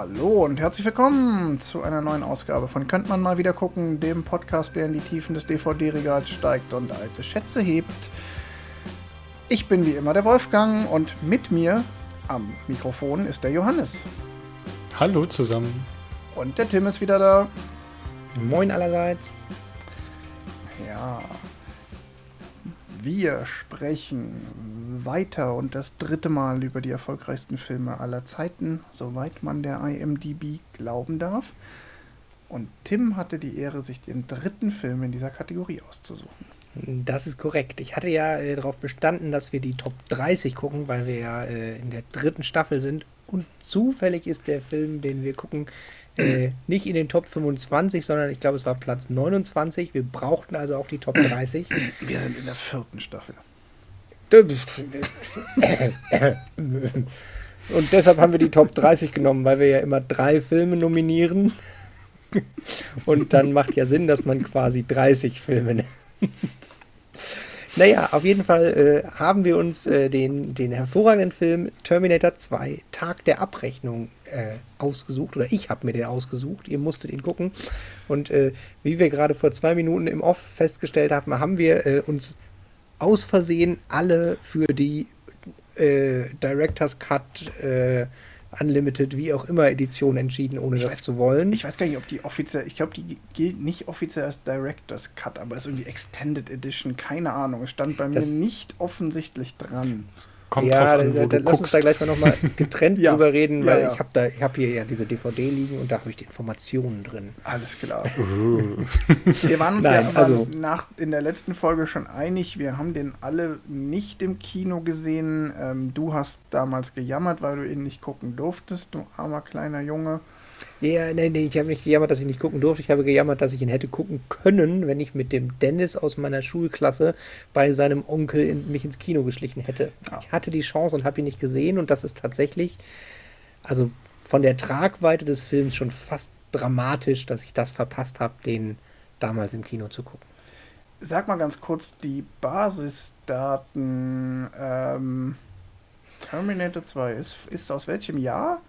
Hallo und herzlich willkommen zu einer neuen Ausgabe von Könnt man mal wieder gucken, dem Podcast, der in die Tiefen des DVD-Regals steigt und alte Schätze hebt. Ich bin wie immer der Wolfgang und mit mir am Mikrofon ist der Johannes. Hallo zusammen. Und der Tim ist wieder da. Moin allerseits. Ja. Wir sprechen weiter und das dritte Mal über die erfolgreichsten Filme aller Zeiten, soweit man der IMDb glauben darf. Und Tim hatte die Ehre, sich den dritten Film in dieser Kategorie auszusuchen. Das ist korrekt. Ich hatte ja äh, darauf bestanden, dass wir die Top 30 gucken, weil wir ja äh, in der dritten Staffel sind. Und zufällig ist der Film, den wir gucken, äh, nicht in den Top 25, sondern ich glaube, es war Platz 29. Wir brauchten also auch die Top 30. Wir sind in der vierten Staffel. Und deshalb haben wir die Top 30 genommen, weil wir ja immer drei Filme nominieren. Und dann macht ja Sinn, dass man quasi 30 Filme nimmt. Naja, auf jeden Fall äh, haben wir uns äh, den, den hervorragenden Film Terminator 2, Tag der Abrechnung, äh, ausgesucht. Oder ich habe mir den ausgesucht. Ihr musstet ihn gucken. Und äh, wie wir gerade vor zwei Minuten im Off festgestellt haben, haben wir äh, uns aus Versehen alle für die äh, Director's Cut Unlimited, wie auch immer Edition entschieden, ohne ich das weiß, zu wollen. Ich weiß gar nicht, ob die offiziell, ich glaube, die gilt nicht offiziell als Director's Cut, aber es ist irgendwie Extended Edition, keine Ahnung. Es stand bei mir nicht offensichtlich dran. Kommt ja, an, da, da, lass uns da gleich mal nochmal getrennt ja. drüber reden, weil ja, ja. ich habe hab hier ja diese DVD liegen und da habe ich die Informationen drin. Alles klar. wir waren uns Nein, ja also, nach, in der letzten Folge schon einig, wir haben den alle nicht im Kino gesehen. Ähm, du hast damals gejammert, weil du ihn nicht gucken durftest, du armer kleiner Junge. Ja, nee, nee, ich habe nicht gejammert, dass ich nicht gucken durfte. Ich habe gejammert, dass ich ihn hätte gucken können, wenn ich mit dem Dennis aus meiner Schulklasse bei seinem Onkel in, mich ins Kino geschlichen hätte. Ja. Ich hatte die Chance und habe ihn nicht gesehen und das ist tatsächlich, also von der Tragweite des Films schon fast dramatisch, dass ich das verpasst habe, den damals im Kino zu gucken. Sag mal ganz kurz die Basisdaten. Ähm, Terminator 2 ist, ist aus welchem Jahr?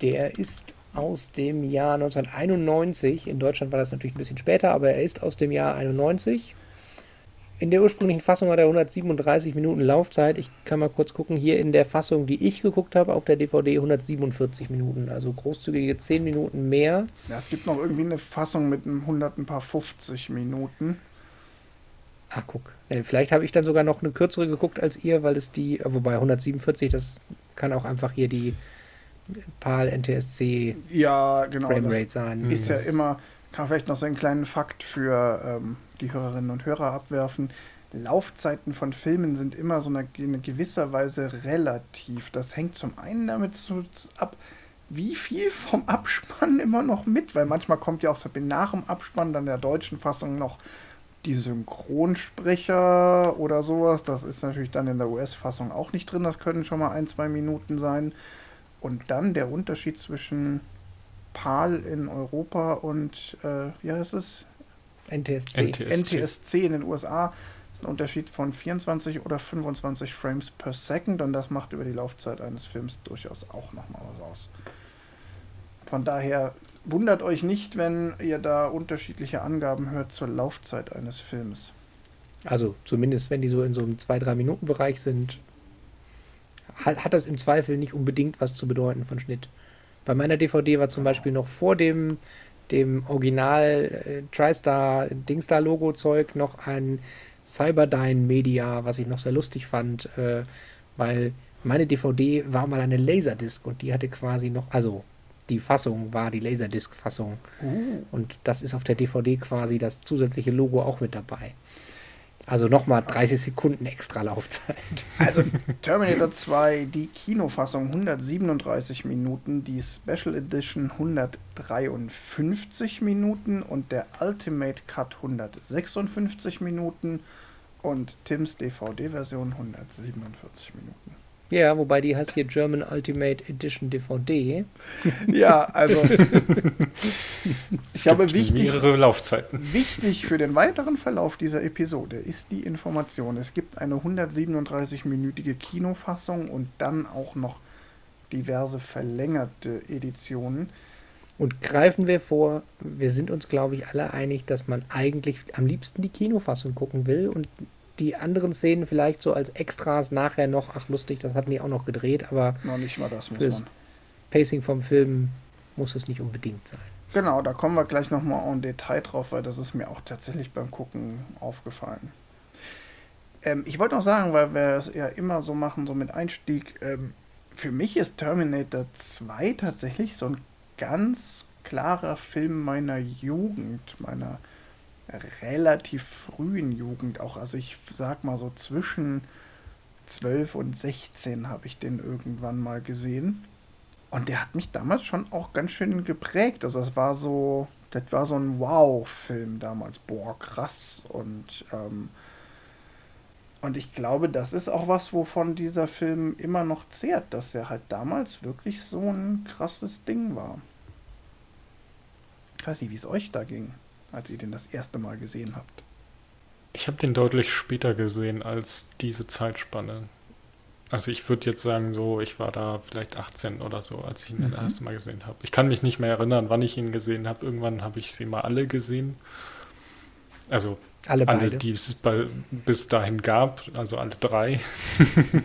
Der ist aus dem Jahr 1991. In Deutschland war das natürlich ein bisschen später, aber er ist aus dem Jahr 91. In der ursprünglichen Fassung hat er 137 Minuten Laufzeit. Ich kann mal kurz gucken. Hier in der Fassung, die ich geguckt habe, auf der DVD 147 Minuten. Also großzügige 10 Minuten mehr. Ja, es gibt noch irgendwie eine Fassung mit einem 100 ein paar 50 Minuten. Ach, guck. Vielleicht habe ich dann sogar noch eine kürzere geguckt als ihr, weil es die, wobei 147, das kann auch einfach hier die PAL NTSC ja, genau, Framerate sein. Ist ja immer, kann vielleicht noch so einen kleinen Fakt für ähm, die Hörerinnen und Hörer abwerfen. Laufzeiten von Filmen sind immer so eine, in gewisser Weise relativ. Das hängt zum einen damit so ab, wie viel vom Abspann immer noch mit, weil manchmal kommt ja auch nach dem Abspann dann der deutschen Fassung noch die Synchronsprecher oder sowas. Das ist natürlich dann in der US-Fassung auch nicht drin. Das können schon mal ein, zwei Minuten sein. Und dann der Unterschied zwischen PAL in Europa und, äh, wie heißt es? NTSC. NTSC. NTSC in den USA ist ein Unterschied von 24 oder 25 Frames per Second und das macht über die Laufzeit eines Films durchaus auch nochmal was aus. Von daher wundert euch nicht, wenn ihr da unterschiedliche Angaben hört zur Laufzeit eines Films. Also zumindest wenn die so in so einem 2-3 Minuten Bereich sind, hat, hat das im Zweifel nicht unbedingt was zu bedeuten von Schnitt. Bei meiner DVD war zum Beispiel noch vor dem, dem Original äh, TriStar Dingstar Logo Zeug noch ein Cyberdyne Media, was ich noch sehr lustig fand, äh, weil meine DVD war mal eine Laserdisc und die hatte quasi noch, also die Fassung war die Laserdisc-Fassung. Uh. Und das ist auf der DVD quasi das zusätzliche Logo auch mit dabei. Also nochmal 30 Sekunden extra Laufzeit. Also Terminator 2, die Kinofassung 137 Minuten, die Special Edition 153 Minuten und der Ultimate Cut 156 Minuten und Tims DVD-Version 147 Minuten. Ja, wobei die heißt hier German Ultimate Edition DVD. Ja, also ich glaube, wichtig, mehrere Laufzeiten. wichtig für den weiteren Verlauf dieser Episode ist die Information. Es gibt eine 137-minütige Kinofassung und dann auch noch diverse verlängerte Editionen. Und greifen wir vor, wir sind uns, glaube ich, alle einig, dass man eigentlich am liebsten die Kinofassung gucken will und die anderen Szenen vielleicht so als Extras nachher noch, ach lustig, das hatten die auch noch gedreht, aber Noch nicht mal das muss man. Pacing vom Film muss es nicht unbedingt sein. Genau, da kommen wir gleich nochmal en Detail drauf, weil das ist mir auch tatsächlich beim Gucken aufgefallen. Ähm, ich wollte noch sagen, weil wir es ja immer so machen, so mit Einstieg, ähm, für mich ist Terminator 2 tatsächlich so ein ganz klarer Film meiner Jugend, meiner relativ frühen Jugend auch. Also ich sag mal so zwischen 12 und 16 habe ich den irgendwann mal gesehen. Und der hat mich damals schon auch ganz schön geprägt. Also es war so, das war so ein Wow-Film damals. Boah, krass. Und, ähm, und ich glaube, das ist auch was, wovon dieser Film immer noch zehrt, dass er halt damals wirklich so ein krasses Ding war. Ich weiß nicht, wie es euch da ging, als ihr den das erste Mal gesehen habt. Ich habe den deutlich später gesehen als diese Zeitspanne. Also ich würde jetzt sagen, so, ich war da vielleicht 18 oder so, als ich ihn Mhm. das erste Mal gesehen habe. Ich kann mich nicht mehr erinnern, wann ich ihn gesehen habe. Irgendwann habe ich sie mal alle gesehen. Also Alle alle, beide. die es bei, bis dahin gab, also alle drei.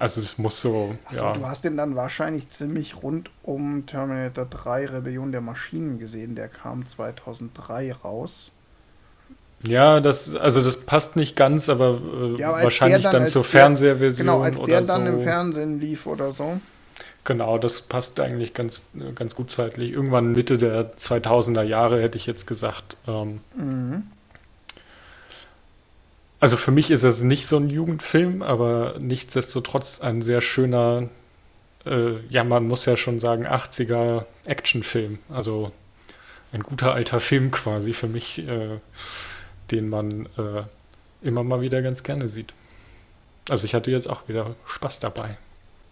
also es muss so, Achso, ja. du hast den dann wahrscheinlich ziemlich rund um Terminator 3 Rebellion der Maschinen gesehen. Der kam 2003 raus. Ja, das, also das passt nicht ganz, aber äh, Ja, aber wahrscheinlich dann, dann- zur der- Fernsehversion Genau, als der dann so. im Fernsehen lief oder so. Genau, das passt eigentlich ganz, ganz gut zeitlich. Irgendwann Mitte der 2000er Jahre hätte ich jetzt gesagt. Ähm, Mhm. Also für mich ist es nicht so ein Jugendfilm, aber nichtsdestotrotz ein sehr schöner, äh, ja, man muss ja schon sagen, 80er Actionfilm. Also ein guter alter Film quasi für mich, äh, den man äh, immer mal wieder ganz gerne sieht. Also ich hatte jetzt auch wieder Spaß dabei.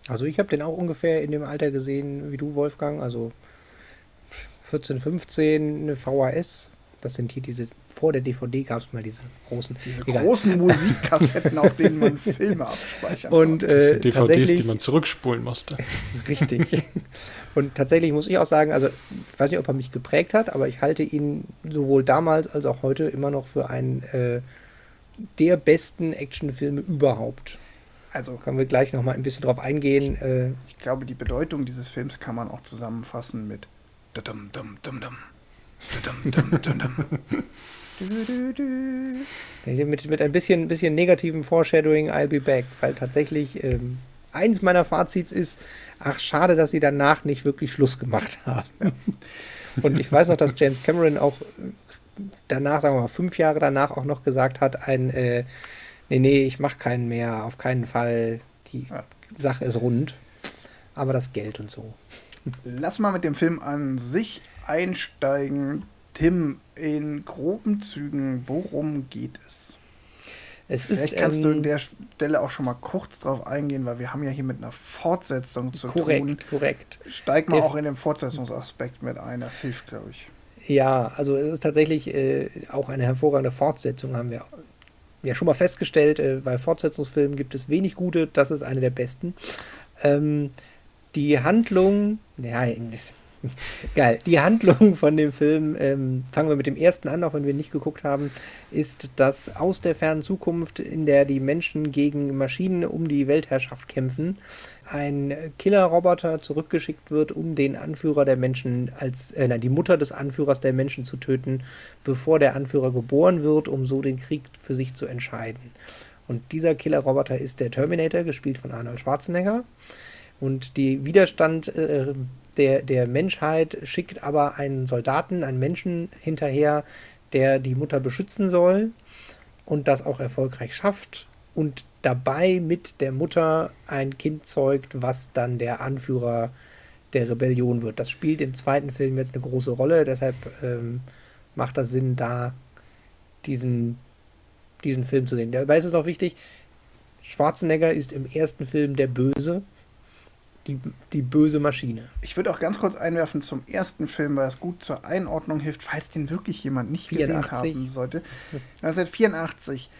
Also ich habe den auch ungefähr in dem Alter gesehen wie du, Wolfgang. Also 14, 15, eine VHS. Das sind hier diese, vor der DVD gab es mal diese großen. Diese Egal. großen Musikkassetten, auf denen man Filme abspeichern Und konnte. Das äh, sind DVDs, tatsächlich, die man zurückspulen musste. richtig. Und tatsächlich muss ich auch sagen, also ich weiß nicht, ob er mich geprägt hat, aber ich halte ihn sowohl damals als auch heute immer noch für einen äh, der besten Actionfilme überhaupt. Also, Können wir gleich noch mal ein bisschen drauf eingehen. Äh, ich glaube, die Bedeutung dieses Films kann man auch zusammenfassen mit dum dum dum dum. Dum dum dum dum. Du, du, du. Mit, mit ein bisschen, bisschen negativem Foreshadowing, I'll be back. Weil tatsächlich ähm, eins meiner Fazits ist, ach schade, dass sie danach nicht wirklich Schluss gemacht haben. Und ich weiß noch, dass James Cameron auch äh, danach, sagen wir mal, fünf Jahre danach auch noch gesagt hat, ein, äh, nee, nee, ich mache keinen mehr, auf keinen Fall. Die Ja. Sache ist rund. Aber das Geld und so. Lass mal mit dem Film an sich einsteigen. Tim, in groben Zügen, worum geht es? Es Vielleicht ist, kannst du in ähm, der Stelle auch schon mal kurz drauf eingehen, weil wir haben ja hier mit einer Fortsetzung zu korrekt, tun. korrekt. Steig mal Der- auch in den Fortsetzungsaspekt mit ein, das hilft, glaube ich. Ja, also es ist tatsächlich äh, auch eine hervorragende Fortsetzung, haben wir ja schon mal festgestellt. Äh, bei Fortsetzungsfilmen gibt es wenig gute, das ist eine der besten. Ähm, die Handlung, ja, geil, die Handlung von dem Film, ähm, fangen wir mit dem ersten an, auch wenn wir nicht geguckt haben, ist, dass aus der fernen Zukunft, in der die Menschen gegen Maschinen um die Weltherrschaft kämpfen, ein Killerroboter zurückgeschickt wird, um den Anführer der Menschen als, äh, nein, die Mutter des Anführers der Menschen zu töten, bevor der Anführer geboren wird, um so den Krieg für sich zu entscheiden. Und dieser Killerroboter ist der Terminator, gespielt von Arnold Schwarzenegger. Und die Widerstand äh, der, der Menschheit schickt aber einen Soldaten, einen Menschen hinterher, der die Mutter beschützen soll und das auch erfolgreich schafft und dabei mit der Mutter ein Kind zeugt, was dann der Anführer der Rebellion wird. Das spielt im zweiten Film jetzt eine große Rolle, deshalb ähm, macht das Sinn, da diesen, diesen Film zu sehen. Dabei ist es noch wichtig, Schwarzenegger ist im ersten Film der Böse, die, die böse Maschine. Ich würde auch ganz kurz einwerfen zum ersten Film, weil es gut zur Einordnung hilft, falls den wirklich jemand nicht 84. gesehen haben sollte. 1984.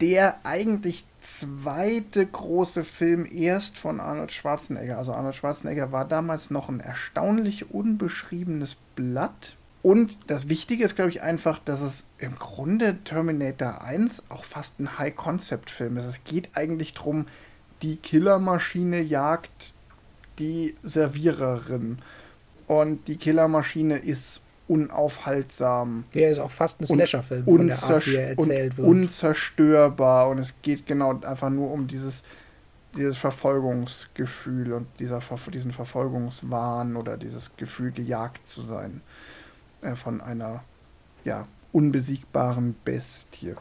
der eigentlich zweite große Film erst von Arnold Schwarzenegger. Also Arnold Schwarzenegger war damals noch ein erstaunlich unbeschriebenes Blatt. Und das Wichtige ist, glaube ich, einfach, dass es im Grunde Terminator 1 auch fast ein High-Concept-Film ist. Es geht eigentlich darum, die Killermaschine jagt die Serviererin. Und die Killermaschine ist unaufhaltsam. Der ist auch fast ein Slasher-Film, von der Art, wie er erzählt wird. Unzerstörbar. Und es geht genau einfach nur um dieses, dieses Verfolgungsgefühl und dieser, diesen Verfolgungswahn oder dieses Gefühl, gejagt zu sein äh, von einer ja, unbesiegbaren Bestie.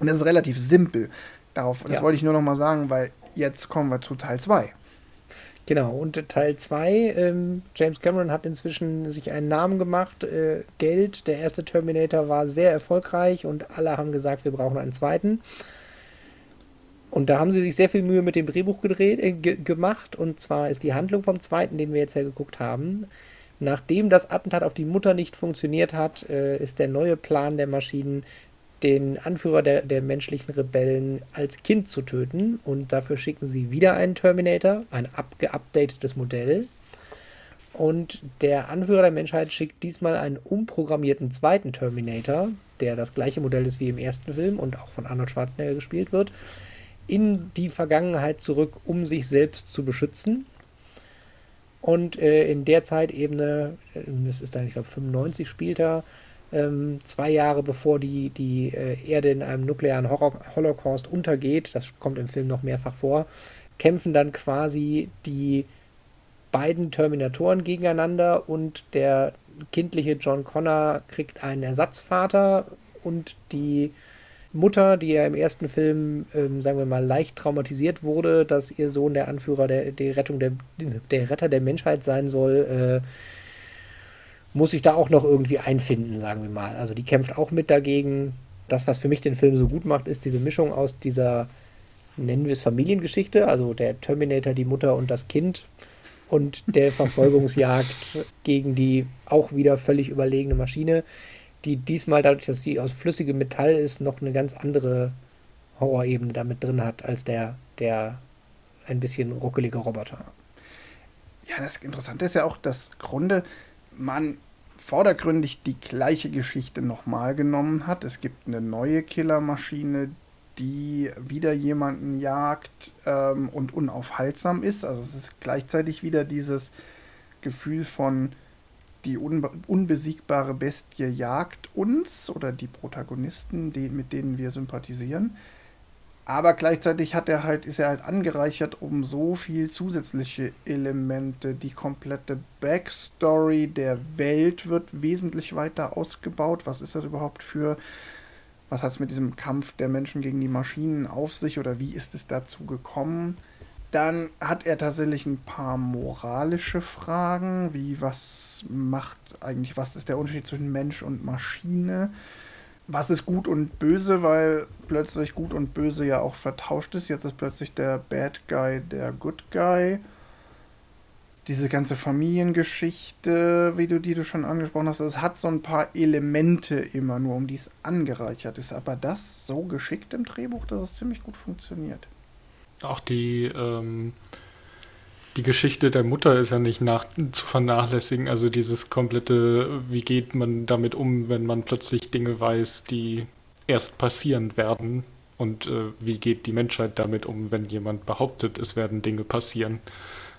Und das ist relativ simpel. Darauf, das ja. wollte ich nur noch mal sagen, weil jetzt kommen wir zu Teil 2. Genau, und Teil 2, ähm, James Cameron hat inzwischen sich einen Namen gemacht, äh, Geld. Der erste Terminator war sehr erfolgreich und alle haben gesagt, wir brauchen einen zweiten. Und da haben sie sich sehr viel Mühe mit dem Drehbuch gedreht, äh, gemacht. Und zwar ist die Handlung vom zweiten, den wir jetzt ja geguckt haben. Nachdem das Attentat auf die Mutter nicht funktioniert hat, äh, ist der neue Plan der Maschinen, den Anführer der, der menschlichen Rebellen als Kind zu töten. Und dafür schicken sie wieder einen Terminator, ein abgeupdatetes Modell. Und der Anführer der Menschheit schickt diesmal einen umprogrammierten zweiten Terminator, der das gleiche Modell ist wie im ersten Film und auch von Arnold Schwarzenegger gespielt wird, in die Vergangenheit zurück, um sich selbst zu beschützen. Und äh, in der Zeitebene, äh, das ist dann, ich glaube, 95 spielt er, ähm, zwei Jahre bevor die, die äh, Erde in einem nuklearen Holocaust untergeht, das kommt im Film noch mehrfach vor, kämpfen dann quasi die beiden Terminatoren gegeneinander und der kindliche John Connor kriegt einen Ersatzvater und die Mutter, die ja im ersten Film, ähm, sagen wir mal, leicht traumatisiert wurde, dass ihr Sohn der Anführer der, der Rettung der, der Retter der Menschheit sein soll, äh, muss sich da auch noch irgendwie einfinden, sagen wir mal. Also die kämpft auch mit dagegen. Das, was für mich den Film so gut macht, ist diese Mischung aus dieser, nennen wir es Familiengeschichte, also der Terminator, die Mutter und das Kind und der Verfolgungsjagd gegen die auch wieder völlig überlegene Maschine, die diesmal dadurch, dass sie aus flüssigem Metall ist, noch eine ganz andere Horrorebene damit drin hat, als der, der ein bisschen ruckelige Roboter. Ja, das Interessante ist ja auch, dass Grunde man vordergründig die gleiche Geschichte nochmal genommen hat. Es gibt eine neue Killermaschine, die wieder jemanden jagt ähm, und unaufhaltsam ist. Also es ist gleichzeitig wieder dieses Gefühl von die unbe unbesiegbare Bestie jagt uns oder die Protagonisten, die, mit denen wir sympathisieren. Aber gleichzeitig hat er halt, ist er halt angereichert um so viel zusätzliche Elemente. Die komplette Backstory der Welt wird wesentlich weiter ausgebaut. Was ist das überhaupt für. Was hat es mit diesem Kampf der Menschen gegen die Maschinen auf sich oder wie ist es dazu gekommen? Dann hat er tatsächlich ein paar moralische Fragen, wie was macht eigentlich, was ist der Unterschied zwischen Mensch und Maschine? Was ist gut und böse, weil plötzlich gut und böse ja auch vertauscht ist. Jetzt ist plötzlich der Bad Guy der Good Guy. Diese ganze Familiengeschichte, wie du die du schon angesprochen hast, es hat so ein paar Elemente immer nur, um die es angereichert ist. Aber das so geschickt im Drehbuch, dass es ziemlich gut funktioniert. Auch die ähm, die Geschichte der Mutter ist ja nicht nach, zu vernachlässigen. Also dieses komplette, wie geht man damit um, wenn man plötzlich Dinge weiß, die erst passieren werden. Und äh, wie geht die Menschheit damit um, wenn jemand behauptet, es werden Dinge passieren.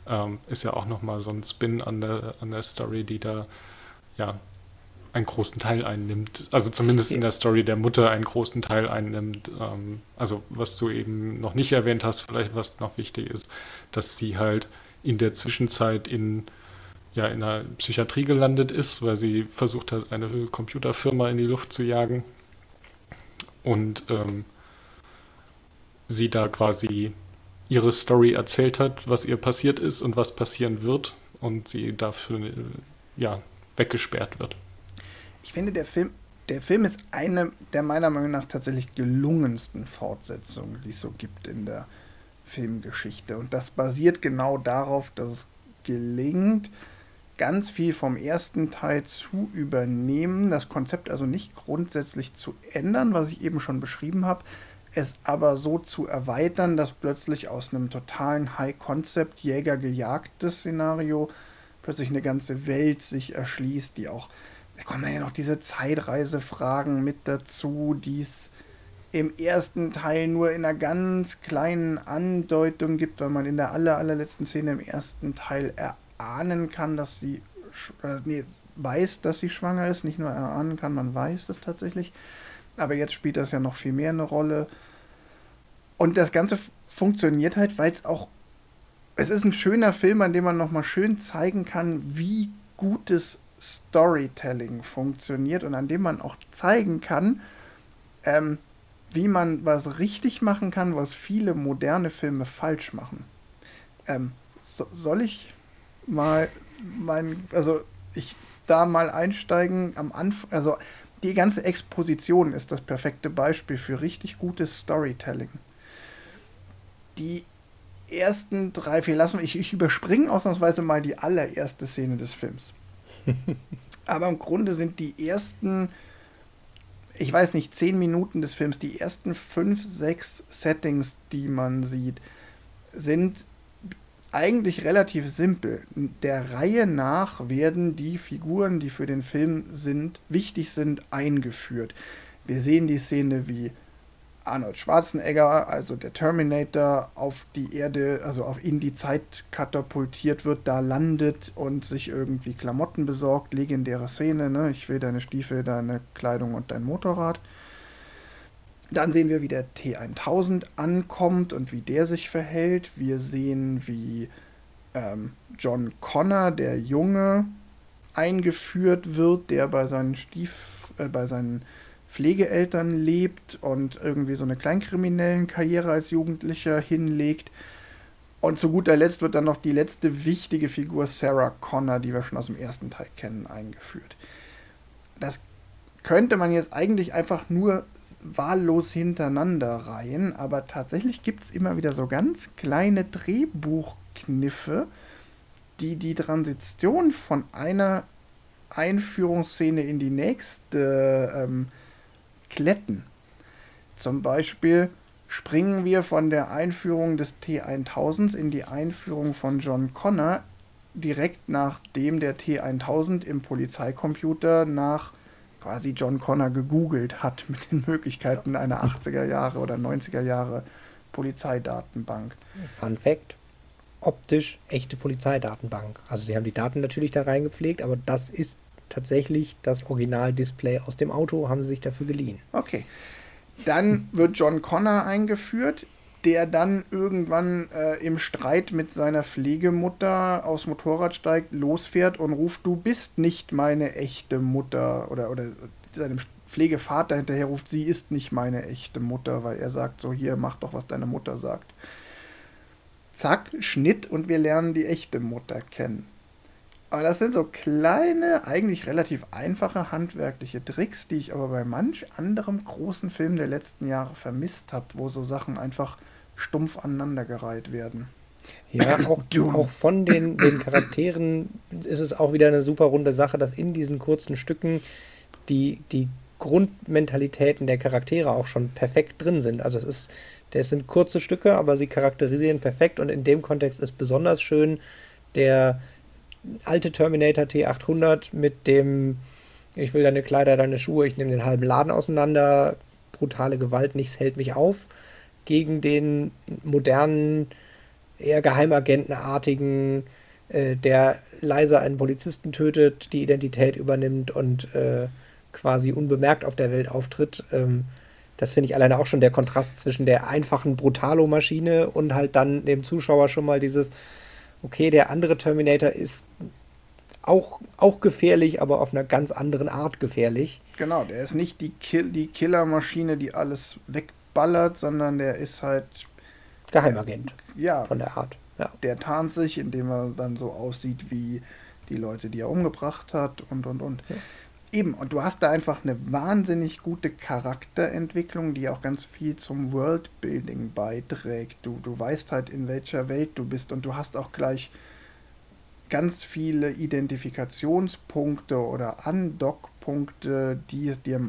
Ähm, ist ja auch nochmal so ein Spin an der, an der Story, die da ja einen großen Teil einnimmt. Also zumindest in der Story der Mutter einen großen Teil einnimmt. Ähm, also was du eben noch nicht erwähnt hast, vielleicht was noch wichtig ist, dass sie halt in der Zwischenzeit in, ja, in einer Psychiatrie gelandet ist, weil sie versucht hat, eine Computerfirma in die Luft zu jagen. Und ähm, sie da quasi ihre Story erzählt hat, was ihr passiert ist und was passieren wird. Und sie dafür ja, weggesperrt wird. Ich finde, der Film, der Film ist eine der meiner Meinung nach tatsächlich gelungensten Fortsetzungen, die es so gibt in der Filmgeschichte. Und das basiert genau darauf, dass es gelingt, ganz viel vom ersten Teil zu übernehmen, das Konzept also nicht grundsätzlich zu ändern, was ich eben schon beschrieben habe, es aber so zu erweitern, dass plötzlich aus einem totalen High-Concept-Jäger-gejagtes Szenario plötzlich eine ganze Welt sich erschließt, die auch, da kommen ja noch diese Zeitreisefragen mit dazu, die es im ersten Teil nur in einer ganz kleinen Andeutung gibt, weil man in der aller, allerletzten Szene im ersten Teil erahnen kann, dass sie, äh, nee, weiß, dass sie schwanger ist, nicht nur erahnen kann, man weiß das tatsächlich. Aber jetzt spielt das ja noch viel mehr eine Rolle. Und das Ganze funktioniert halt, weil es auch. Es ist ein schöner Film, an dem man nochmal schön zeigen kann, wie gutes Storytelling funktioniert und an dem man auch zeigen kann, ähm, wie man was richtig machen kann, was viele moderne Filme falsch machen. Ähm, so, soll ich mal mein, also ich da mal einsteigen am Anfang, also die ganze Exposition ist das perfekte Beispiel für richtig gutes Storytelling. Die ersten drei, vier lassen ich, ich überspringe ausnahmsweise mal die allererste Szene des Films. Aber im Grunde sind die ersten, ich weiß nicht, zehn Minuten des Films, die ersten fünf, sechs Settings, die man sieht, sind eigentlich relativ simpel. Der Reihe nach werden die Figuren, die für den Film sind, wichtig sind, eingeführt. Wir sehen die Szene, wie Arnold Schwarzenegger, also der Terminator, auf die Erde, also auf in die Zeit katapultiert wird, da landet und sich irgendwie Klamotten besorgt. Legendäre Szene, ne? Ich will deine Stiefel, deine Kleidung und dein Motorrad. Dann sehen wir, wie der T1000 ankommt und wie der sich verhält. Wir sehen, wie ähm, John Connor, der Junge, eingeführt wird, der bei seinen Stief, äh, bei seinen Pflegeeltern lebt und irgendwie so eine kleinkriminellen Karriere als Jugendlicher hinlegt. Und zu guter Letzt wird dann noch die letzte wichtige Figur Sarah Connor, die wir schon aus dem ersten Teil kennen, eingeführt. Das könnte man jetzt eigentlich einfach nur wahllos hintereinander reihen, aber tatsächlich gibt es immer wieder so ganz kleine Drehbuchkniffe, die die Transition von einer Einführungsszene in die nächste ähm, kletten. Zum Beispiel springen wir von der Einführung des T1000 in die Einführung von John Connor direkt nachdem der T1000 im Polizeicomputer nach quasi John Connor gegoogelt hat mit den Möglichkeiten einer 80er Jahre oder 90er Jahre Polizeidatenbank. Fun Fact: Optisch echte Polizeidatenbank. Also, sie haben die Daten natürlich da reingepflegt, aber das ist tatsächlich das Originaldisplay aus dem Auto, haben sie sich dafür geliehen. Okay. Dann wird John Connor eingeführt der dann irgendwann äh, im Streit mit seiner Pflegemutter aufs Motorrad steigt, losfährt und ruft, du bist nicht meine echte Mutter. Oder, oder seinem Pflegevater hinterher ruft, sie ist nicht meine echte Mutter, weil er sagt so, hier, mach doch, was deine Mutter sagt. Zack, Schnitt und wir lernen die echte Mutter kennen. Aber das sind so kleine, eigentlich relativ einfache handwerkliche Tricks, die ich aber bei manch anderem großen Film der letzten Jahre vermisst habe, wo so Sachen einfach stumpf aneinandergereiht werden. Ja, auch, auch von den, den Charakteren ist es auch wieder eine super runde Sache, dass in diesen kurzen Stücken die, die Grundmentalitäten der Charaktere auch schon perfekt drin sind. Also es ist, das sind kurze Stücke, aber sie charakterisieren perfekt und in dem Kontext ist besonders schön der alte Terminator T800 mit dem, ich will deine Kleider, deine Schuhe, ich nehme den halben Laden auseinander, brutale Gewalt, nichts hält mich auf, gegen den modernen, eher geheimagentenartigen, äh, der leise einen Polizisten tötet, die Identität übernimmt und äh, quasi unbemerkt auf der Welt auftritt. Ähm, das finde ich alleine auch schon der Kontrast zwischen der einfachen Brutalo-Maschine und halt dann dem Zuschauer schon mal dieses, okay, der andere Terminator ist auch, auch gefährlich, aber auf einer ganz anderen Art gefährlich. Genau, der ist nicht die, Kill die Killermaschine, die alles wegballert, sondern der ist halt. Geheimagent. Ja. Von der Art. Ja. Der tarnt sich, indem er dann so aussieht wie die Leute, die er umgebracht hat und und und. Ja. Eben, und du hast da einfach eine wahnsinnig gute Charakterentwicklung, die auch ganz viel zum Worldbuilding beiträgt. Du, du weißt halt, in welcher Welt du bist und du hast auch gleich ganz viele Identifikationspunkte oder Andockpunkte, die es dir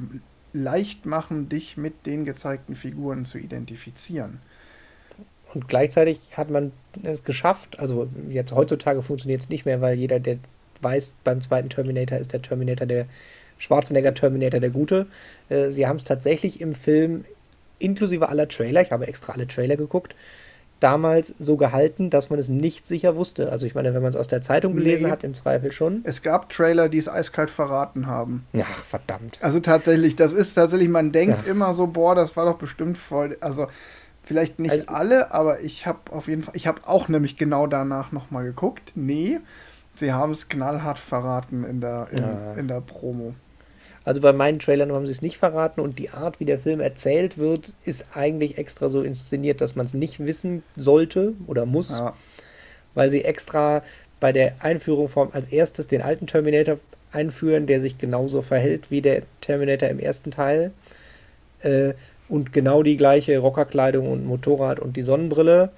leicht machen, dich mit den gezeigten Figuren zu identifizieren. Und gleichzeitig hat man es geschafft, also jetzt heutzutage funktioniert es nicht mehr, weil jeder, der weiß, beim zweiten Terminator ist der Terminator der Schwarzenegger Terminator der Gute. Äh, sie haben es tatsächlich im Film inklusive aller Trailer, ich habe extra alle Trailer geguckt, damals so gehalten, dass man es nicht sicher wusste. Also ich meine, wenn man es aus der Zeitung gelesen nee. hat, im Zweifel schon. Es gab Trailer, die es eiskalt verraten haben. Ach, verdammt. Also tatsächlich, das ist tatsächlich, man denkt ja. immer so, boah, das war doch bestimmt voll, also vielleicht nicht also, alle, aber ich habe auf jeden Fall, ich habe auch nämlich genau danach nochmal geguckt. Nee, sie haben es knallhart verraten in der, in, ja. in der Promo. Also bei meinen Trailern haben sie es nicht verraten und die Art, wie der Film erzählt wird, ist eigentlich extra so inszeniert, dass man es nicht wissen sollte oder muss, ja. weil sie extra bei der Einführung vom, als erstes den alten Terminator einführen, der sich genauso verhält wie der Terminator im ersten Teil äh, und genau die gleiche Rockerkleidung und Motorrad und die Sonnenbrille.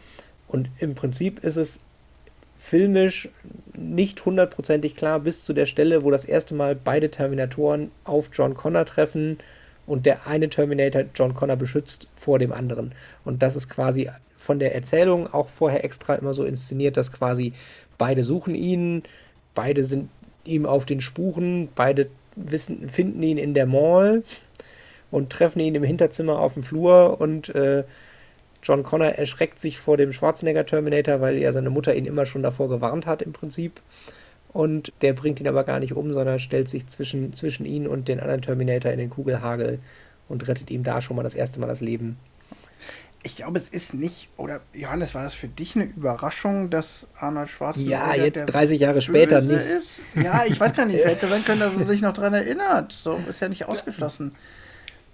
Und im Prinzip ist es filmisch nicht hundertprozentig klar bis zu der Stelle, wo das erste Mal beide Terminatoren auf John Connor treffen und der eine Terminator John Connor beschützt vor dem anderen. Und das ist quasi von der Erzählung auch vorher extra immer so inszeniert, dass quasi beide suchen ihn, beide sind ihm auf den Spuren, beide wissen, finden ihn in der Mall und treffen ihn im Hinterzimmer auf dem Flur und äh, John Connor erschreckt sich vor dem Schwarzenegger Terminator, weil ja seine Mutter ihn immer schon davor gewarnt hat im Prinzip. Und der bringt ihn aber gar nicht um, sondern stellt sich zwischen, zwischen ihn und den anderen Terminator in den Kugelhagel und rettet ihm da schon mal das erste Mal das Leben. Ich glaube, es ist nicht, oder Johannes, war das für dich eine Überraschung, dass Arnold Schwarzenegger. Ja, jetzt 30 Jahre später nicht. Ist? Ja, ich weiß gar nicht. Hätte sein können, dass er sich noch daran erinnert. So ist ja nicht ausgeschlossen.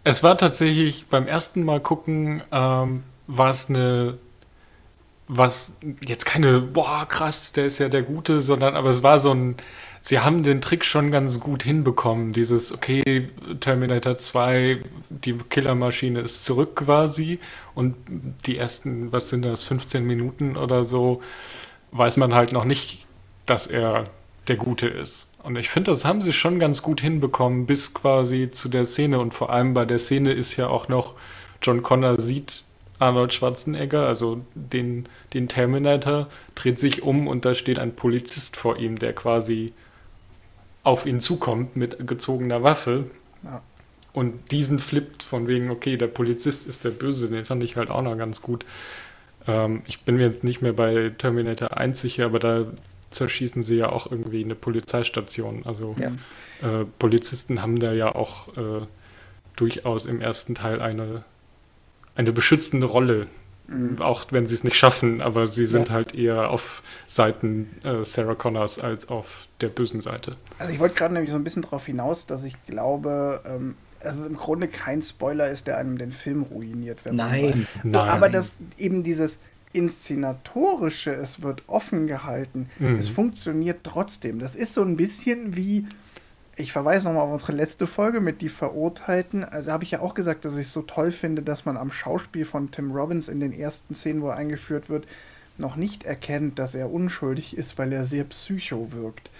Es war tatsächlich beim ersten Mal gucken ähm, war es eine, was jetzt keine, boah, krass, der ist ja der Gute, sondern aber es war so ein, sie haben den Trick schon ganz gut hinbekommen. Dieses, okay, Terminator 2, die Killermaschine ist zurück quasi und die ersten, was sind das, 15 Minuten oder so, weiß man halt noch nicht, dass er der Gute ist. Und ich finde, das haben sie schon ganz gut hinbekommen, bis quasi zu der Szene. Und vor allem bei der Szene ist ja auch noch, John Connor sieht Arnold Schwarzenegger, also den, den Terminator, dreht sich um und da steht ein Polizist vor ihm, der quasi auf ihn zukommt mit gezogener Waffe. Ja. Und diesen flippt von wegen, okay, der Polizist ist der Böse, den fand ich halt auch noch ganz gut. Ähm, ich bin mir jetzt nicht mehr bei Terminator 1 sicher, aber da zerschießen sie ja auch irgendwie eine Polizeistation. Also ja. äh, Polizisten haben da ja auch äh, durchaus im ersten Teil eine eine beschützende Rolle, mhm. auch wenn sie es nicht schaffen, aber sie sind ja. halt eher auf Seiten äh, Sarah Connors als auf der bösen Seite. Also ich wollte gerade nämlich so ein bisschen darauf hinaus, dass ich glaube, ähm, dass es im Grunde kein Spoiler ist, der einem den Film ruiniert. Nein. Nein. Aber dass eben dieses Inszenatorische, es wird offen gehalten, mhm. es funktioniert trotzdem. Das ist so ein bisschen wie ich verweise nochmal auf unsere letzte Folge mit Die Verurteilten. Also habe ich ja auch gesagt, dass ich es so toll finde, dass man am Schauspiel von Tim Robbins in den ersten Szenen, wo er eingeführt wird, noch nicht erkennt, dass er unschuldig ist, weil er sehr psycho wirkt.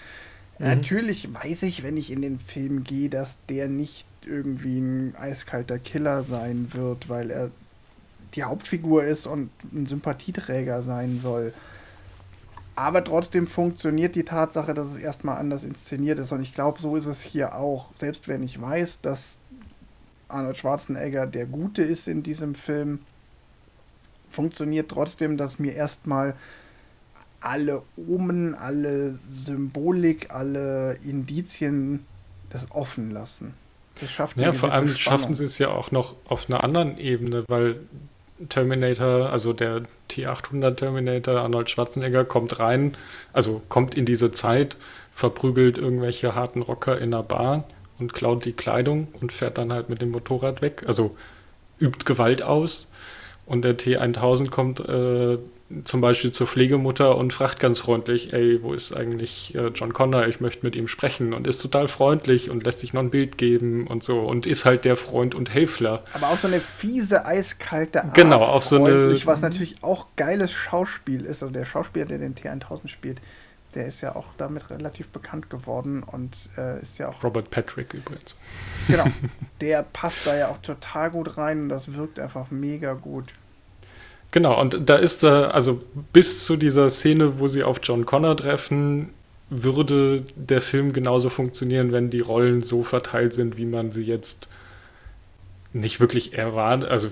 Mhm. Natürlich weiß ich, wenn ich in den Film gehe, dass der nicht irgendwie ein eiskalter Killer sein wird, weil er die Hauptfigur ist und ein Sympathieträger sein soll. Aber trotzdem funktioniert die Tatsache, dass es erstmal anders inszeniert ist. Und ich glaube, so ist es hier auch. Selbst wenn ich weiß, dass Arnold Schwarzenegger der Gute ist in diesem Film, funktioniert trotzdem, dass mir erstmal alle Omen, alle Symbolik, alle Indizien das offen lassen. Das schafft Ja, vor allem Spannung. schaffen sie es ja auch noch auf einer anderen Ebene, weil Terminator, also der T800 Terminator, Arnold Schwarzenegger, kommt rein, also kommt in diese Zeit, verprügelt irgendwelche harten Rocker in einer Bar und klaut die Kleidung und fährt dann halt mit dem Motorrad weg. Also übt Gewalt aus. Und der T1000 kommt äh, zum Beispiel zur Pflegemutter und fragt ganz freundlich, ey, wo ist eigentlich äh, John Connor? Ich möchte mit ihm sprechen und ist total freundlich und lässt sich noch ein Bild geben und so und ist halt der Freund und Helfler. Aber auch so eine fiese, eiskalte Art. Genau, auch so eine. Was natürlich auch geiles Schauspiel ist. Also der Schauspieler, der den T1000 spielt, Der ist ja auch damit relativ bekannt geworden und äh, ist ja auch. Robert Patrick übrigens. Genau. Der passt da ja auch total gut rein und das wirkt einfach mega gut. Genau, und da ist er, also bis zu dieser Szene, wo sie auf John Connor treffen, würde der Film genauso funktionieren, wenn die Rollen so verteilt sind, wie man sie jetzt nicht wirklich erwartet, also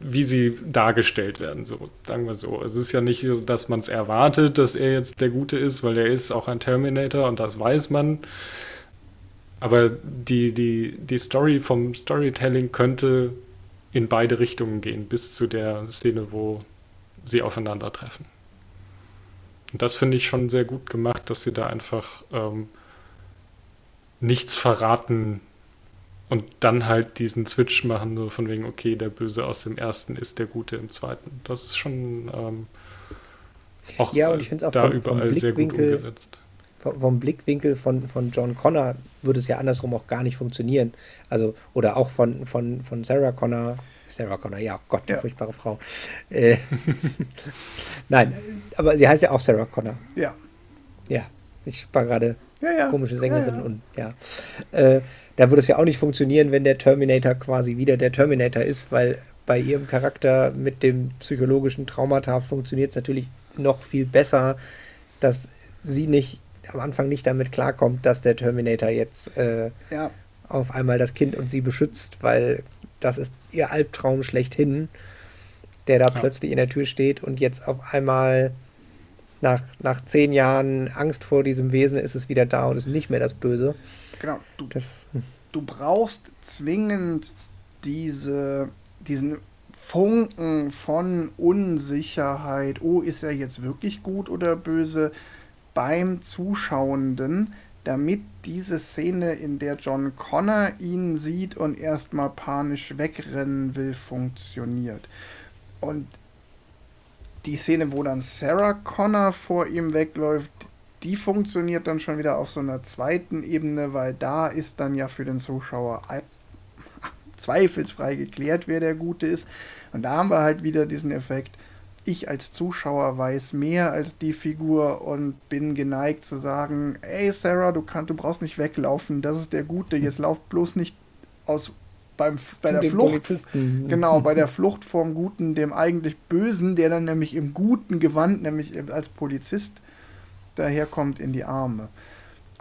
wie sie dargestellt werden, so sagen wir so. Es ist ja nicht so, dass man es erwartet, dass er jetzt der Gute ist, weil er ist auch ein Terminator und das weiß man. Aber die, die, die Story vom Storytelling könnte in beide Richtungen gehen, bis zu der Szene, wo sie aufeinandertreffen. Und das finde ich schon sehr gut gemacht, dass sie da einfach ähm, nichts verraten und dann halt diesen Switch machen, so von wegen, okay, der Böse aus dem ersten ist der Gute im zweiten. Das ist schon ähm, auch, ja, und ich auch da vom, überall vom sehr gut umgesetzt. Vom Blickwinkel von, von John Connor würde es ja andersrum auch gar nicht funktionieren. Also, oder auch von, von, von Sarah Connor Sarah Connor, ja, Gott, die ja. furchtbare Frau. Äh, Nein, aber sie heißt ja auch Sarah Connor. Ja. Ja, ich war gerade ja, ja. komische Sängerin und ja. Äh, da würde es ja auch nicht funktionieren, wenn der Terminator quasi wieder der Terminator ist, weil bei ihrem Charakter mit dem psychologischen Traumata funktioniert es natürlich noch viel besser, dass sie nicht am Anfang nicht damit klarkommt, dass der Terminator jetzt äh, ja. auf einmal das Kind und sie beschützt, weil das ist ihr Albtraum schlechthin, der da ja. plötzlich in der Tür steht und jetzt auf einmal nach, nach zehn Jahren Angst vor diesem Wesen ist es wieder da und ist nicht mehr das Böse. Genau. Du, das, du brauchst zwingend diese, diesen Funken von Unsicherheit. Oh, ist er jetzt wirklich gut oder böse? Beim Zuschauenden, damit diese Szene, in der John Connor ihn sieht und erstmal panisch wegrennen will, funktioniert. Und die Szene, wo dann Sarah Connor vor ihm wegläuft, die funktioniert dann schon wieder auf so einer zweiten Ebene, weil da ist dann ja für den Zuschauer zweifelsfrei geklärt, wer der Gute ist. Und da haben wir halt wieder diesen Effekt, ich als Zuschauer weiß mehr als die Figur und bin geneigt zu sagen, ey Sarah, du kannst, du brauchst nicht weglaufen, das ist der Gute, jetzt lauf bloß nicht aus beim, bei der Flucht. Polizisten. Genau, bei der Flucht vom Guten, dem eigentlich Bösen, der dann nämlich im guten Gewand, nämlich als Polizist, daherkommt in die Arme.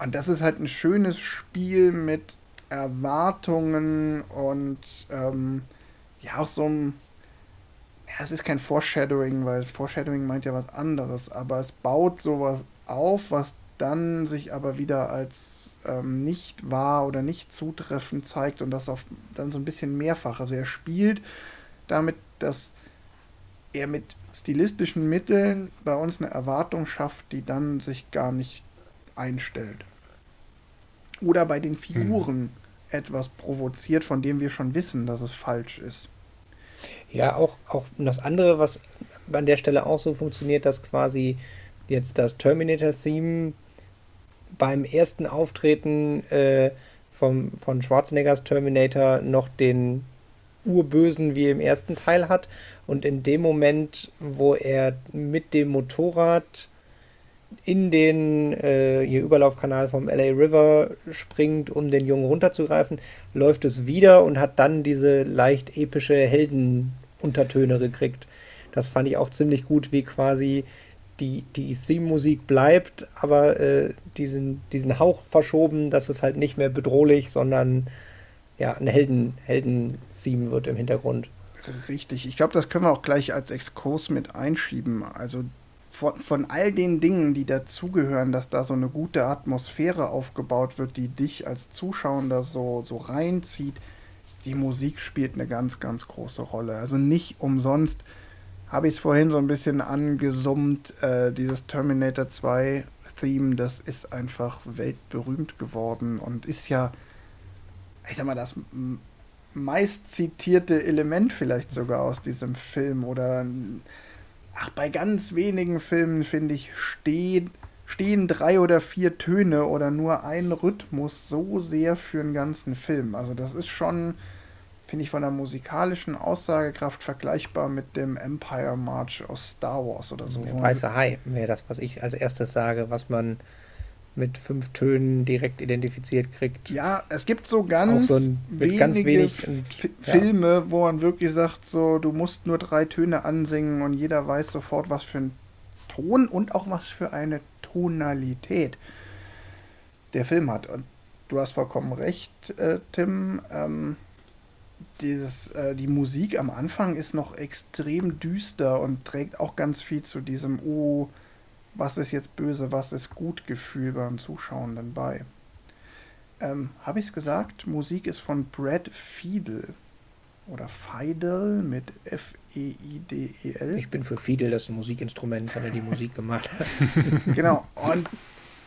Und das ist halt ein schönes Spiel mit Erwartungen und ähm, ja, auch so ein ja, es ist kein Foreshadowing, weil Foreshadowing meint ja was anderes, aber es baut sowas auf, was dann sich aber wieder als ähm, nicht wahr oder nicht zutreffend zeigt und das auf dann so ein bisschen mehrfach. Also er spielt damit, dass er mit stilistischen Mitteln bei uns eine Erwartung schafft, die dann sich gar nicht einstellt. Oder bei den Figuren mhm. etwas provoziert, von dem wir schon wissen, dass es falsch ist. Ja, auch, auch das andere, was an der Stelle auch so funktioniert, dass quasi jetzt das Terminator-Theme beim ersten Auftreten äh, vom, von Schwarzeneggers Terminator noch den Urbösen wie im ersten Teil hat. Und in dem Moment, wo er mit dem Motorrad in den äh, hier Überlaufkanal vom LA River springt, um den Jungen runterzugreifen, läuft es wieder und hat dann diese leicht epische Heldenuntertöne gekriegt. Das fand ich auch ziemlich gut, wie quasi die, die Theme-Musik bleibt, aber äh, diesen, diesen Hauch verschoben, dass es halt nicht mehr bedrohlich, sondern ja, ein Helden, Helden-Theme wird im Hintergrund. Richtig, ich glaube, das können wir auch gleich als Exkurs mit einschieben. Also von, von all den Dingen, die dazugehören, dass da so eine gute Atmosphäre aufgebaut wird, die dich als Zuschauer so, so reinzieht, die Musik spielt eine ganz, ganz große Rolle. Also nicht umsonst habe ich es vorhin so ein bisschen angesummt, äh, dieses Terminator 2 Theme, das ist einfach weltberühmt geworden und ist ja, ich sag mal, das meist zitierte Element vielleicht sogar aus diesem Film oder ach, bei ganz wenigen Filmen, finde ich, stehen, stehen drei oder vier Töne oder nur ein Rhythmus so sehr für einen ganzen Film. Also das ist schon finde ich von der musikalischen Aussagekraft vergleichbar mit dem Empire March aus Star Wars oder so. Der weiße Hai wäre das, was ich als erstes sage, was man mit fünf Tönen direkt identifiziert kriegt. Ja, es gibt so ganz, so ein, wenige ganz wenig und, Filme, ja. wo man wirklich sagt, so du musst nur drei Töne ansingen und jeder weiß sofort, was für ein Ton und auch was für eine Tonalität der Film hat. Und du hast vollkommen recht, äh, Tim. Ähm, dieses, äh, die Musik am Anfang ist noch extrem düster und trägt auch ganz viel zu diesem, oh, was ist jetzt böse, was ist gut Gefühl beim Zuschauenden bei. Ähm, Habe ich es gesagt? Musik ist von Brad Fiedel. Oder Feidel mit F-E-I-D-E-L. Ich bin für Fiedel, das ist ein Musikinstrument, hat er die Musik gemacht. genau. Und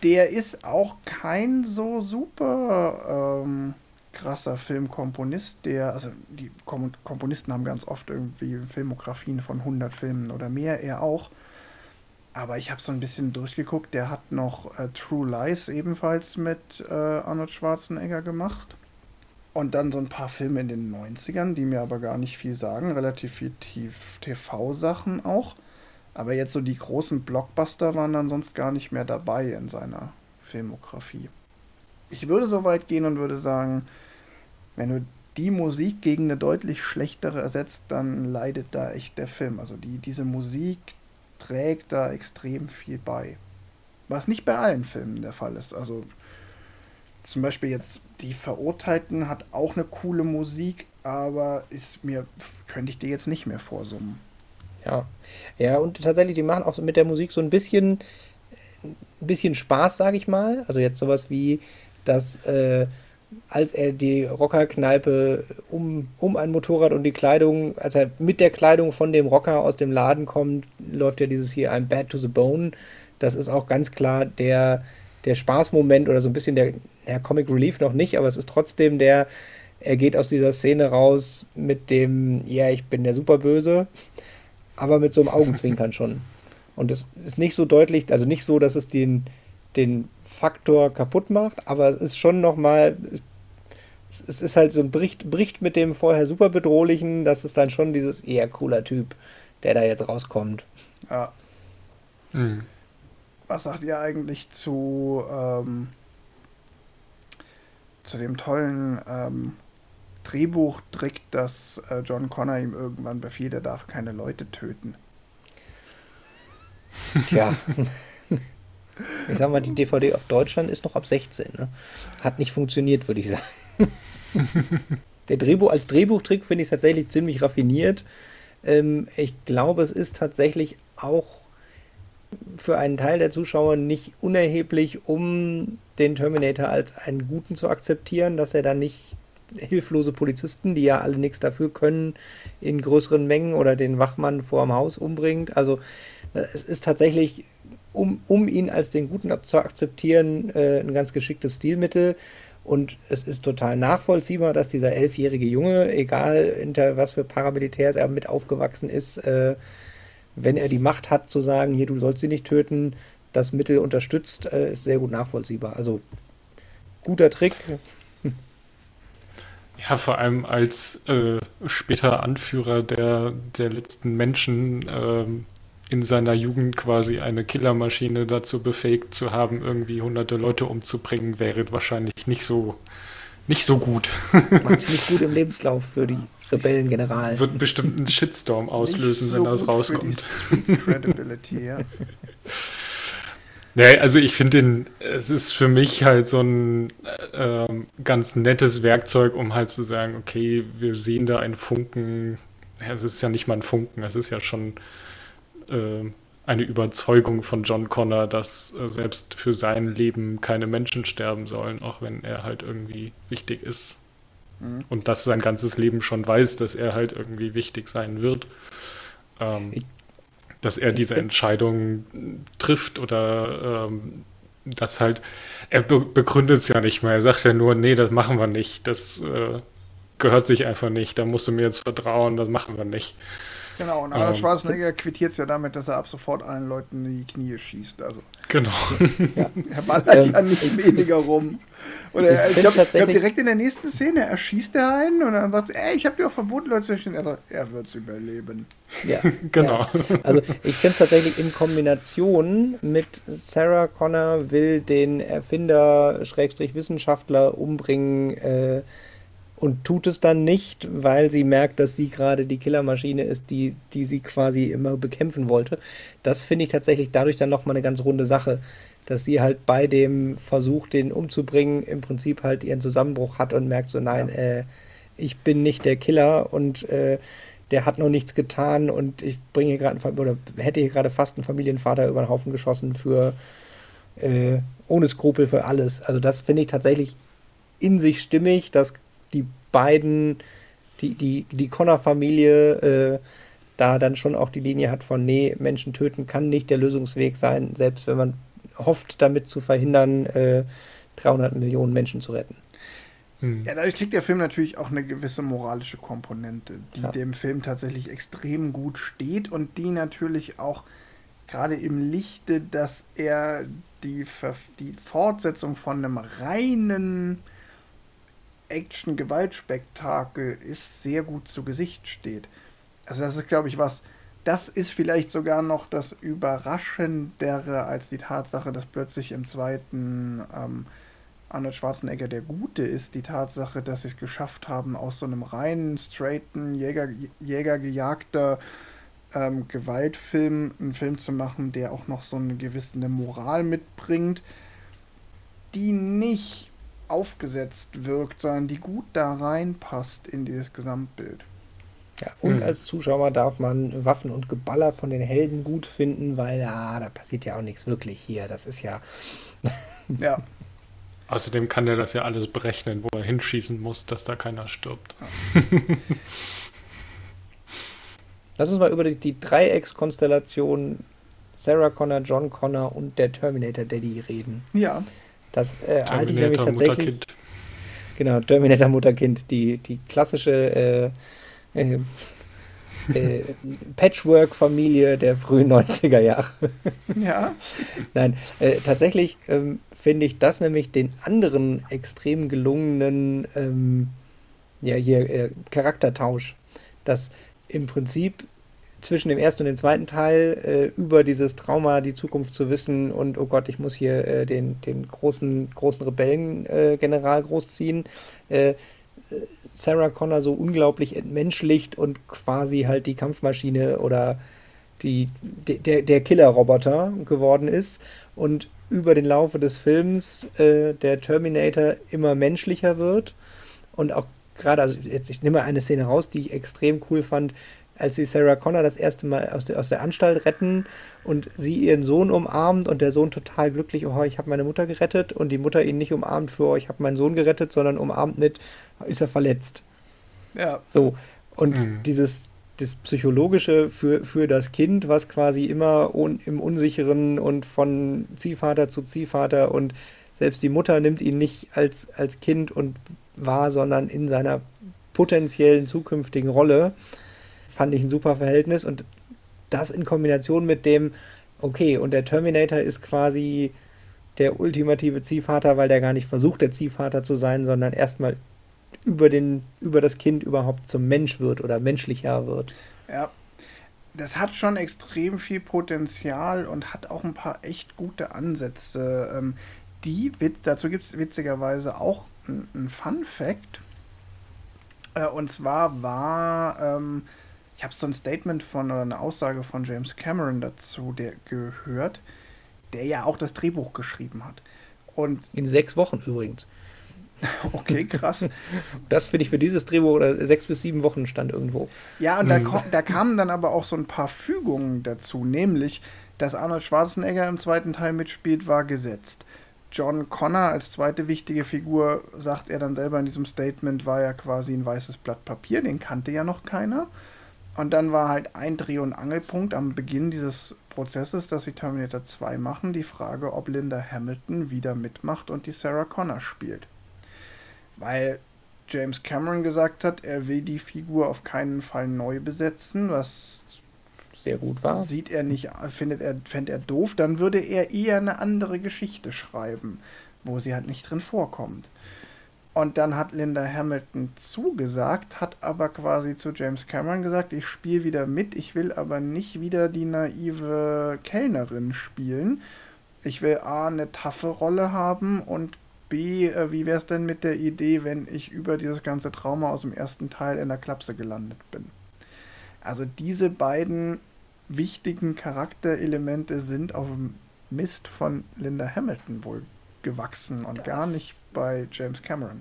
der ist auch kein so super ähm, krasser Filmkomponist, der, also die Komponisten haben ganz oft irgendwie Filmografien von 100 Filmen oder mehr, er auch. Aber ich habe so ein bisschen durchgeguckt, der hat noch äh, True Lies ebenfalls mit äh, Arnold Schwarzenegger gemacht. Und dann so ein paar Filme in den 90ern, die mir aber gar nicht viel sagen, relativ viel TV-Sachen auch. Aber jetzt so die großen Blockbuster waren dann sonst gar nicht mehr dabei in seiner Filmografie. Ich würde so weit gehen und würde sagen, wenn du die Musik gegen eine deutlich schlechtere ersetzt, dann leidet da echt der Film. Also die, diese Musik trägt da extrem viel bei. Was nicht bei allen Filmen der Fall ist. Also zum Beispiel jetzt Die Verurteilten hat auch eine coole Musik, aber ist mir, könnte ich dir jetzt nicht mehr vorsummen. Ja. Ja, und tatsächlich, die machen auch mit der Musik so ein bisschen, ein bisschen Spaß, sage ich mal. Also jetzt sowas wie, dass äh, als er die Rockerkneipe um, um ein Motorrad und die Kleidung, als er mit der Kleidung von dem Rocker aus dem Laden kommt, läuft ja dieses hier I'm bad to the bone. Das ist auch ganz klar der, der Spaßmoment oder so ein bisschen der, der Comic Relief noch nicht, aber es ist trotzdem der, er geht aus dieser Szene raus mit dem, ja, ich bin der Superböse, aber mit so einem Augenzwinkern schon. Und es ist nicht so deutlich, also nicht so, dass es den, den Faktor kaputt macht, aber es ist schon nochmal, es ist halt so ein bricht, bricht mit dem vorher super bedrohlichen, das ist dann schon dieses eher cooler Typ, der da jetzt rauskommt. Ja. Mhm. Was sagt ihr eigentlich zu, ähm, zu dem tollen ähm, Drehbuchtrick, dass äh, John Connor ihm irgendwann befiehlt, er darf keine Leute töten? Tja. Ich sag mal, die DVD auf Deutschland ist noch ab 16. Ne? Hat nicht funktioniert, würde ich sagen. Der Drehbuch als Drehbuchtrick finde ich tatsächlich ziemlich raffiniert. Ähm, ich glaube, es ist tatsächlich auch für einen Teil der Zuschauer nicht unerheblich, um den Terminator als einen guten zu akzeptieren, dass er dann nicht hilflose Polizisten, die ja alle nichts dafür können, in größeren Mengen oder den Wachmann vor dem Haus umbringt. Also äh, es ist tatsächlich um, um ihn als den Guten zu akzeptieren, äh, ein ganz geschicktes Stilmittel. Und es ist total nachvollziehbar, dass dieser elfjährige Junge, egal hinter was für Paramilitärs er mit aufgewachsen ist, äh, wenn er die Macht hat zu sagen, hier, du sollst sie nicht töten, das Mittel unterstützt, äh, ist sehr gut nachvollziehbar. Also guter Trick. Ja, vor allem als äh, später Anführer der, der letzten Menschen ähm, in seiner Jugend quasi eine Killermaschine dazu befähigt zu haben, irgendwie hunderte Leute umzubringen, wäre wahrscheinlich nicht so, nicht so gut. Macht sich nicht gut im Lebenslauf für die Rebellengeneral. Wird bestimmt einen Shitstorm auslösen, so wenn das rauskommt. Credibility, ja. Nee, also ich finde den, es ist für mich halt so ein äh, ganz nettes Werkzeug, um halt zu sagen, okay, wir sehen da einen Funken, es ja, ist ja nicht mal ein Funken, es ist ja schon äh, eine Überzeugung von John Connor, dass äh, selbst für sein Leben keine Menschen sterben sollen, auch wenn er halt irgendwie wichtig ist. Mhm. Und dass sein ganzes Leben schon weiß, dass er halt irgendwie wichtig sein wird. Ähm, dass er diese Entscheidung trifft oder ähm, das halt, er be begründet es ja nicht mehr. Er sagt ja nur, nee, das machen wir nicht. Das äh, gehört sich einfach nicht. Da musst du mir jetzt vertrauen, das machen wir nicht. Genau, und Arnold ähm, Schwarzenegger quittiert es ja damit, dass er ab sofort allen Leuten in die Knie schießt. Also. Genau. Ja. Er ballert ähm, ja nicht weniger rum. Und er, ich, ich glaube glaub, direkt in der nächsten Szene erschießt er einen und dann sagt er, ey, ich habe dir auch verboten, Leute zu schießen. Er sagt, er wird es überleben. Ja, genau. Ja. Also ich finde es tatsächlich in Kombination mit Sarah Connor will den Erfinder, Schrägstrich Wissenschaftler umbringen, äh, und tut es dann nicht, weil sie merkt, dass sie gerade die Killermaschine ist, die, die sie quasi immer bekämpfen wollte. Das finde ich tatsächlich dadurch dann nochmal eine ganz runde Sache, dass sie halt bei dem Versuch, den umzubringen, im Prinzip halt ihren Zusammenbruch hat und merkt so, nein, ja. äh, ich bin nicht der Killer und äh, der hat noch nichts getan und ich bringe gerade oder hätte hier gerade fast einen Familienvater über den Haufen geschossen für äh, ohne Skrupel für alles. Also das finde ich tatsächlich in sich stimmig, dass die beiden, die, die, die Connor-Familie äh, da dann schon auch die Linie hat von, nee, Menschen töten kann nicht der Lösungsweg sein, selbst wenn man hofft, damit zu verhindern, äh, 300 Millionen Menschen zu retten. Hm. Ja, dadurch kriegt der Film natürlich auch eine gewisse moralische Komponente, die ja. dem Film tatsächlich extrem gut steht und die natürlich auch gerade im Lichte, dass er die, die Fortsetzung von einem reinen Action-Gewaltspektakel ist, sehr gut zu Gesicht steht. Also das ist, glaube ich, was, das ist vielleicht sogar noch das Überraschendere als die Tatsache, dass plötzlich im zweiten ähm, Arnold Schwarzenegger der Gute ist. Die Tatsache, dass sie es geschafft haben, aus so einem reinen, straighten, Jäger, Jägergejagter ähm, Gewaltfilm einen Film zu machen, der auch noch so eine gewisse Moral mitbringt, die nicht aufgesetzt wirkt, sondern die gut da reinpasst in dieses Gesamtbild. Ja, und mhm. als Zuschauer darf man Waffen und Geballer von den Helden gut finden, weil ja, da passiert ja auch nichts wirklich hier. Das ist ja. ja. Außerdem kann der das ja alles berechnen, wo er hinschießen muss, dass da keiner stirbt. Lass uns mal über die, die Dreieckskonstellation Sarah Connor, John Connor und der Terminator Daddy reden. Ja. Das äh, halte ich nämlich tatsächlich. Mutterkind. Genau, Terminator Mutterkind, die, die klassische äh, äh, äh, Patchwork-Familie der frühen 90er Jahre. Ja. Nein, äh, tatsächlich ähm, finde ich das nämlich den anderen extrem gelungenen ähm, ja, hier, äh, Charaktertausch. Dass im Prinzip zwischen dem ersten und dem zweiten Teil äh, über dieses Trauma, die Zukunft zu wissen und oh Gott, ich muss hier äh, den, den großen, großen Rebellengeneral äh, großziehen. Äh, Sarah Connor so unglaublich entmenschlicht und quasi halt die Kampfmaschine oder die, der, der Killer-Roboter geworden ist. Und über den Laufe des Films äh, der Terminator immer menschlicher wird. Und auch gerade, also jetzt ich nehme eine Szene raus, die ich extrem cool fand, als sie Sarah Connor das erste Mal aus der, aus der Anstalt retten und sie ihren Sohn umarmt und der Sohn total glücklich, oh, ich habe meine Mutter gerettet und die Mutter ihn nicht umarmt für, oh, ich habe meinen Sohn gerettet, sondern umarmt mit, ist er verletzt. Ja. So. Und mhm. dieses das Psychologische für, für das Kind, was quasi immer un, im Unsicheren und von Ziehvater zu Ziehvater und selbst die Mutter nimmt ihn nicht als, als Kind und wahr, sondern in seiner potenziellen zukünftigen Rolle fand ich ein super Verhältnis und das in Kombination mit dem, okay, und der Terminator ist quasi der ultimative Ziehvater, weil der gar nicht versucht, der Ziehvater zu sein, sondern erstmal über, über das Kind überhaupt zum Mensch wird oder menschlicher wird. Ja, das hat schon extrem viel Potenzial und hat auch ein paar echt gute Ansätze. Ähm, die, dazu gibt es witzigerweise auch ein Fun Fact. Äh, und zwar war ähm, ich habe so ein Statement von oder eine Aussage von James Cameron dazu der gehört, der ja auch das Drehbuch geschrieben hat. Und in sechs Wochen übrigens. Okay, krass. Das finde ich für dieses Drehbuch oder sechs bis sieben Wochen stand irgendwo. Ja, und da, da kamen dann aber auch so ein paar Fügungen dazu, nämlich, dass Arnold Schwarzenegger im zweiten Teil mitspielt, war gesetzt. John Connor als zweite wichtige Figur, sagt er dann selber in diesem Statement, war ja quasi ein weißes Blatt Papier, den kannte ja noch keiner. Und dann war halt ein Dreh- und Angelpunkt am Beginn dieses Prozesses, dass sie Terminator 2 machen, die Frage, ob Linda Hamilton wieder mitmacht und die Sarah Connor spielt. Weil James Cameron gesagt hat, er will die Figur auf keinen Fall neu besetzen, was sehr gut war. Sieht er nicht, findet er, fände er doof, dann würde er eher eine andere Geschichte schreiben, wo sie halt nicht drin vorkommt. Und dann hat Linda Hamilton zugesagt, hat aber quasi zu James Cameron gesagt, ich spiele wieder mit, ich will aber nicht wieder die naive Kellnerin spielen. Ich will A, eine taffe Rolle haben und B, äh, wie wäre es denn mit der Idee, wenn ich über dieses ganze Trauma aus dem ersten Teil in der Klapse gelandet bin? Also diese beiden wichtigen Charakterelemente sind auf dem Mist von Linda Hamilton wohl gewachsen und das gar nicht bei James Cameron.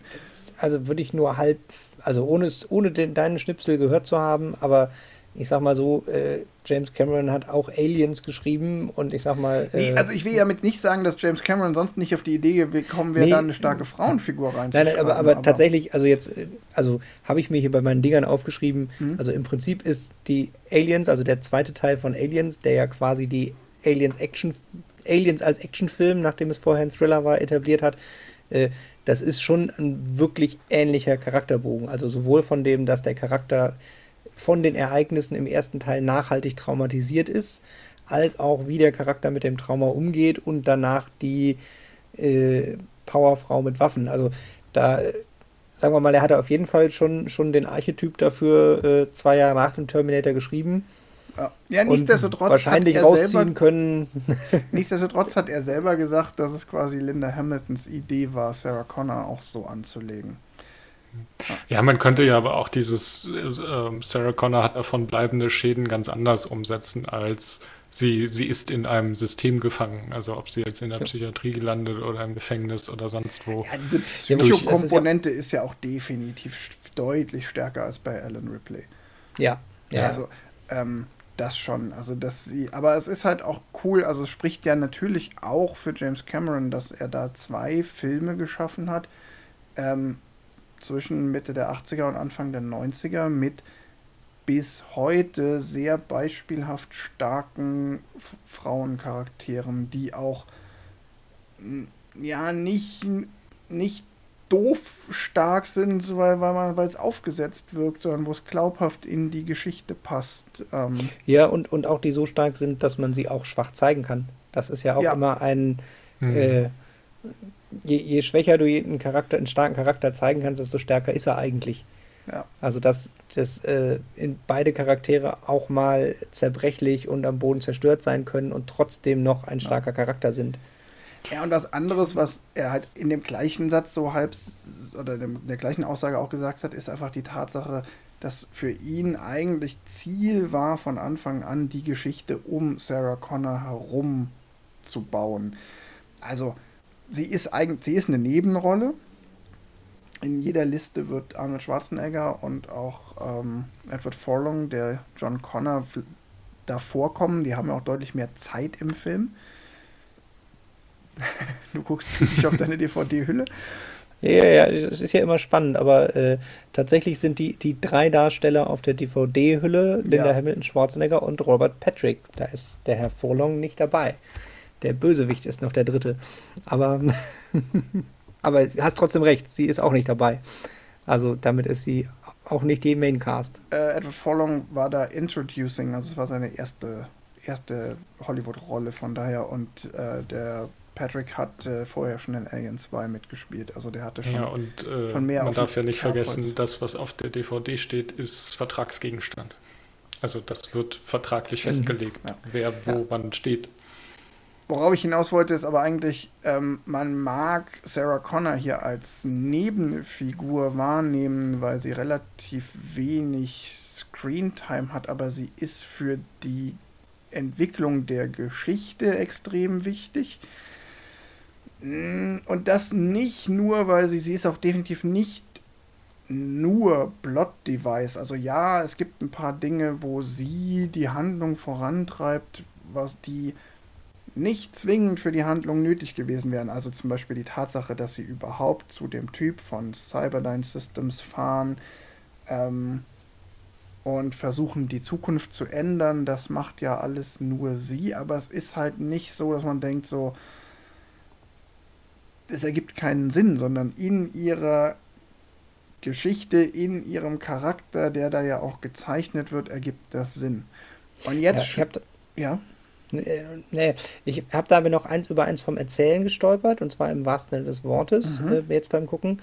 Also würde ich nur halb, also ohne, ohne den, deinen Schnipsel gehört zu haben, aber ich sag mal so, äh, James Cameron hat auch Aliens geschrieben und ich sag mal. Äh, nee, also ich will damit nicht sagen, dass James Cameron sonst nicht auf die Idee gekommen wäre, nee, da eine starke Frauenfigur reinzuschreiben. Nein, nein, aber, aber, aber, tatsächlich, also jetzt, also habe ich mir hier bei meinen Dingern aufgeschrieben, mhm. also im Prinzip ist die Aliens, also der zweite Teil von Aliens, der ja quasi die Aliens Action Aliens als Actionfilm, nachdem es vorher ein Thriller war, etabliert hat, äh, das ist schon ein wirklich ähnlicher Charakterbogen. Also sowohl von dem, dass der Charakter von den Ereignissen im ersten Teil nachhaltig traumatisiert ist, als auch wie der Charakter mit dem Trauma umgeht und danach die äh, Powerfrau mit Waffen. Also da, sagen wir mal, er hatte auf jeden Fall schon, schon den Archetyp dafür äh, zwei Jahre nach dem Terminator geschrieben. Ja, nichtsdestotrotz wahrscheinlich hat er rausziehen selber, können. nichtsdestotrotz hat er selber gesagt, dass es quasi Linda Hamiltons Idee war, Sarah Connor auch so anzulegen. Ja, man könnte ja aber auch dieses äh, Sarah Connor hat davon bleibende Schäden ganz anders umsetzen, als sie, sie ist in einem System gefangen. Also ob sie jetzt in der Psychiatrie gelandet oder im Gefängnis oder sonst wo. Ja, diese Psychokomponente ist, ja, ist ja auch definitiv deutlich stärker als bei Alan Ripley. Ja, ja. Also ähm, das schon. Also das, aber es ist halt auch cool, also es spricht ja natürlich auch für James Cameron, dass er da zwei Filme geschaffen hat, ähm, zwischen Mitte der 80er und Anfang der 90er mit bis heute sehr beispielhaft starken Frauencharakteren, die auch ja nicht, nicht doof stark sind, weil, weil weil es aufgesetzt wirkt, sondern wo es glaubhaft in die Geschichte passt. Ähm ja, und, und auch die so stark sind, dass man sie auch schwach zeigen kann. Das ist ja auch ja. immer ein mhm. äh, je, je, schwächer du einen Charakter, einen starken Charakter zeigen kannst, desto stärker ist er eigentlich. Ja. Also dass, dass äh, in beide Charaktere auch mal zerbrechlich und am Boden zerstört sein können und trotzdem noch ein starker ja. Charakter sind. Ja, und das anderes, was er halt in dem gleichen Satz so halb oder in der gleichen Aussage auch gesagt hat, ist einfach die Tatsache, dass für ihn eigentlich Ziel war von Anfang an, die Geschichte um Sarah Connor herum zu bauen. Also, sie ist eigentlich, sie ist eine Nebenrolle. In jeder Liste wird Arnold Schwarzenegger und auch ähm, Edward Forlong, der John Connor, da vorkommen. Die haben ja auch deutlich mehr Zeit im Film. Du guckst nicht auf deine DVD-Hülle. Ja, ja, es ist ja immer spannend, aber äh, tatsächlich sind die, die drei Darsteller auf der DVD-Hülle, Linda ja. Hamilton, Schwarzenegger und Robert Patrick. Da ist der Herr Forlong nicht dabei. Der Bösewicht ist noch der dritte. Aber, aber du hast trotzdem recht, sie ist auch nicht dabei. Also damit ist sie auch nicht die Maincast. Äh, Edward Forlong war da Introducing, also es war seine erste, erste Hollywood-Rolle von daher und äh, der Patrick hat äh, vorher schon in Alien 2 mitgespielt. Also der hatte schon, ja, und, äh, schon mehr. Man darf ja nicht vergessen, das, was auf der DVD steht, ist Vertragsgegenstand. Also das wird vertraglich mhm. festgelegt, ja. wer wo ja. wann steht. Worauf ich hinaus wollte, ist aber eigentlich, ähm, man mag Sarah Connor hier als Nebenfigur wahrnehmen, weil sie relativ wenig Screentime hat, aber sie ist für die Entwicklung der Geschichte extrem wichtig. Mm, und das nicht nur, weil sie, sie ist auch definitiv nicht nur Plot-Device. Also ja, es gibt ein paar Dinge, wo sie die Handlung vorantreibt, was die nicht zwingend für die Handlung nötig gewesen wären. Also zum Beispiel die Tatsache, dass sie überhaupt zu dem Typ von Cyberdyne Systems fahren ähm, und versuchen, die Zukunft zu ändern. Das macht ja alles nur sie, aber es ist halt nicht so, dass man denkt so, es ergibt keinen Sinn, sondern in ihrer Geschichte, in ihrem Charakter, der da ja auch gezeichnet wird, ergibt das Sinn. Und jetzt. Ja, ja. Nee, ich habe da aber noch eins über eins vom Erzählen gestolpert, und zwar im wahrsten Sinne des Wortes, Mhm. äh, jetzt beim Gucken.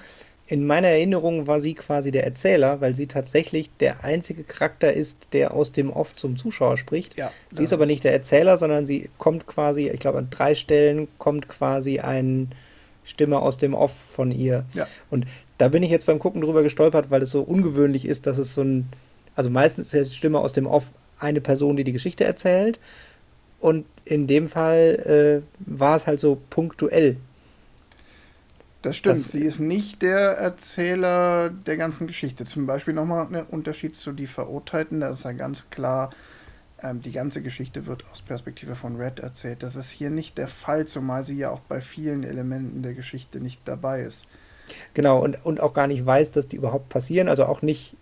In meiner Erinnerung war sie quasi der Erzähler, weil sie tatsächlich der einzige Charakter ist, der aus dem Off zum Zuschauer spricht. Ja, Sie ist aber nicht der Erzähler, sondern sie kommt quasi, ich glaube, an drei Stellen kommt quasi eine Stimme aus dem Off von ihr. Ja. Und da bin ich jetzt beim Gucken drüber gestolpert, weil es so ungewöhnlich ist, dass es so ein, also meistens ist die Stimme aus dem Off eine Person, die die Geschichte erzählt. Und in dem Fall äh, war es halt so punktuell. Das stimmt. Das- sie ist nicht der Erzähler der ganzen Geschichte. Zum Beispiel nochmal ein Unterschied zu Die Verurteilten. Da ist ja ganz klar, ähm, die ganze Geschichte wird aus Perspektive von Red erzählt. Das ist hier nicht der Fall, zumal sie ja auch bei vielen Elementen der Geschichte nicht dabei ist. Genau, und, und auch gar nicht weiß, dass die überhaupt passieren. Also auch nicht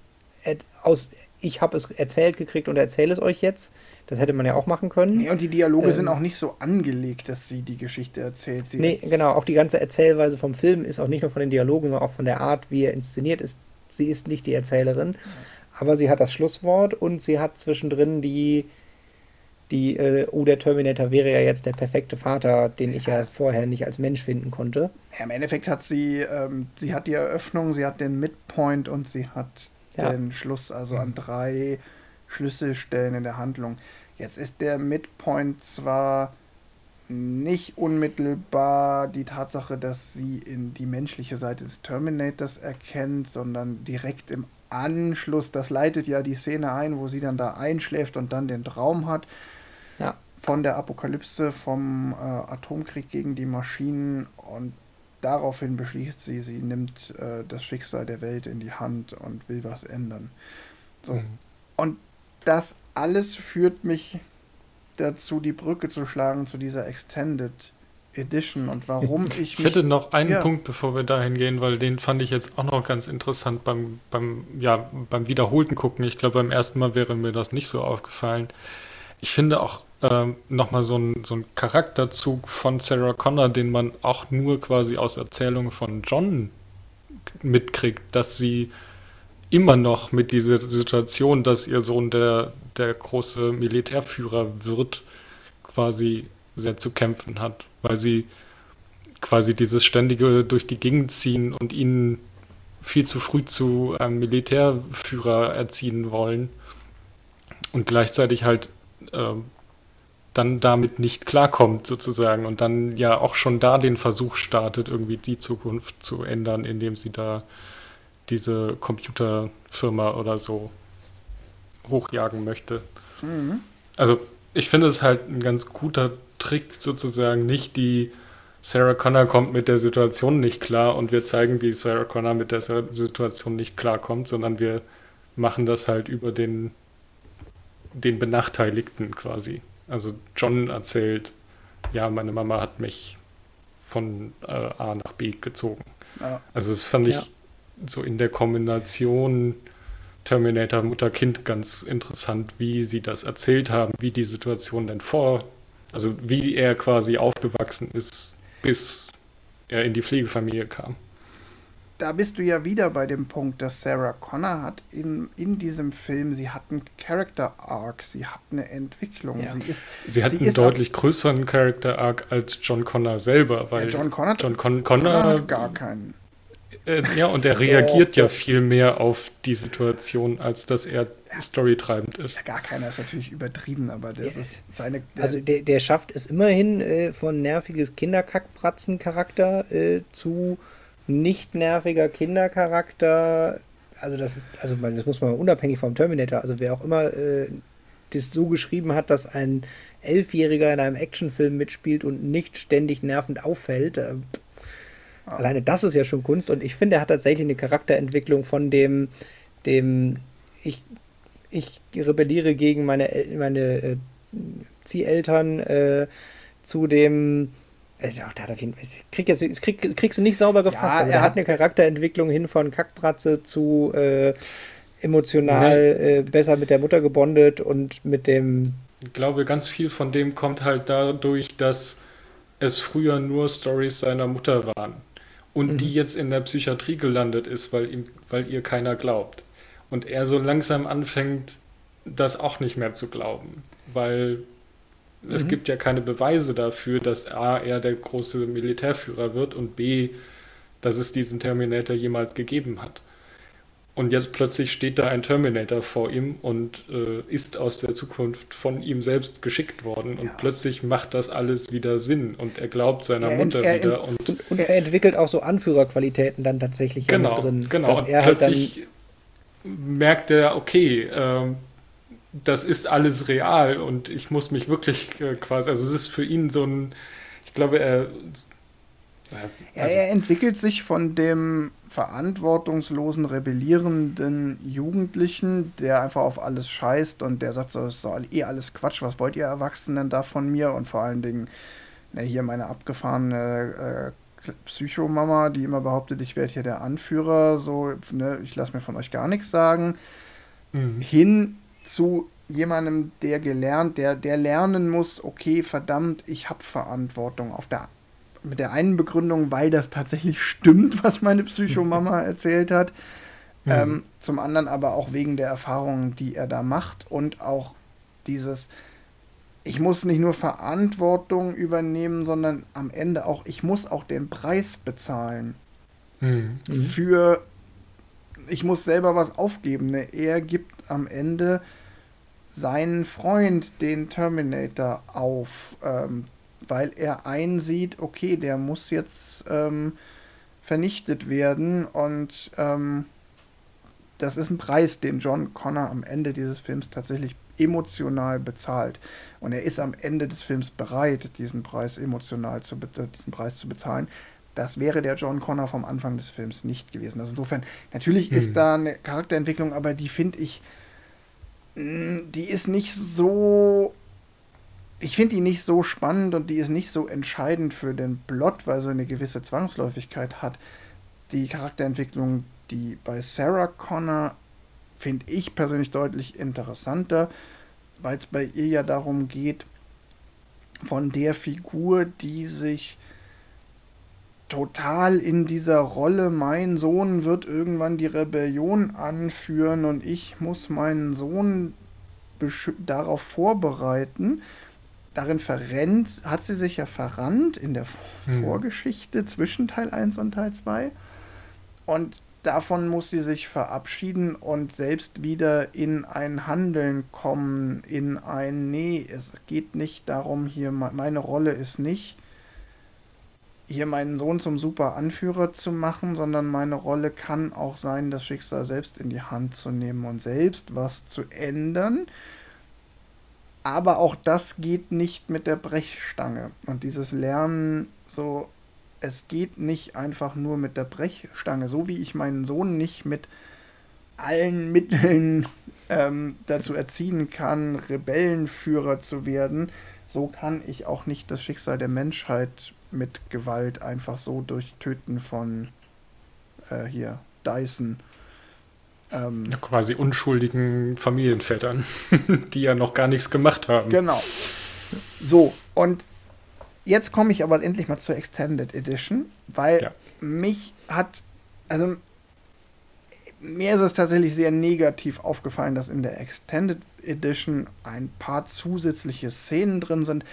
aus, ich habe es erzählt gekriegt und erzähle es euch jetzt. Das hätte man ja auch machen können. Nee, und die Dialoge Ähm. sind auch nicht so angelegt, dass sie die Geschichte erzählt. Sie Nee, genau, auch die ganze Erzählweise vom Film ist auch nicht nur von den Dialogen, sondern auch von der Art, wie er inszeniert ist. Sie ist nicht die Erzählerin, aber sie hat das Schlusswort und sie hat zwischendrin die, die, äh, oh, der Terminator wäre ja jetzt der perfekte Vater, den ich ja vorher nicht als Mensch finden konnte. Ja, Im Endeffekt hat sie, ähm, sie hat die Eröffnung, sie hat den Midpoint und sie hat Ja. den Schluss, also an drei Schlüsselstellen in der Handlung. Jetzt ist der Midpoint zwar nicht unmittelbar die Tatsache, dass sie in die menschliche Seite des Terminators erkennt, sondern direkt im Anschluss, das leitet ja die Szene ein, wo sie dann da einschläft und dann den Traum hat Ja. von der Apokalypse, vom äh, Atomkrieg gegen die Maschinen und daraufhin beschließt sie, sie nimmt äh, das Schicksal der Welt in die Hand und will was ändern. So. Mhm. Und das alles führt mich dazu, die Brücke zu schlagen zu dieser Extended Edition und warum ich Ich hätte noch einen Ja. Punkt, bevor wir dahin gehen, weil den fand ich jetzt auch noch ganz interessant beim, beim, ja, beim wiederholten Gucken. Ich glaube, beim ersten Mal wäre mir das nicht so aufgefallen. Ich finde auch ähm, nochmal so ein, so ein Charakterzug von Sarah Connor, den man auch nur quasi aus Erzählungen von John mitkriegt, dass sie immer noch mit dieser Situation, dass ihr Sohn der, der große Militärführer wird, quasi sehr zu kämpfen hat, weil sie quasi dieses ständige durch die Gegend ziehen und ihn viel zu früh zu einem Militärführer erziehen wollen und gleichzeitig halt ähm, dann damit nicht klarkommt sozusagen und dann ja auch schon da den Versuch startet, irgendwie die Zukunft zu ändern, indem sie da diese Computerfirma oder so hochjagen möchte. Mhm. Also ich finde es halt ein ganz guter Trick sozusagen, nicht die Sarah Connor kommt mit der Situation nicht klar und wir zeigen, wie Sarah Connor mit der Situation nicht klarkommt, sondern wir machen das halt über den, den Benachteiligten quasi. Also John erzählt, ja, meine Mama hat mich von äh, A nach B gezogen. Ja. Also das fand ich Ja. so in der Kombination Terminator Mutter-Kind ganz interessant, wie sie das erzählt haben, wie die Situation denn vor, also wie er quasi aufgewachsen ist, bis er in die Pflegefamilie kam. Da bist du ja wieder bei dem Punkt, dass Sarah Connor hat in, in diesem Film, sie hat einen Character Arc, sie hat eine Entwicklung, Ja. sie ist Sie hat Sie einen deutlich größeren Character Arc als John Connor selber, weil ja, John Connor, John Con Connor Connor, hat gar keinen. Äh, ja, und er reagiert ja das- viel mehr auf die Situation, als dass er storytreibend ist. Gar keiner ist natürlich übertrieben, aber das Ja. ist seine. Der, Also der, der schafft es immerhin äh, von nerviges Kinderkackbratzen-Charakter äh, zu nicht nerviger Kindercharakter. Also das ist, also man, das muss man unabhängig vom Terminator, also wer auch immer äh, das so geschrieben hat, dass ein Elfjähriger in einem Actionfilm mitspielt und nicht ständig nervend auffällt. Äh, Ja. Alleine das ist ja schon Kunst und ich finde, er hat tatsächlich eine Charakterentwicklung von dem, dem ich, ich rebelliere gegen meine, meine äh, Zieheltern äh, zu dem. Äh, ja, da hat er auf jeden Fall- ich krieg jetzt, ich krieg, kriegst du nicht sauber gefasst, Ja, aber er hat- hat eine Charakterentwicklung hin von Kackbratze zu äh, emotional äh, besser mit der Mutter gebondet und mit dem. Ich glaube, ganz viel von dem kommt halt dadurch, dass es früher nur Stories seiner Mutter waren und Mhm. die jetzt in der Psychiatrie gelandet ist, weil ihm, weil ihr keiner glaubt. Und er so langsam anfängt, das auch nicht mehr zu glauben, weil mhm. es gibt ja keine Beweise dafür, dass A, er der große Militärführer wird und B, dass es diesen Terminator jemals gegeben hat. Und jetzt plötzlich steht da ein Terminator vor ihm und äh, ist aus der Zukunft von ihm selbst geschickt worden. Und ja. plötzlich macht das alles wieder Sinn und er glaubt seiner er, Mutter er, wieder. Und, und, und, er entwickelt auch so Anführerqualitäten dann tatsächlich genau, drin. Genau, dass und er plötzlich halt dann merkt er, okay, äh, das ist alles real und ich muss mich wirklich äh, quasi, also es ist für ihn so ein, ich glaube, er also, er entwickelt sich von dem verantwortungslosen, rebellierenden Jugendlichen, der einfach auf alles scheißt und der sagt so, das ist doch eh alles Quatsch, was wollt ihr Erwachsenen da von mir? Und vor allen Dingen, na, hier meine abgefahrene äh, Psychomama, die immer behauptet, ich werde hier der Anführer, so, ne, ich lasse mir von euch gar nichts sagen, mhm. hin zu jemandem, der gelernt, der, der lernen muss, okay, verdammt, ich habe Verantwortung auf der mit der einen Begründung, weil das tatsächlich stimmt, was meine Psychomama erzählt hat. Mhm. Ähm, zum anderen aber auch wegen der Erfahrungen, die er da macht und auch dieses, ich muss nicht nur Verantwortung übernehmen, sondern am Ende auch, ich muss auch den Preis bezahlen. Mhm. Für, ich muss selber was aufgeben. Ne? Er gibt am Ende seinen Freund, den Terminator, auf. Ähm, weil er einsieht, okay, der muss jetzt ähm, vernichtet werden und ähm, das ist ein Preis, den John Connor am Ende dieses Films tatsächlich emotional bezahlt. Und er ist am Ende des Films bereit, diesen Preis emotional zu, diesen Preis zu bezahlen. Das wäre der John Connor vom Anfang des Films nicht gewesen. Also insofern, natürlich hm. ist da eine Charakterentwicklung, aber die finde ich, mm, die ist nicht so ich finde die nicht so spannend und die ist nicht so entscheidend für den Plot, weil sie eine gewisse Zwangsläufigkeit hat. Die Charakterentwicklung, die bei Sarah Connor, finde ich persönlich deutlich interessanter, weil es bei ihr ja darum geht, von der Figur, die sich total in dieser Rolle, mein Sohn wird irgendwann die Rebellion anführen und ich muss meinen Sohn darauf vorbereiten darin verrennt, hat sie sich ja verrannt in der hm. Vorgeschichte zwischen Teil 1 und Teil 2. Und davon muss sie sich verabschieden und selbst wieder in ein Handeln kommen, in ein, nee, es geht nicht darum, hier, meine Rolle ist nicht, hier meinen Sohn zum super Anführer zu machen, sondern meine Rolle kann auch sein, das Schicksal selbst in die Hand zu nehmen und selbst was zu ändern aber auch das geht nicht mit der Brechstange. Und dieses Lernen so, es geht nicht einfach nur mit der Brechstange. So wie ich meinen Sohn nicht mit allen Mitteln ähm, dazu erziehen kann, Rebellenführer zu werden, so kann ich auch nicht das Schicksal der Menschheit mit Gewalt einfach so durch Töten von äh, hier Dyson ähm, ja, quasi unschuldigen Familienvätern, die ja noch gar nichts gemacht haben. Genau. So, und jetzt komme ich aber endlich mal zur Extended Edition, weil ja. mich hat, also mir ist es tatsächlich sehr negativ aufgefallen, dass in der Extended Edition ein paar zusätzliche Szenen drin sind.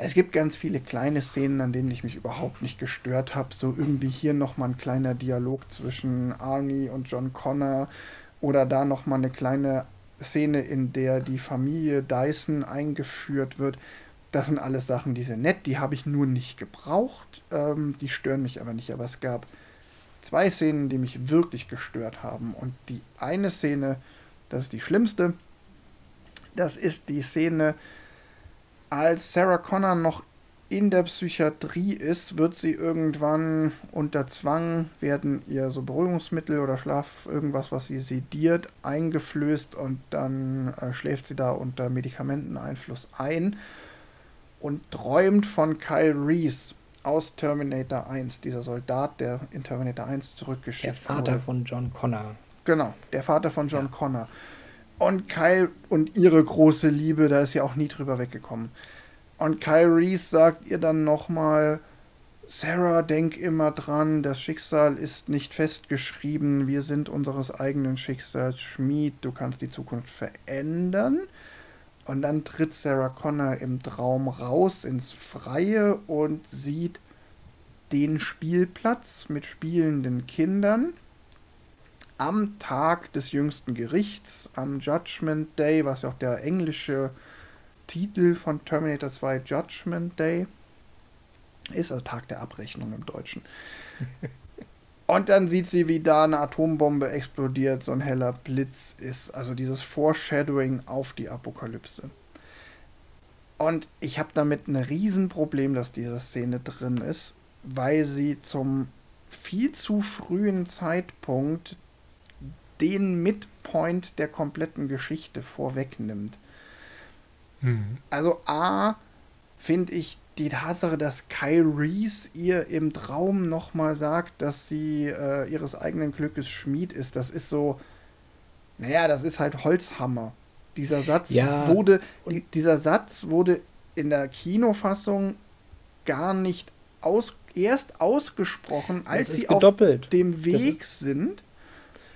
Es gibt ganz viele kleine Szenen, an denen ich mich überhaupt nicht gestört habe. So irgendwie hier nochmal ein kleiner Dialog zwischen Arnie und John Connor oder da nochmal eine kleine Szene, in der die Familie Dyson eingeführt wird. Das sind alles Sachen, die sind nett, die habe ich nur nicht gebraucht. Ähm, die stören mich aber nicht. Aber es gab zwei Szenen, die mich wirklich gestört haben. Und die eine Szene, das ist die schlimmste, das ist die Szene, als Sarah Connor noch in der Psychiatrie ist, wird sie irgendwann unter Zwang, werden ihr so Beruhigungsmittel oder Schlaf, irgendwas, was sie sediert, eingeflößt und dann äh, schläft sie da unter Medikamenteneinfluss ein und träumt von Kyle Reese aus Terminator 1, dieser Soldat, der in Terminator 1 zurückgeschickt wurde. Der Vater wurde. von John Connor. Genau, der Vater von John ja. Connor. Und Kyle und ihre große Liebe, da ist ja auch nie drüber weggekommen. Und Kyle Reese sagt ihr dann nochmal, Sarah, denk immer dran, das Schicksal ist nicht festgeschrieben, wir sind unseres eigenen Schicksals Schmied, du kannst die Zukunft verändern. Und dann tritt Sarah Connor im Traum raus ins Freie und sieht den Spielplatz mit spielenden Kindern am Tag des jüngsten Gerichts, am Judgment Day, was ja auch der englische Titel von Terminator 2 Judgment Day ist, also Tag der Abrechnung im Deutschen. Und dann sieht sie, wie da eine Atombombe explodiert, so ein heller Blitz ist. Also dieses Foreshadowing auf die Apokalypse. Und ich habe damit ein Riesenproblem, dass diese Szene drin ist, weil sie zum viel zu frühen Zeitpunkt den Midpoint der kompletten Geschichte vorwegnimmt. Mhm. Also A, finde ich die Tatsache, dass Kyle Reese ihr im Traum nochmal sagt, dass sie äh, ihres eigenen Glückes Schmied ist, das ist so, naja, das ist halt Holzhammer. Dieser Satz ja, wurde, die, dieser Satz wurde in der Kinofassung gar nicht aus, erst ausgesprochen, als sie gedoppelt. auf dem Weg sind.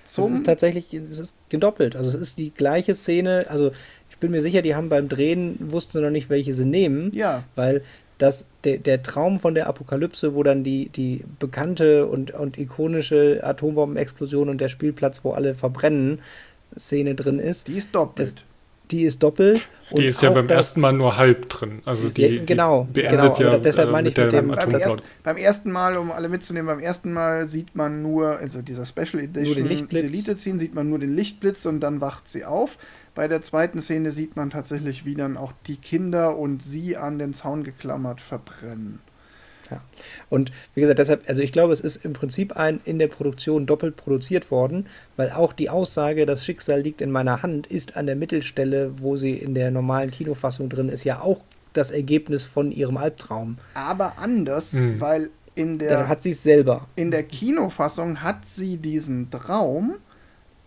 Zum das ist tatsächlich, es ist gedoppelt. Also es ist die gleiche Szene, also ich bin mir sicher, die haben beim Drehen, wussten noch nicht, welche sie nehmen. Ja. Weil dass der, der Traum von der Apokalypse, wo dann die, die bekannte und, und ikonische Atombombenexplosion und der Spielplatz, wo alle verbrennen, Szene drin ist. Die ist doppelt. Das, die ist doppelt. Die ist ja beim ersten Mal nur halb drin. Also die, ja, genau, die beendet genau, ja deshalb meine ich mit dem, beim, erst, beim, ersten Mal, um alle mitzunehmen, beim ersten Mal sieht man nur, also dieser Special Edition Deleted Scene, sieht man nur den Lichtblitz und dann wacht sie auf. Bei der zweiten Szene sieht man tatsächlich, wie dann auch die Kinder und sie an den Zaun geklammert verbrennen. Ja. Und wie gesagt, deshalb, also ich glaube, es ist im Prinzip ein in der Produktion doppelt produziert worden, weil auch die Aussage, das Schicksal liegt in meiner Hand, ist an der Mittelstelle, wo sie in der normalen Kinofassung drin ist, ja auch das Ergebnis von ihrem Albtraum. Aber anders, hm. weil in der. Dann hat sie es selber. In der Kinofassung hat sie diesen Traum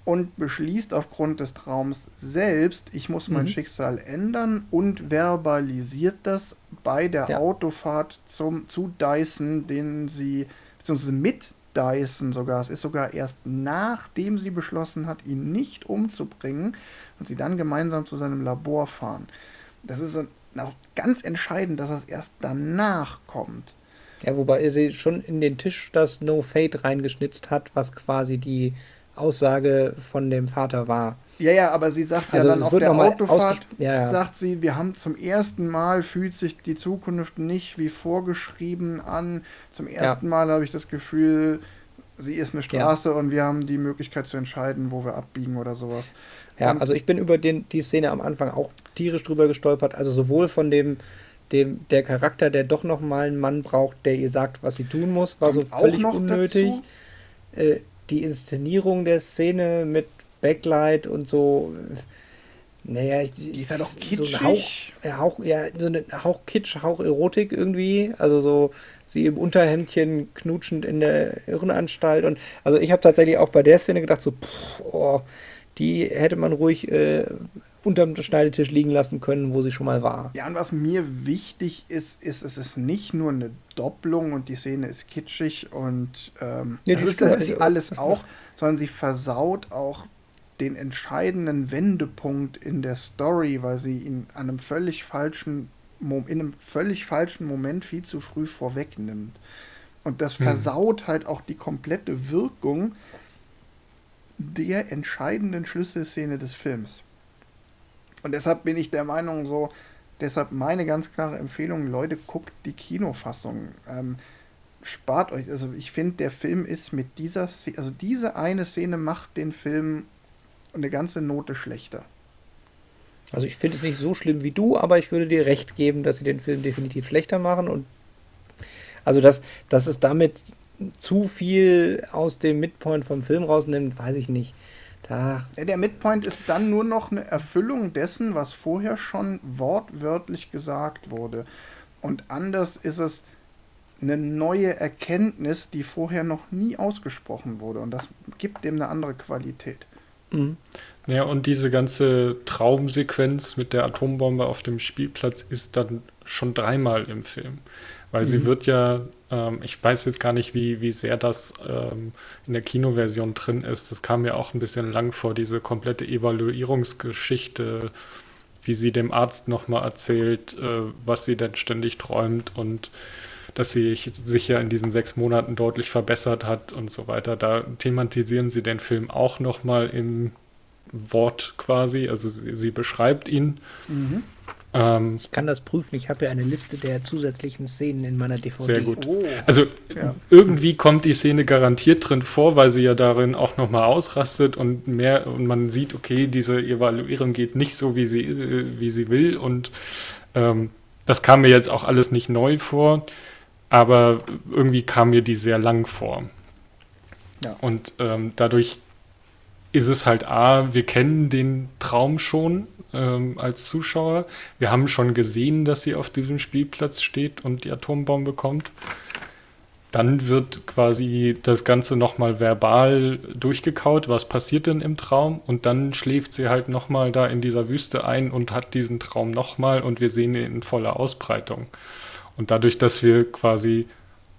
und beschließt aufgrund des Traums selbst, ich muss mein mhm. Schicksal ändern und verbalisiert das bei der ja. Autofahrt zum, zu Dyson, den sie, beziehungsweise mit Dyson sogar, es ist sogar erst nachdem sie beschlossen hat, ihn nicht umzubringen und sie dann gemeinsam zu seinem Labor fahren. Das ist auch ganz entscheidend, dass das erst danach kommt. Ja, wobei sie schon in den Tisch das No Fate reingeschnitzt hat, was quasi die Aussage von dem Vater war. Ja, ja, aber sie sagt also ja dann auf der Autofahrt, ja, ja. sagt sie, wir haben zum ersten Mal fühlt sich die Zukunft nicht wie vorgeschrieben an. Zum ersten ja. Mal habe ich das Gefühl, sie ist eine Straße und wir haben die Möglichkeit zu entscheiden, wo wir abbiegen oder sowas. Ja, und also ich bin über den, die Szene am Anfang auch tierisch drüber gestolpert. Also sowohl von dem, dem der Charakter, der doch noch mal einen Mann braucht, der ihr sagt, was sie tun muss, war so völlig unnötig. Äh, die Inszenierung der Szene mit Backlight und so. Naja, die ist ja doch kitschig. So ein Hauch, ja, Hauch, ja, so ein Hauch Kitsch, Hauch Erotik irgendwie. Also so sie im Unterhemdchen knutschend in der Irrenanstalt. Und also ich habe tatsächlich auch bei der Szene gedacht, so, pff, oh, die hätte man ruhig äh, unterm Schneidetisch liegen lassen können, wo sie schon mal war. Ja, und was mir wichtig ist, ist, es ist nicht nur eine Doppelung und die Szene ist kitschig und ähm, ja, das, ist, das ist sie alles auch, sondern sie versaut auch den entscheidenden Wendepunkt in der Story, weil sie ihn an einem völlig falschen in einem völlig falschen Moment viel zu früh vorwegnimmt. Und das hm. versaut halt auch die komplette Wirkung der entscheidenden Schlüsselszene des Films. Und deshalb bin ich der Meinung, so, deshalb meine ganz klare Empfehlung, Leute, guckt die Kinofassung. Ähm, spart euch, also ich finde, der Film ist mit dieser Szene, also diese eine Szene macht den Film eine ganze Note schlechter. Also ich finde es nicht so schlimm wie du, aber ich würde dir recht geben, dass sie den Film definitiv schlechter machen und also dass, dass es damit zu viel aus dem Midpoint vom Film rausnimmt, weiß ich nicht. Da. Der Midpoint ist dann nur noch eine Erfüllung dessen, was vorher schon wortwörtlich gesagt wurde. Und anders ist es eine neue Erkenntnis, die vorher noch nie ausgesprochen wurde. Und das gibt dem eine andere Qualität. Mhm. Ja, und diese ganze Traumsequenz mit der Atombombe auf dem Spielplatz ist dann schon dreimal im Film. Weil mhm. sie wird ja, ähm, ich weiß jetzt gar nicht, wie, wie sehr das ähm, in der Kinoversion drin ist. Das kam mir auch ein bisschen lang vor, diese komplette Evaluierungsgeschichte, wie sie dem Arzt nochmal erzählt, äh, was sie denn ständig träumt und dass sie sich ja in diesen sechs Monaten deutlich verbessert hat und so weiter. Da thematisieren sie den Film auch nochmal im Wort quasi. Also sie, sie beschreibt ihn. Mhm. Ähm, ich kann das prüfen. Ich habe ja eine Liste der zusätzlichen Szenen in meiner DVD. Sehr gut. Oh. Also ja. irgendwie kommt die Szene garantiert drin vor, weil sie ja darin auch nochmal ausrastet und mehr und man sieht, okay, diese Evaluierung geht nicht so, wie sie, äh, wie sie will. Und ähm, das kam mir jetzt auch alles nicht neu vor aber irgendwie kam mir die sehr lang vor. Ja. Und ähm, dadurch ist es halt A, wir kennen den Traum schon ähm, als Zuschauer. Wir haben schon gesehen, dass sie auf diesem Spielplatz steht und die Atombombe kommt. Dann wird quasi das Ganze nochmal verbal durchgekaut, was passiert denn im Traum. Und dann schläft sie halt nochmal da in dieser Wüste ein und hat diesen Traum nochmal und wir sehen ihn in voller Ausbreitung. Und dadurch, dass wir quasi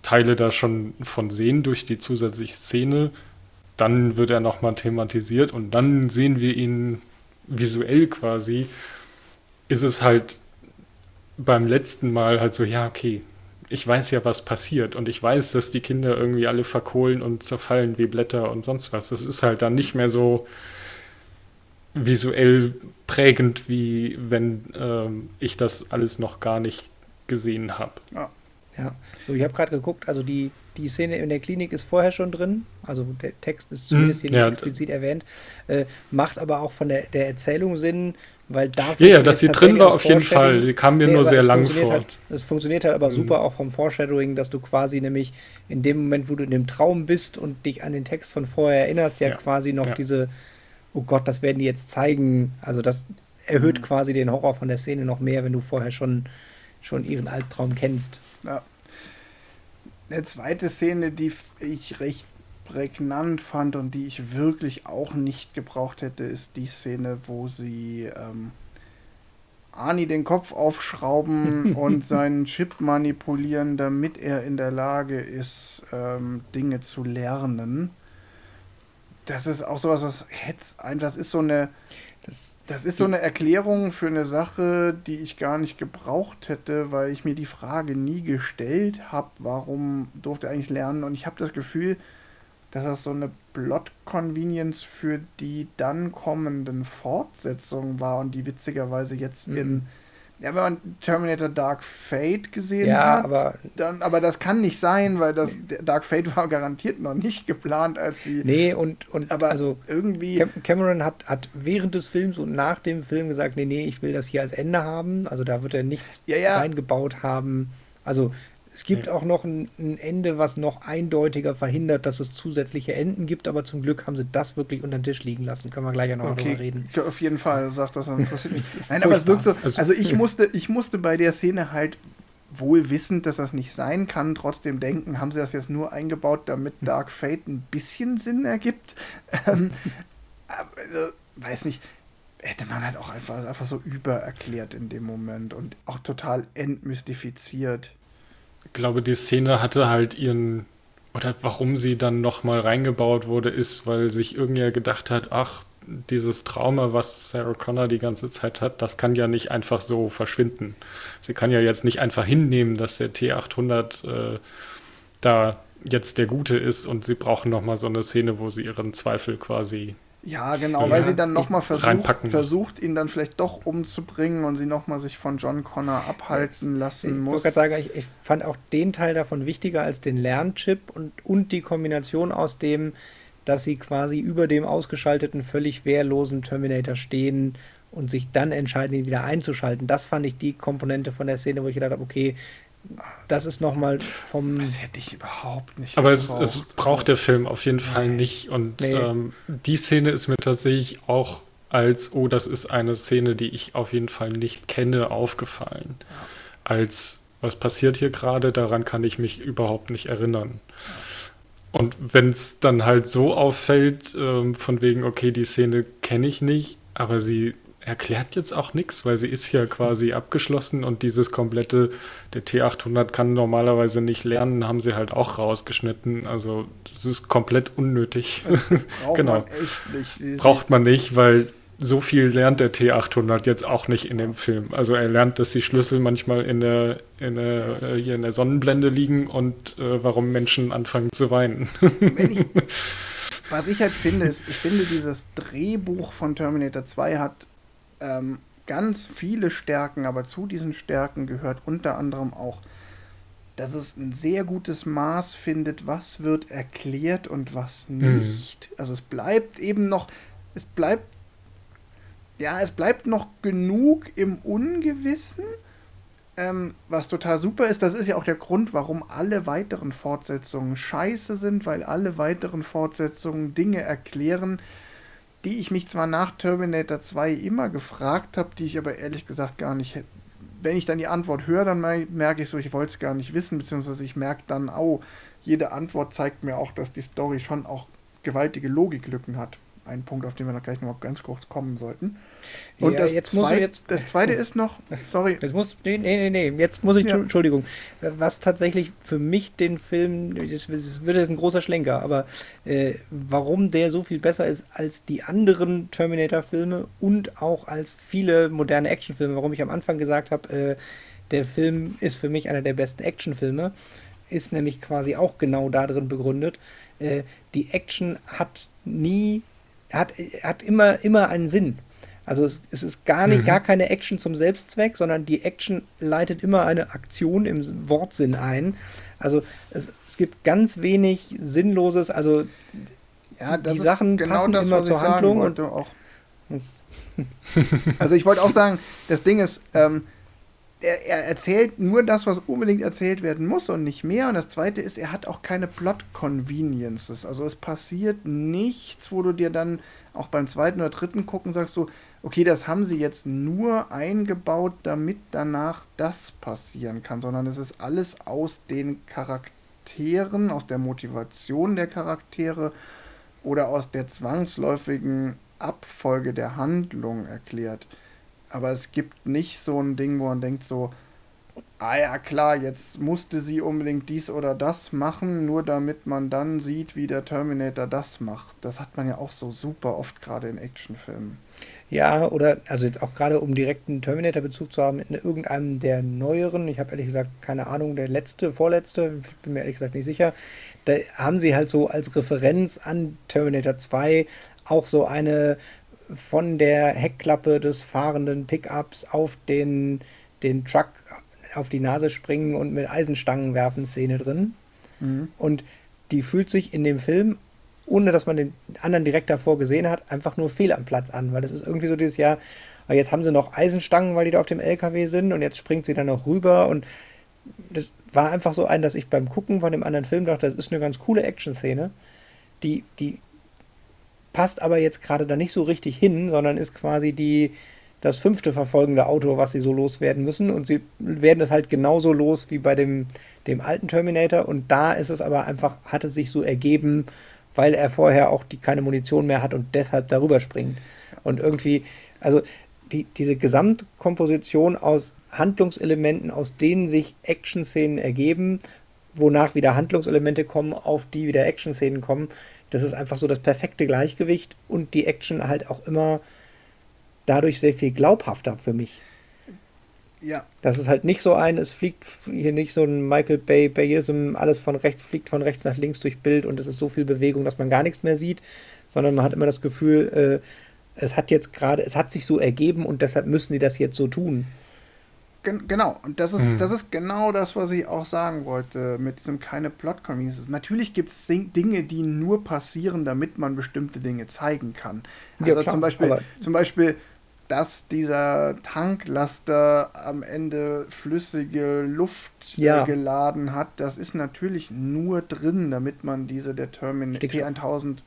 Teile da schon von sehen durch die zusätzliche Szene, dann wird er nochmal thematisiert und dann sehen wir ihn visuell quasi, ist es halt beim letzten Mal halt so, ja, okay, ich weiß ja, was passiert und ich weiß, dass die Kinder irgendwie alle verkohlen und zerfallen wie Blätter und sonst was. Das ist halt dann nicht mehr so visuell prägend, wie wenn ähm, ich das alles noch gar nicht gesehen habe. Ja. ja, so ich habe gerade geguckt, also die, die Szene in der Klinik ist vorher schon drin, also der Text ist zumindest hm, hier nicht explizit erwähnt, äh, macht aber auch von der, der Erzählung Sinn, weil da. Ja, ja, dass sie drin war auf jeden Fall, die kam mir nee, nur sehr lang vor. Halt, es funktioniert halt aber mhm. super auch vom Foreshadowing, dass du quasi nämlich in dem Moment, wo du in dem Traum bist und dich an den Text von vorher erinnerst, ja, ja quasi noch ja. diese, oh Gott, das werden die jetzt zeigen, also das erhöht mhm. quasi den Horror von der Szene noch mehr, wenn du vorher schon schon ihren Albtraum kennst. Ja. Eine zweite Szene, die ich recht prägnant fand und die ich wirklich auch nicht gebraucht hätte, ist die Szene, wo sie ähm, Ani den Kopf aufschrauben und seinen Chip manipulieren, damit er in der Lage ist, ähm, Dinge zu lernen. Das ist auch sowas, was Hetz einfach, das ist so eine das, das ist so eine Erklärung für eine Sache, die ich gar nicht gebraucht hätte, weil ich mir die Frage nie gestellt habe, warum durfte er eigentlich lernen. Und ich habe das Gefühl, dass das so eine Plot-Convenience für die dann kommenden Fortsetzungen war und die witzigerweise jetzt mhm. in ja, wenn man Terminator Dark Fate gesehen ja, hat, aber, dann, aber das kann nicht sein, weil das. Dark Fate war garantiert noch nicht geplant, als sie. Nee, und, und aber also irgendwie. Cameron hat, hat während des Films und nach dem Film gesagt, nee, nee, ich will das hier als Ende haben. Also da wird er nichts ja, ja. reingebaut haben. Also es gibt ja. auch noch ein, ein, Ende, was noch eindeutiger verhindert, dass es zusätzliche Enden gibt, aber zum Glück haben sie das wirklich unter den Tisch liegen lassen. Können wir gleich noch okay. darüber reden. Auf jeden Fall, sagt das interessiert mich. Nein, aber es wirkt so. Also, also ich musste, ich musste bei der Szene halt wohl wissend, dass das nicht sein kann, trotzdem denken, haben sie das jetzt nur eingebaut, damit hm. Dark Fate ein bisschen Sinn ergibt. ähm, also, weiß nicht, hätte man halt auch einfach, einfach so übererklärt in dem Moment und auch total entmystifiziert glaube, die Szene hatte halt ihren, oder warum sie dann nochmal reingebaut wurde, ist, weil sich irgendwer gedacht hat, ach, dieses Trauma, was Sarah Connor die ganze Zeit hat, das kann ja nicht einfach so verschwinden. Sie kann ja jetzt nicht einfach hinnehmen, dass der T800 äh, da jetzt der Gute ist und sie brauchen nochmal so eine Szene, wo sie ihren Zweifel quasi ja, genau, ja, weil sie dann nochmal versucht, versucht, ihn dann vielleicht doch umzubringen und sie nochmal sich von John Connor abhalten ja, lassen ich muss. Ich sagen, ich, ich fand auch den Teil davon wichtiger als den Lernchip und, und die Kombination aus dem, dass sie quasi über dem ausgeschalteten, völlig wehrlosen Terminator stehen und sich dann entscheiden, ihn wieder einzuschalten. Das fand ich die Komponente von der Szene, wo ich gedacht habe, okay, das ist nochmal vom. Das hätte ich überhaupt nicht. Aber es, es, braucht der Film auf jeden Fall nicht. Und nee. ähm, die Szene ist mir tatsächlich auch als, oh, das ist eine Szene, die ich auf jeden Fall nicht kenne, aufgefallen. Ja. Als, was passiert hier gerade, daran kann ich mich überhaupt nicht erinnern. Und wenn es dann halt so auffällt, ähm, von wegen, okay, die Szene kenne ich nicht, aber sie erklärt jetzt auch nichts, weil sie ist ja quasi abgeschlossen und dieses komplette, der T800 kann normalerweise nicht lernen, haben sie halt auch rausgeschnitten. Also das ist komplett unnötig. Braucht genau. man nicht. Braucht man nicht, weil so viel lernt der T800 jetzt auch nicht in dem Film. Also er lernt, dass die Schlüssel manchmal in der, in der, äh, hier in der Sonnenblende liegen und äh, warum Menschen anfangen zu weinen. Ich, was ich halt finde, ist, ich finde, dieses Drehbuch von Terminator 2 hat ähm, ganz viele Stärken, aber zu diesen Stärken gehört unter anderem auch, dass es ein sehr gutes Maß findet, was wird erklärt und was nicht. Mhm. Also es bleibt eben noch, es bleibt, ja, es bleibt noch genug im Ungewissen, ähm, was total super ist, das ist ja auch der Grund, warum alle weiteren Fortsetzungen scheiße sind, weil alle weiteren Fortsetzungen Dinge erklären, die ich mich zwar nach Terminator 2 immer gefragt habe, die ich aber ehrlich gesagt gar nicht hätte. Wenn ich dann die Antwort höre, dann merke ich so, ich wollte es gar nicht wissen, beziehungsweise ich merke dann, oh, jede Antwort zeigt mir auch, dass die Story schon auch gewaltige Logiklücken hat ein Punkt, auf den wir noch gleich noch mal ganz kurz kommen sollten. Und ja, das, jetzt zweit, jetzt, das zweite ist noch, sorry. Jetzt muss, nee, nee, nee, jetzt muss ich, ja. Entschuldigung, was tatsächlich für mich den Film, das wird jetzt ein großer Schlenker, aber äh, warum der so viel besser ist als die anderen Terminator-Filme und auch als viele moderne Actionfilme, warum ich am Anfang gesagt habe, äh, der Film ist für mich einer der besten Actionfilme, ist nämlich quasi auch genau darin begründet. Äh, die Action hat nie hat, hat immer, immer einen Sinn. Also es, es ist gar nicht, mhm. gar keine Action zum Selbstzweck, sondern die Action leitet immer eine Aktion im Wortsinn ein. Also es, es gibt ganz wenig Sinnloses, also ja, die, Sachen genau passen das, immer zur Handlung und auch. also ich wollte auch sagen, das Ding ist, ähm, er, er, erzählt nur das, was unbedingt erzählt werden muss und nicht mehr. Und das zweite ist, er hat auch keine Plot-Conveniences. Also es passiert nichts, wo du dir dann auch beim zweiten oder dritten gucken sagst so, okay, das haben sie jetzt nur eingebaut, damit danach das passieren kann, sondern es ist alles aus den Charakteren, aus der Motivation der Charaktere oder aus der zwangsläufigen Abfolge der Handlung erklärt. Aber es gibt nicht so ein Ding, wo man denkt so, ah ja klar, jetzt musste sie unbedingt dies oder das machen, nur damit man dann sieht, wie der Terminator das macht. Das hat man ja auch so super oft gerade in Actionfilmen. Ja, oder also jetzt auch gerade um direkten Terminator-Bezug zu haben in irgendeinem der neueren, ich habe ehrlich gesagt keine Ahnung, der letzte, vorletzte, ich bin mir ehrlich gesagt nicht sicher, da haben sie halt so als Referenz an Terminator 2 auch so eine von der Heckklappe des fahrenden Pickups auf den, den Truck auf die Nase springen und mit Eisenstangen werfen Szene drin. Mhm. Und die fühlt sich in dem Film, ohne dass man den anderen direkt davor gesehen hat, einfach nur fehl am Platz an, weil das ist irgendwie so dieses Jahr, ah, jetzt haben sie noch Eisenstangen, weil die da auf dem LKW sind und jetzt springt sie dann noch rüber und das war einfach so ein, dass ich beim Gucken von dem anderen Film dachte, das ist eine ganz coole Action-Szene, die, die passt aber jetzt gerade da nicht so richtig hin, sondern ist quasi die, das fünfte verfolgende Auto, was sie so loswerden müssen. Und sie werden es halt genauso los wie bei dem, dem alten Terminator. Und da ist es aber einfach, hat es sich so ergeben, weil er vorher auch die, keine Munition mehr hat und deshalb darüber springt. Und irgendwie, also die, diese Gesamtkomposition aus Handlungselementen, aus denen sich Action-Szenen ergeben, wonach wieder Handlungselemente kommen, auf die wieder Action-Szenen kommen, das ist einfach so das perfekte Gleichgewicht und die Action halt auch immer dadurch sehr viel glaubhafter für mich. Ja. Das ist halt nicht so ein, es fliegt hier nicht so ein Michael Bay, Bayism, alles von rechts, fliegt von rechts nach links durch Bild und es ist so viel Bewegung, dass man gar nichts mehr sieht, sondern man hat immer das Gefühl, äh, es hat jetzt gerade, es hat sich so ergeben und deshalb müssen die das jetzt so tun. Gen genau, und das ist, mhm. das ist genau das, was ich auch sagen wollte mit diesem keine plot conveniences Natürlich gibt es Dinge, die nur passieren, damit man bestimmte Dinge zeigen kann. Also ja, klar, zum, Beispiel, zum Beispiel, dass dieser Tanklaster am Ende flüssige Luft ja. äh, geladen hat, das ist natürlich nur drin, damit man diese der Terminator T1000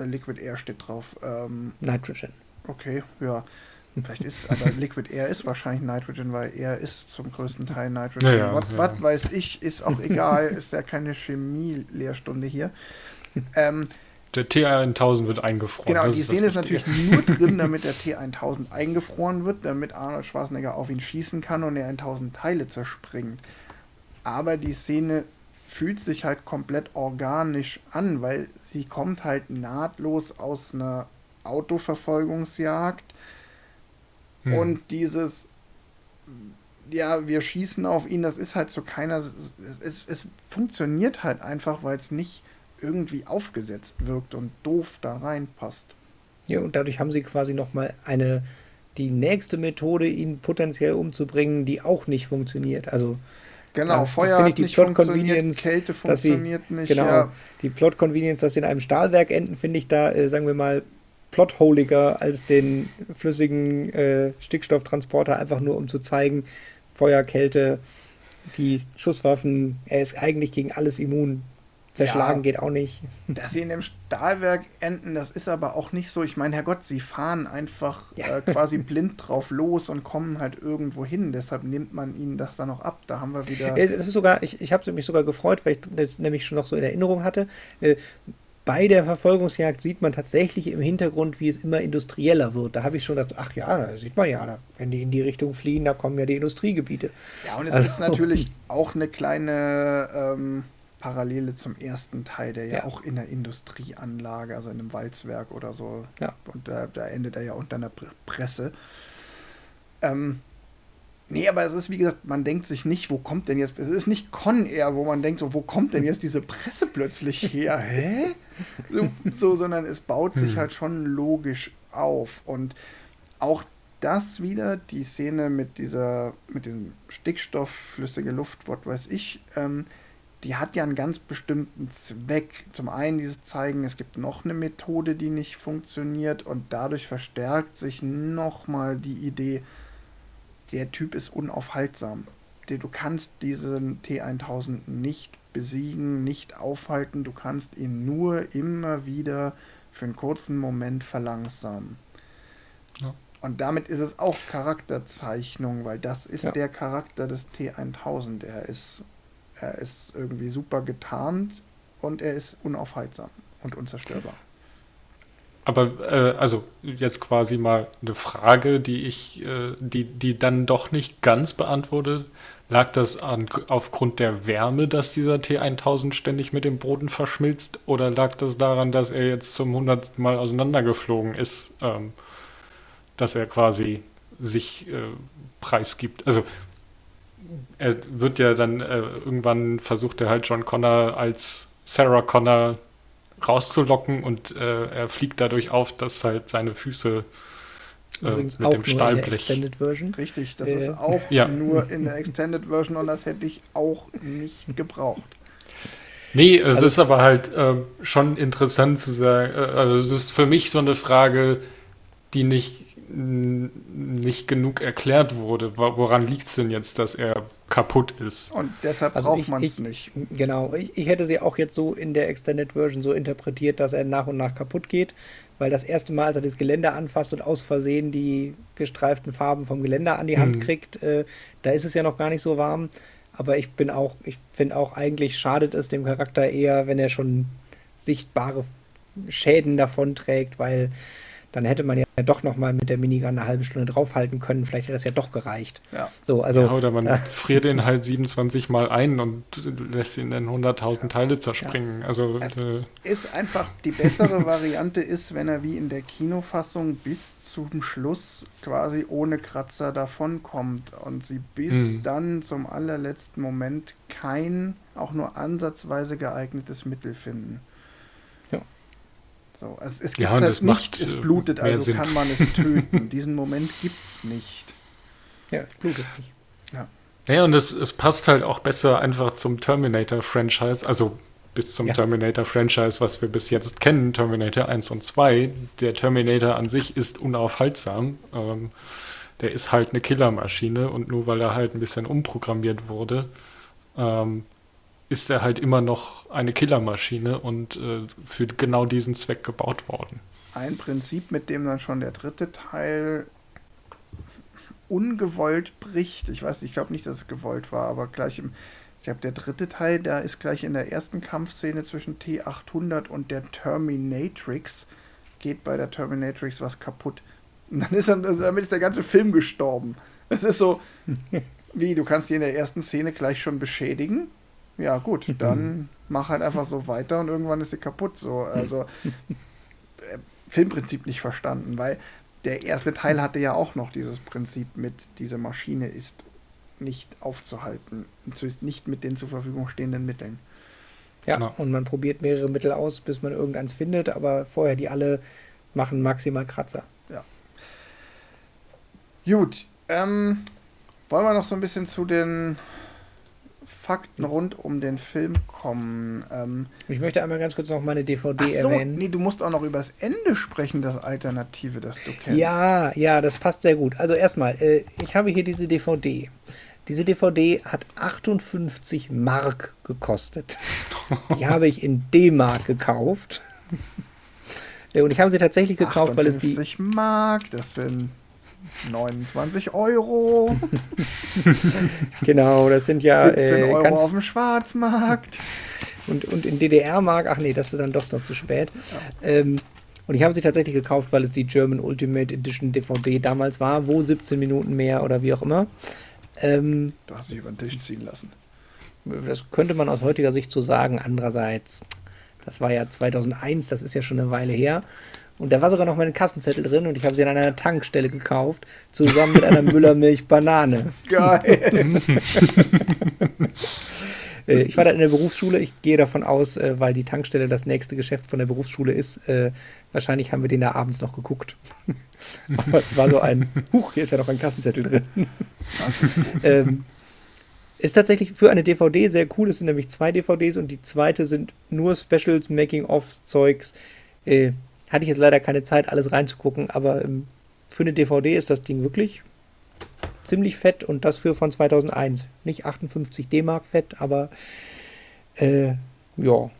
äh, Liquid Air steht drauf. Ähm, Nitrogen. Okay, ja Vielleicht ist, aber Liquid Air ist wahrscheinlich Nitrogen, weil Air ist zum größten Teil Nitrogen. Ja, ja, was, ja. was weiß ich, ist auch egal, ist ja keine Chemie-Lehrstunde hier. Ähm, Der T1000 wird eingefroren. genau, das die Szene ist natürlich nur drin, damit der T1000 eingefroren wird, damit Arnold Schwarzenegger auf ihn schießen kann und er in tausend Teile zerspringt. Aber die Szene fühlt sich halt komplett organisch an, weil sie kommt halt nahtlos aus einer Autoverfolgungsjagd Hm. und dieses, ja, wir schießen auf ihn, das ist halt so keiner, es, es, es funktioniert halt einfach, weil es nicht irgendwie aufgesetzt wirkt und doof da reinpasst. Ja, und dadurch haben sie quasi nochmal eine, die nächste Methode, ihn potenziell umzubringen, die auch nicht funktioniert. Also Genau, Ja, Feuer hat die nicht Plot funktioniert, Kälte dass sie- funktioniert nicht. genau, Ja, die Plot Convenience, dass sie in einem Stahlwerk enden, finde ich da, äh, sagen wir mal, plotholiger als den flüssigen äh, Stickstofftransporter, einfach nur um zu zeigen, Feuer, Kälte, die Schusswaffen, er ist eigentlich gegen alles immun. Zerschlagen Ja. geht auch nicht. dass sie in dem Stahlwerk enden, das ist aber auch nicht so. Ich meine, Herrgott, sie fahren einfach Ja. äh, quasi blind drauf los und kommen halt irgendwo hin. Deshalb nimmt man ihnen das dann noch ab. Da haben wir wieder. Es ist sogar, ich, ich habe mich sogar gefreut, weil ich das nämlich schon noch so in Erinnerung hatte. Äh, bei der Verfolgungsjagd sieht man tatsächlich im Hintergrund, wie es immer industrieller wird. Da habe ich schon gedacht, ach ja, da sieht man ja, da, wenn die in die Richtung fliehen, da kommen ja die Industriegebiete. Ja, und es Also- ist natürlich auch eine kleine ähm, Parallele zum ersten Teil, der ja, Ja. auch in der Industrieanlage, also in einem Walzwerk oder so, Ja. und da, da endet er ja unter einer Pr- Presse. Ähm, nee, aber es ist, wie gesagt, man denkt sich nicht, wo kommt denn jetzt, es ist nicht Con Air, wo man denkt, so, wo kommt denn jetzt diese Presse plötzlich her? Hä? So, so sondern es baut sich Hm. halt schon logisch auf und auch das wieder, die Szene mit dieser, mit diesem Stickstoff, flüssige Luft, was weiß ich, ähm, die hat ja einen ganz bestimmten Zweck. Zum einen dieses Zeigen, es gibt noch eine Methode, die nicht funktioniert und dadurch verstärkt sich nochmal die Idee, der Typ ist unaufhaltsam. Du kannst diesen T1000 nicht besiegen, nicht aufhalten, du kannst ihn nur immer wieder für einen kurzen Moment verlangsamen. Ja. Und damit ist es auch Charakterzeichnung, weil das ist Ja. der Charakter des T1000. Er ist, er ist irgendwie super getarnt und er ist unaufhaltsam und unzerstörbar. Aber äh, also jetzt quasi mal eine Frage, die ich, äh, die, die dann doch nicht ganz beantwortet. Lag das an, aufgrund der Wärme, dass dieser T1000 ständig mit dem Boden verschmilzt? Oder lag das daran, dass er jetzt zum hundertsten Mal auseinandergeflogen ist, ähm, dass er quasi sich äh, preisgibt? Also er wird ja dann äh, irgendwann versucht er halt John Connor als Sarah Connor rauszulocken und äh, er fliegt dadurch auf, dass halt seine Füße äh, Übrigens mit auch dem nur in der Stahlblech. Extended Version. Richtig, das Äh. ist auch Ja. nur in der Extended Version und das hätte ich auch nicht gebraucht. Nee, es Also- ist aber halt ähm, schon interessant zu sagen, äh, also es ist für mich so eine Frage, die nicht, nicht genug erklärt wurde. Wo- Woran liegt es denn jetzt, dass er kaputt ist? Und deshalb Also braucht ich- man es ich- nicht. Genau, ich, ich hätte sie auch jetzt so in der Extended Version so interpretiert, dass er nach und nach kaputt geht, weil das erste Mal, als er das Geländer anfasst und aus Versehen die gestreiften Farben vom Geländer an die Hand Mhm. kriegt, äh, da ist es ja noch gar nicht so warm. Aber ich bin auch, ich finde auch, eigentlich schadet es dem Charakter eher, wenn er schon sichtbare Schäden davonträgt, weil dann hätte man ja doch noch mal mit der Minigun eine halbe Stunde draufhalten können. Vielleicht hätte das ja doch gereicht. Ja. So, also ja, oder man äh, friert ihn halt 27 Mal ein und lässt ihn in 100.000 Teile zerspringen. Also Es- äh, Ist einfach die bessere Variante ist, wenn er wie in der Kinofassung bis zum Schluss quasi ohne Kratzer davonkommt und sie bis Mhm. dann zum allerletzten Moment kein auch nur ansatzweise geeignetes Mittel finden. Ja. So, es, es gibt Ja, halt nicht, macht, es äh, blutet, also Sinn. kann man es töten. Diesen Moment gibt's nicht. ja, es blutet nicht. Ja, und es, es passt halt auch besser einfach zum Terminator-Franchise, also bis zum Ja. Terminator-Franchise, was wir bis jetzt kennen, Terminator 1 und 2. Der Terminator an sich ist unaufhaltsam. Ähm, der ist halt eine Killermaschine und nur weil er halt ein bisschen umprogrammiert wurde, ähm, ist er halt immer noch eine Killermaschine und äh, für genau diesen Zweck gebaut worden. Ein Prinzip, mit dem dann schon der dritte Teil ungewollt bricht. Ich weiß nicht, ich glaube nicht, dass es gewollt war, aber gleich im, ich glaube, der dritte Teil, da ist gleich in der ersten Kampfszene zwischen T800 und der Terminatrix, geht bei der Terminatrix was kaputt. Und dann ist, dann, also damit ist der ganze Film gestorben. Es ist so, wie, du kannst die in der ersten Szene gleich schon beschädigen? Ja, gut, dann mach halt einfach so weiter und irgendwann ist sie kaputt. So, also äh, Filmprinzip nicht verstanden, weil der erste Teil hatte ja auch noch dieses Prinzip mit, diese Maschine ist nicht aufzuhalten, zumindest nicht mit den zur Verfügung stehenden Mitteln. Ja, genau. und man probiert mehrere Mittel aus, bis man irgendeins findet, aber vorher die alle machen maximal Kratzer. Ja. Gut, ähm, wollen wir noch so ein bisschen zu den Fakten rund um den Film kommen. Ähm, ich möchte einmal ganz kurz noch meine DVD ach so, erwähnen. Nee, du musst auch noch über das Ende sprechen, das Alternative, das du kennst. Ja, ja, das passt sehr gut. Also erstmal, äh, ich habe hier diese DVD. Diese DVD hat 58 Mark gekostet. Die habe ich in D-Mark gekauft. Und ich habe sie tatsächlich gekauft, weil es die. 58 Mark, das sind 29 Euro. genau, das sind ja 17 äh, Euro auf dem Schwarzmarkt. Und, und in DDR-Mark, ach nee, das ist dann doch noch zu spät. Ja. Ähm, und ich habe sie tatsächlich gekauft, weil es die German Ultimate Edition DVD damals war, wo 17 Minuten mehr oder wie auch immer. Ähm, du hast dich über den Tisch ziehen lassen. Das könnte man aus heutiger Sicht so sagen. Andererseits, das war ja 2001, das ist ja schon eine Weile her. Und da war sogar noch mein Kassenzettel drin und ich habe sie an einer Tankstelle gekauft, zusammen mit einer Müllermilch Banane. Geil. Äh, ich war da in der Berufsschule. Ich gehe davon aus, äh, weil die Tankstelle das nächste Geschäft von der Berufsschule ist. Äh, wahrscheinlich haben wir den da abends noch geguckt. Aber es war so ein, huch, hier ist ja noch ein Kassenzettel drin. ähm, ist tatsächlich für eine DVD sehr cool. Es sind nämlich zwei DVDs und die zweite sind nur Specials, Making-ofs, Zeugs. Äh, hatte ich jetzt leider keine Zeit, alles reinzugucken, aber ähm, für eine DVD ist das Ding wirklich ziemlich fett und das für von 2001. Nicht 58 D-Mark fett, aber äh, ja.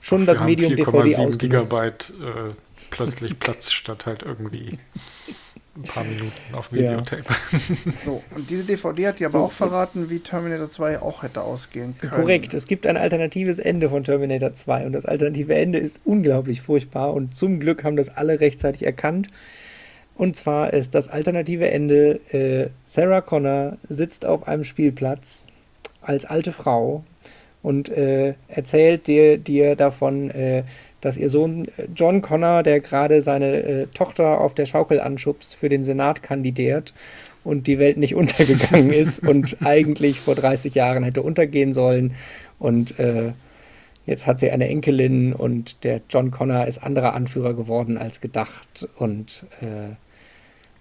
Schon das Medium DVD aus. Gigabyte äh, plötzlich Platz statt halt irgendwie ein paar Minuten auf Videotape. Ja. So, und diese DVD hat ja aber so, auch verraten, wie Terminator 2 auch hätte ausgehen können. Korrekt, es gibt ein alternatives Ende von Terminator 2 und das alternative Ende ist unglaublich furchtbar und zum Glück haben das alle rechtzeitig erkannt. Und zwar ist das alternative Ende, äh, Sarah Connor sitzt auf einem Spielplatz als alte Frau und äh, erzählt dir, dir davon, äh, dass ihr Sohn äh, John Connor, der gerade seine äh, Tochter auf der Schaukel anschubst, für den Senat kandidiert und die Welt nicht untergegangen ist und eigentlich vor 30 Jahren hätte untergehen sollen. Und äh, jetzt hat sie eine Enkelin und der John Connor ist anderer Anführer geworden als gedacht. Und äh,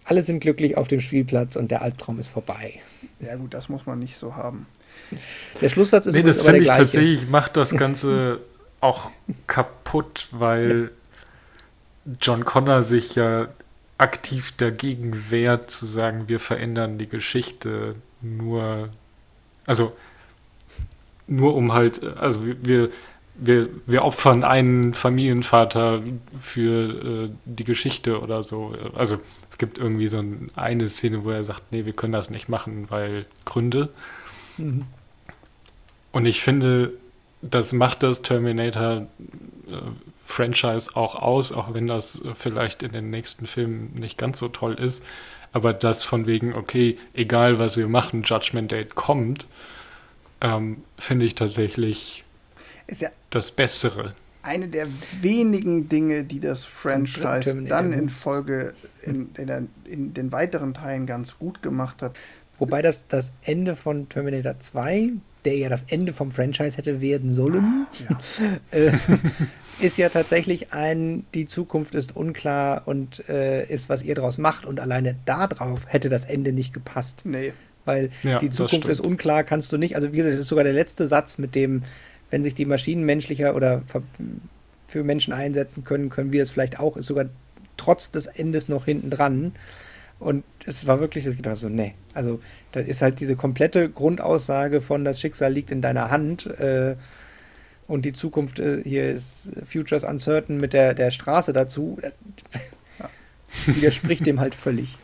alle sind glücklich auf dem Spielplatz und der Albtraum ist vorbei. Ja gut, das muss man nicht so haben. Der Schlusssatz ist nee, das finde ich gleiche. tatsächlich macht das Ganze auch kaputt, weil ja. John Connor sich ja aktiv dagegen wehrt, zu sagen, wir verändern die Geschichte nur, also nur um halt, also wir, wir, wir opfern einen Familienvater für äh, die Geschichte oder so. Also es gibt irgendwie so ein, eine Szene, wo er sagt, nee, wir können das nicht machen, weil Gründe. Mhm. Und ich finde, das macht das Terminator äh, Franchise auch aus, auch wenn das vielleicht in den nächsten Filmen nicht ganz so toll ist. Aber das von wegen, okay, egal was wir machen, Judgment Date kommt, ähm, finde ich tatsächlich ja das Bessere. Eine der wenigen Dinge, die das Franchise dann in Folge in, in, der, in den weiteren Teilen ganz gut gemacht hat. Wobei das, das Ende von Terminator 2 der ja das Ende vom Franchise hätte werden sollen, ah, ja. äh, ist ja tatsächlich ein, die Zukunft ist unklar und äh, ist, was ihr daraus macht. Und alleine darauf hätte das Ende nicht gepasst. Nee. Weil ja, die Zukunft ist unklar, kannst du nicht. Also, wie gesagt, das ist sogar der letzte Satz, mit dem, wenn sich die Maschinen menschlicher oder für Menschen einsetzen können, können wir es vielleicht auch, ist sogar trotz des Endes noch hinten dran. Und es war wirklich, das geht so, nee. Also, das ist halt diese komplette Grundaussage von das Schicksal liegt in deiner Hand. Äh, und die Zukunft äh, hier ist Futures Uncertain mit der, der Straße dazu. Das ja. widerspricht dem halt völlig.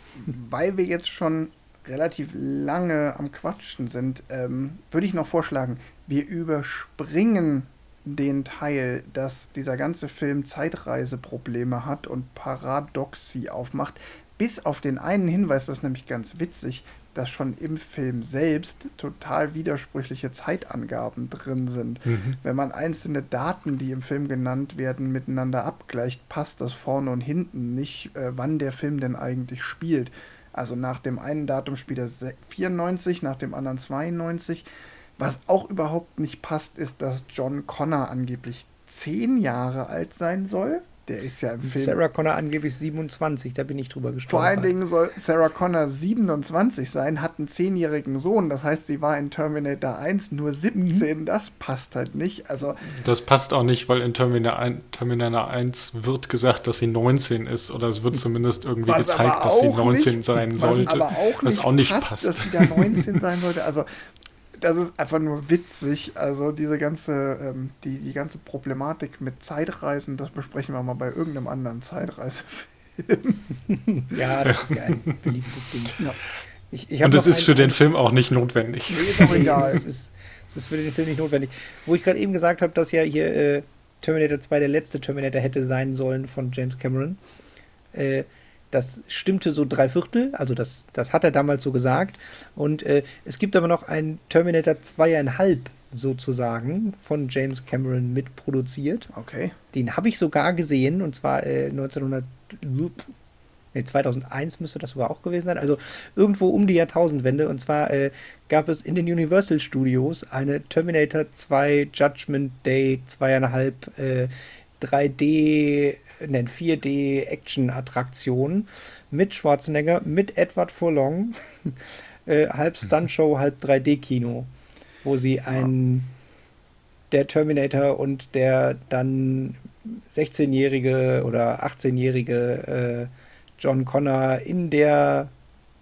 weil wir jetzt schon relativ lange am Quatschen sind, ähm, würde ich noch vorschlagen, wir überspringen den Teil, dass dieser ganze Film Zeitreiseprobleme hat und Paradoxie aufmacht, bis auf den einen Hinweis, das ist nämlich ganz witzig, dass schon im Film selbst total widersprüchliche Zeitangaben drin sind. Mhm. Wenn man einzelne Daten, die im Film genannt werden, miteinander abgleicht, passt das vorne und hinten nicht, äh, wann der Film denn eigentlich spielt. Also nach dem einen Datum spielt er 94, nach dem anderen 92. Was auch überhaupt nicht passt, ist, dass John Connor angeblich zehn Jahre alt sein soll. Der ist ja im Film. Sarah Connor angeblich 27, da bin ich drüber gestorben. Vor allen Dingen soll Sarah Connor 27 sein, hat einen zehnjährigen Sohn. Das heißt, sie war in Terminator 1 nur 17. Mhm. Das passt halt nicht. Also, das passt auch nicht, weil in Terminator 1, Terminator 1 wird gesagt, dass sie 19 ist. Oder es wird zumindest irgendwie gezeigt, dass sie 19 nicht, sein sollte. Aber auch was auch nicht passt, passt. dass sie da 19 sein sollte. Also das ist einfach nur witzig. Also diese ganze, ähm, die, die ganze Problematik mit Zeitreisen, das besprechen wir mal bei irgendeinem anderen Zeitreisefilm. ja, das ist ja ein beliebtes Ding. Ja. Ich, ich Und das ist für den Film auch nicht notwendig. Nee, ist auch egal. das, ist, das ist für den Film nicht notwendig. Wo ich gerade eben gesagt habe, dass ja hier äh, Terminator 2 der letzte Terminator hätte sein sollen von James Cameron. Äh, das stimmte so drei Viertel, also das, das hat er damals so gesagt. Und äh, es gibt aber noch einen Terminator zweieinhalb sozusagen von James Cameron mitproduziert. Okay. Den habe ich sogar gesehen und zwar äh, 1900, nee, 2001 müsste das sogar auch gewesen sein. Also irgendwo um die Jahrtausendwende. Und zwar äh, gab es in den Universal Studios eine Terminator 2 Judgment Day zweieinhalb äh, 3D nennen 4D-Action-Attraktion mit Schwarzenegger, mit Edward Furlong, äh, halb Stuntshow, halb 3D-Kino, wo sie ein der Terminator und der dann 16-jährige oder 18-jährige äh, John Connor in der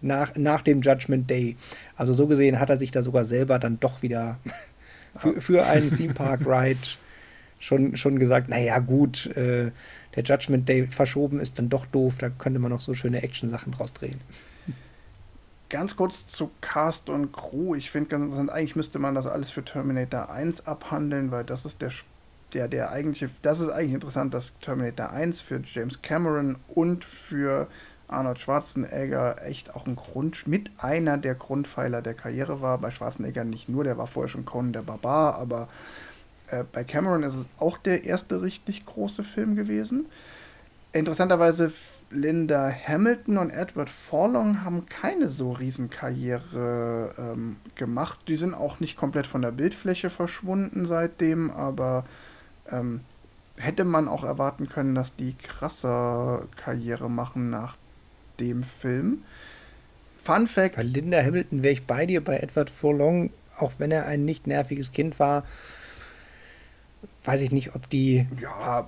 nach, nach dem Judgment Day. Also so gesehen hat er sich da sogar selber dann doch wieder für, für einen Theme Park Ride schon, schon gesagt, naja gut, äh, der Judgment Day verschoben ist dann doch doof, da könnte man noch so schöne Action-Sachen draus drehen. Ganz kurz zu Cast und Crew. Ich finde ganz interessant, eigentlich müsste man das alles für Terminator 1 abhandeln, weil das ist der, der, der eigentliche, das ist eigentlich interessant, dass Terminator 1 für James Cameron und für Arnold Schwarzenegger echt auch ein Grund, mit einer der Grundpfeiler der Karriere war. Bei Schwarzenegger nicht nur, der war vorher schon Conan der Barbar, aber äh, bei Cameron ist es auch der erste richtig große Film gewesen. Interessanterweise Linda Hamilton und Edward Forlong haben keine so riesen Karriere ähm, gemacht. Die sind auch nicht komplett von der Bildfläche verschwunden seitdem, aber ähm, hätte man auch erwarten können, dass die krasser Karriere machen nach dem Film. Fun Fact: Bei Linda Hamilton wäre ich bei dir, bei Edward Forlong, auch wenn er ein nicht nerviges Kind war, weiß ich nicht, ob die. Ja.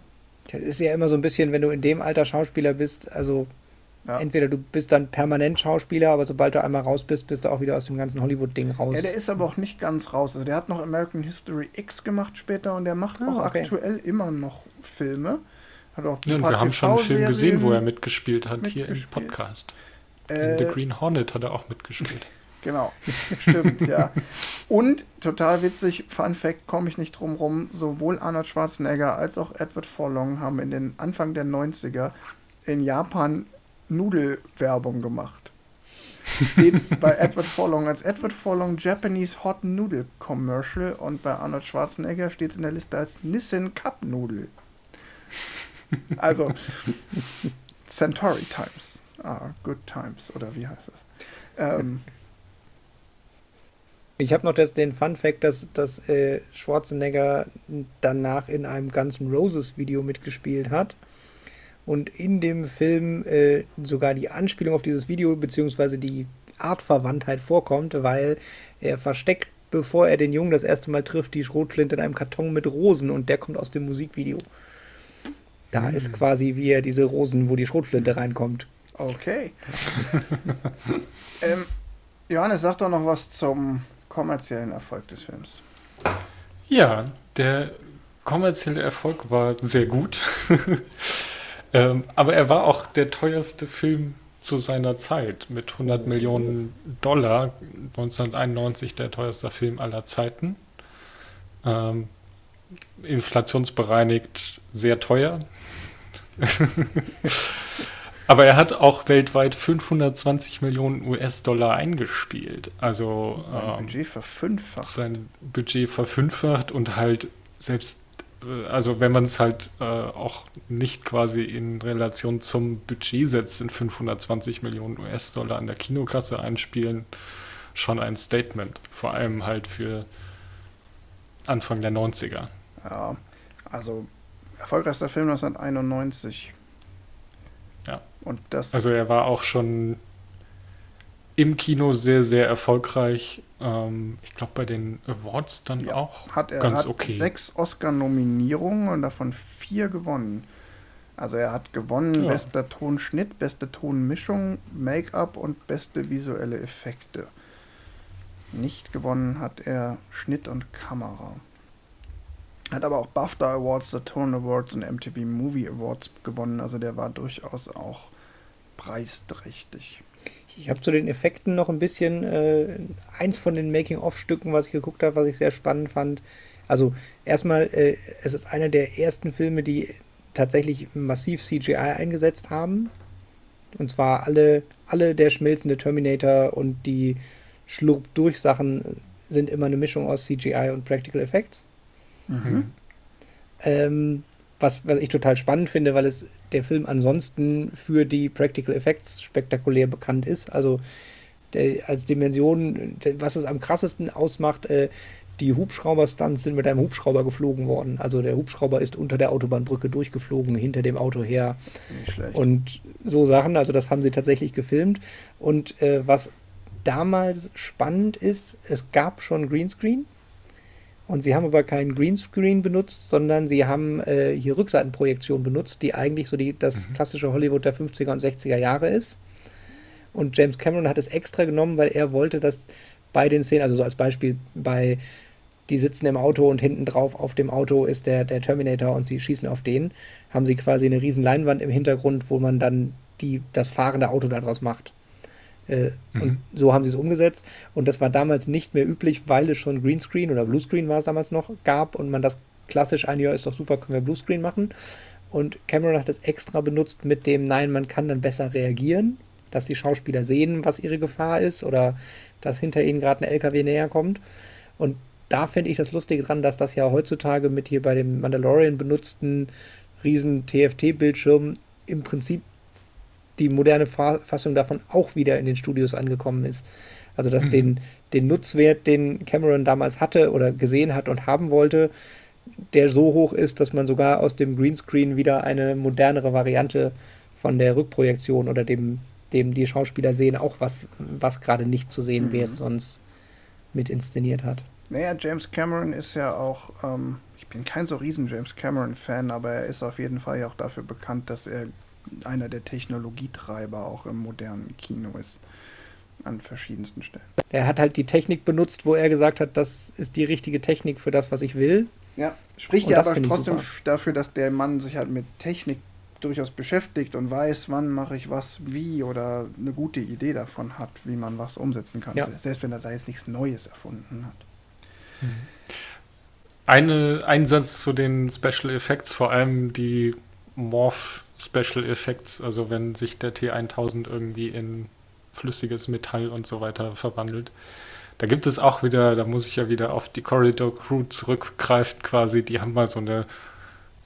Das ist ja immer so ein bisschen, wenn du in dem Alter Schauspieler bist, also ja. entweder du bist dann permanent Schauspieler, aber sobald du einmal raus bist, bist du auch wieder aus dem ganzen Hollywood-Ding raus. Ja, der ist aber auch nicht ganz raus. Also der hat noch American History X gemacht später und der macht ah, auch okay. aktuell immer noch Filme. Hat auch ja, und wir haben schon einen Film gesehen, wo er mitgespielt hat, mitgespielt. hier im Podcast. Äh, In The Green Hornet hat er auch mitgespielt. Genau, stimmt, ja. Und total witzig, Fun Fact, komme ich nicht drum rum, sowohl Arnold Schwarzenegger als auch Edward Forlong haben in den Anfang der 90er in Japan Nudelwerbung gemacht. Steht bei Edward Forlong als Edward Forlong Japanese Hot Noodle Commercial und bei Arnold Schwarzenegger steht es in der Liste als Nissan Cup Nudel. Also Centauri Times. Ah, Good Times, oder wie heißt es? Ähm, ich habe noch das, den Fun Fact, dass, dass äh, Schwarzenegger danach in einem ganzen Roses Video mitgespielt hat und in dem Film äh, sogar die Anspielung auf dieses Video bzw. die Artverwandtheit vorkommt, weil er versteckt, bevor er den Jungen das erste Mal trifft, die Schrotflinte in einem Karton mit Rosen und der kommt aus dem Musikvideo. Da mhm. ist quasi wie er diese Rosen, wo die Schrotflinte reinkommt. Okay. ähm, Johannes, sag doch noch was zum kommerziellen Erfolg des Films? Ja, der kommerzielle Erfolg war sehr gut. ähm, aber er war auch der teuerste Film zu seiner Zeit mit 100 Millionen Dollar. 1991 der teuerste Film aller Zeiten. Ähm, inflationsbereinigt sehr teuer. Aber er hat auch weltweit 520 Millionen US-Dollar eingespielt. Also sein ähm, Budget verfünffacht. Sein Budget verfünffacht und halt selbst, äh, also wenn man es halt äh, auch nicht quasi in Relation zum Budget setzt, sind 520 Millionen US-Dollar an der Kinokasse einspielen schon ein Statement. Vor allem halt für Anfang der 90er. Ja, also erfolgreichster Film 1991. Und das also er war auch schon im Kino sehr, sehr erfolgreich. Ähm, ich glaube bei den Awards dann ja, auch hat er, ganz hat okay. sechs Oscar-Nominierungen und davon vier gewonnen. Also er hat gewonnen ja. bester Tonschnitt, beste Tonmischung, Make-up und beste visuelle Effekte. Nicht gewonnen hat er Schnitt und Kamera. Hat aber auch BAFTA Awards, Saturn Awards und MTV Movie Awards gewonnen. Also der war durchaus auch preisträchtig. Ich habe zu den Effekten noch ein bisschen äh, eins von den Making-of-Stücken, was ich geguckt habe, was ich sehr spannend fand. Also erstmal, äh, es ist einer der ersten Filme, die tatsächlich massiv CGI eingesetzt haben. Und zwar alle, alle der schmilzende Terminator und die Schlurp-Durch-Sachen sind immer eine Mischung aus CGI und Practical Effects. Mhm. Ähm, was, was ich total spannend finde, weil es der Film ansonsten für die Practical Effects spektakulär bekannt ist. Also der, als Dimension, der, was es am krassesten ausmacht, äh, die Hubschrauber-Stunts sind mit einem Hubschrauber geflogen worden. Also der Hubschrauber ist unter der Autobahnbrücke durchgeflogen, hinter dem Auto her. Und so Sachen, also das haben sie tatsächlich gefilmt. Und äh, was damals spannend ist, es gab schon Greenscreen. Und sie haben aber keinen Greenscreen benutzt, sondern sie haben äh, hier Rückseitenprojektion benutzt, die eigentlich so die, das mhm. klassische Hollywood der 50er und 60er Jahre ist. Und James Cameron hat es extra genommen, weil er wollte, dass bei den Szenen, also so als Beispiel bei die sitzen im Auto und hinten drauf auf dem Auto ist der, der Terminator und sie schießen auf den, haben sie quasi eine riesen Leinwand im Hintergrund, wo man dann die, das fahrende Auto daraus macht. Äh, mhm. Und so haben sie es umgesetzt. Und das war damals nicht mehr üblich, weil es schon Greenscreen oder Bluescreen war es damals noch, gab und man das klassisch ein Jahr ist doch super, können wir Bluescreen machen. Und Cameron hat das extra benutzt mit dem, nein, man kann dann besser reagieren, dass die Schauspieler sehen, was ihre Gefahr ist oder dass hinter ihnen gerade ein LKW näher kommt. Und da finde ich das Lustige dran, dass das ja heutzutage mit hier bei dem Mandalorian benutzten riesen TFT-Bildschirm im Prinzip die moderne Fassung davon auch wieder in den Studios angekommen ist. Also dass mhm. den, den Nutzwert, den Cameron damals hatte oder gesehen hat und haben wollte, der so hoch ist, dass man sogar aus dem Greenscreen wieder eine modernere Variante von der Rückprojektion oder dem, dem die Schauspieler sehen, auch was, was gerade nicht zu sehen mhm. wäre, sonst mit inszeniert hat. Naja, James Cameron ist ja auch, ähm, ich bin kein so riesen James Cameron-Fan, aber er ist auf jeden Fall ja auch dafür bekannt, dass er einer der Technologietreiber auch im modernen Kino ist. An verschiedensten Stellen. Er hat halt die Technik benutzt, wo er gesagt hat, das ist die richtige Technik für das, was ich will. Ja, spricht ja aber trotzdem dafür, dass der Mann sich halt mit Technik durchaus beschäftigt und weiß, wann mache ich was wie oder eine gute Idee davon hat, wie man was umsetzen kann. Ja. Selbst wenn er da jetzt nichts Neues erfunden hat. Mhm. Eine, ein Satz zu den Special Effects, vor allem die Morph Special Effects, also wenn sich der T1000 irgendwie in flüssiges Metall und so weiter verwandelt. Da gibt es auch wieder, da muss ich ja wieder auf die Corridor Crew zurückgreifen quasi, die haben mal so eine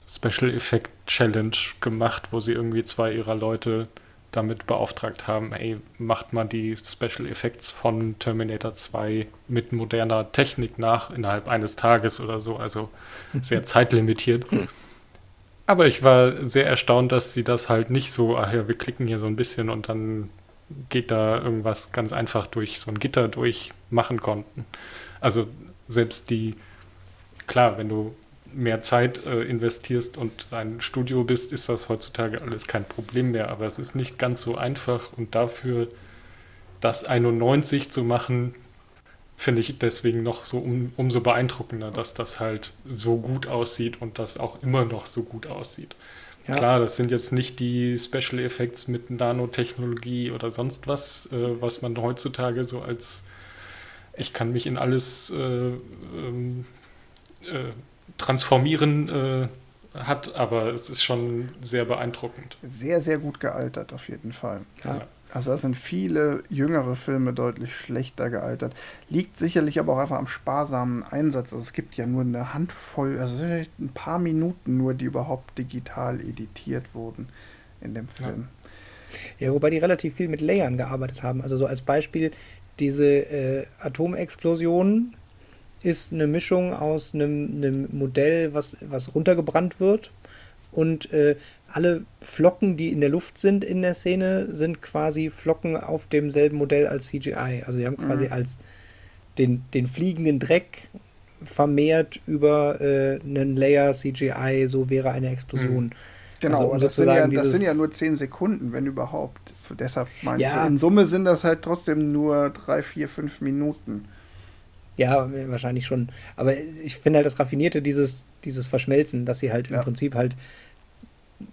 Special Effect Challenge gemacht, wo sie irgendwie zwei ihrer Leute damit beauftragt haben, ey, macht mal die Special Effects von Terminator 2 mit moderner Technik nach innerhalb eines Tages oder so, also sehr zeitlimitiert. Aber ich war sehr erstaunt, dass sie das halt nicht so, ach ja, wir klicken hier so ein bisschen und dann geht da irgendwas ganz einfach durch so ein Gitter durch machen konnten. Also selbst die, klar, wenn du mehr Zeit äh, investierst und ein Studio bist, ist das heutzutage alles kein Problem mehr. Aber es ist nicht ganz so einfach und dafür das 91 zu machen, finde ich deswegen noch so um, umso beeindruckender, dass das halt so gut aussieht und das auch immer noch so gut aussieht. Ja. Klar, das sind jetzt nicht die Special Effects mit Nanotechnologie oder sonst was, äh, was man heutzutage so als ich kann mich in alles äh, ähm, äh, transformieren äh, hat, aber es ist schon sehr beeindruckend. Sehr, sehr gut gealtert auf jeden Fall. Ja. Also da sind viele jüngere Filme deutlich schlechter gealtert. Liegt sicherlich aber auch einfach am sparsamen Einsatz. Also es gibt ja nur eine Handvoll, also ein paar Minuten nur, die überhaupt digital editiert wurden in dem Film. Ja, ja wobei die relativ viel mit Layern gearbeitet haben. Also so als Beispiel diese äh, Atomexplosion ist eine Mischung aus einem, einem Modell, was, was runtergebrannt wird und äh, alle Flocken, die in der Luft sind in der Szene, sind quasi Flocken auf demselben Modell als CGI. Also sie haben quasi mhm. als den, den fliegenden Dreck vermehrt über äh, einen Layer CGI, so wäre eine Explosion. Mhm. Genau, also, um das, sind ja, das sind ja nur 10 Sekunden, wenn überhaupt. Deshalb meinst ja. du, in Summe sind das halt trotzdem nur 3, 4, 5 Minuten. Ja, wahrscheinlich schon. Aber ich finde halt das Raffinierte, dieses, dieses Verschmelzen, dass sie halt ja. im Prinzip halt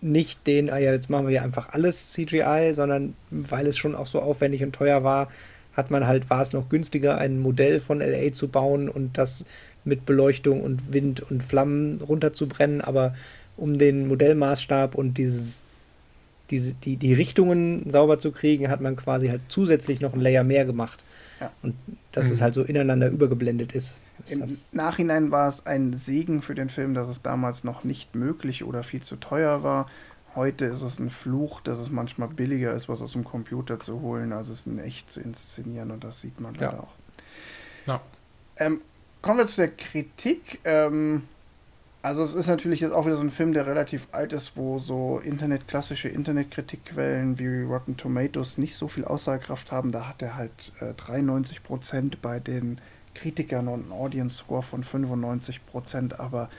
nicht den, ah ja, jetzt machen wir ja einfach alles CGI, sondern weil es schon auch so aufwendig und teuer war, hat man halt, war es noch günstiger, ein Modell von LA zu bauen und das mit Beleuchtung und Wind und Flammen runterzubrennen, aber um den Modellmaßstab und dieses, diese, die, die Richtungen sauber zu kriegen, hat man quasi halt zusätzlich noch ein Layer mehr gemacht. Ja. Und dass mhm. es halt so ineinander übergeblendet ist. Im Nachhinein war es ein Segen für den Film, dass es damals noch nicht möglich oder viel zu teuer war. Heute ist es ein Fluch, dass es manchmal billiger ist, was aus dem Computer zu holen, als es in echt zu inszenieren. Und das sieht man ja. leider auch. Ja. Ähm, kommen wir zu der Kritik. Ähm, also es ist natürlich jetzt auch wieder so ein Film, der relativ alt ist, wo so Internet, klassische Internetkritikquellen wie Rotten Tomatoes nicht so viel Aussagekraft haben. Da hat er halt äh, 93 Prozent bei den Kritikern und einen Audience Score von 95 Prozent. Aber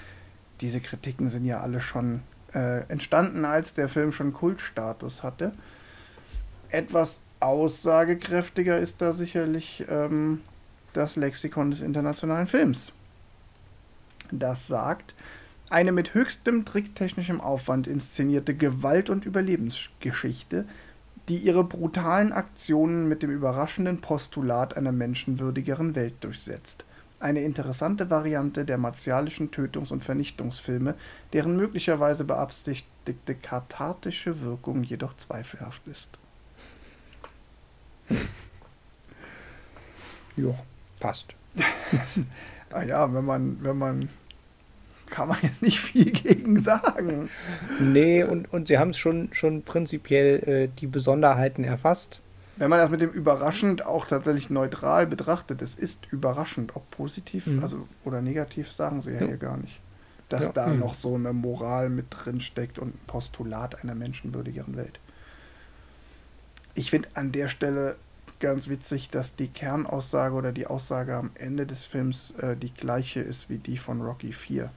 diese Kritiken sind ja alle schon äh, entstanden, als der Film schon Kultstatus hatte. Etwas aussagekräftiger ist da sicherlich ähm, das Lexikon des internationalen Films das sagt, eine mit höchstem tricktechnischem Aufwand inszenierte Gewalt- und Überlebensgeschichte, die ihre brutalen Aktionen mit dem überraschenden Postulat einer menschenwürdigeren Welt durchsetzt. Eine interessante Variante der martialischen Tötungs- und Vernichtungsfilme, deren möglicherweise beabsichtigte kathartische Wirkung jedoch zweifelhaft ist. Ja, passt. ah ja, wenn man, wenn man kann man jetzt nicht viel gegen sagen. Nee, und, und sie haben es schon, schon prinzipiell äh, die Besonderheiten erfasst. Wenn man das mit dem überraschend auch tatsächlich neutral betrachtet, es ist überraschend, ob positiv mhm. also, oder negativ, sagen sie ja, ja. hier gar nicht. Dass ja. da mhm. noch so eine Moral mit drin steckt und ein Postulat einer menschenwürdigeren Welt. Ich finde an der Stelle ganz witzig, dass die Kernaussage oder die Aussage am Ende des Films äh, die gleiche ist wie die von Rocky 4.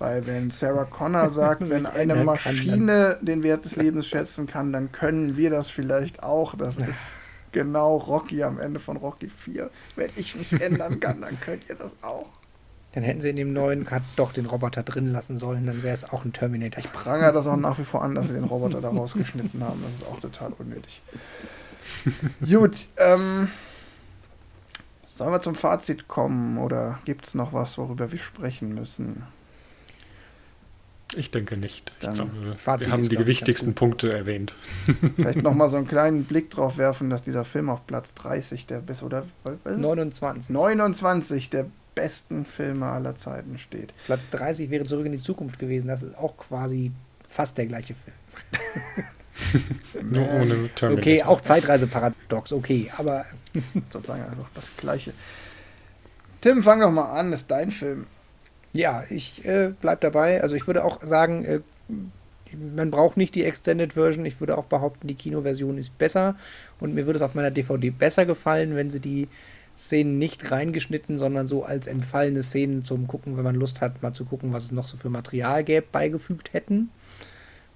Weil wenn Sarah Connor sagt, wenn eine Maschine den Wert des Lebens schätzen kann, dann können wir das vielleicht auch. Das ist genau Rocky am Ende von Rocky 4. Wenn ich mich ändern kann, dann könnt ihr das auch. Dann hätten sie in dem neuen Cut doch den Roboter drin lassen sollen, dann wäre es auch ein Terminator. Ich prangere das auch nach wie vor an, dass sie den Roboter da rausgeschnitten haben. Das ist auch total unnötig. Gut, ähm, sollen wir zum Fazit kommen oder gibt es noch was, worüber wir sprechen müssen? Ich denke nicht. Ich glaube, wir haben die wichtigsten Punkte erwähnt. Vielleicht nochmal so einen kleinen Blick drauf werfen, dass dieser Film auf Platz 30 der bis oder 29. 29 der besten Filme aller Zeiten steht. Platz 30 wäre zurück in die Zukunft gewesen. Das ist auch quasi fast der gleiche Film. Nur ohne Terminator. Okay, auch Zeitreiseparadox, okay, aber sozusagen einfach das gleiche. Tim, fang doch mal an, ist dein Film. Ja, ich äh, bleib dabei. Also ich würde auch sagen, äh, man braucht nicht die Extended Version. Ich würde auch behaupten, die Kinoversion ist besser. Und mir würde es auf meiner DVD besser gefallen, wenn sie die Szenen nicht reingeschnitten, sondern so als entfallene Szenen zum Gucken, wenn man Lust hat, mal zu gucken, was es noch so für Material gäbe, beigefügt hätten.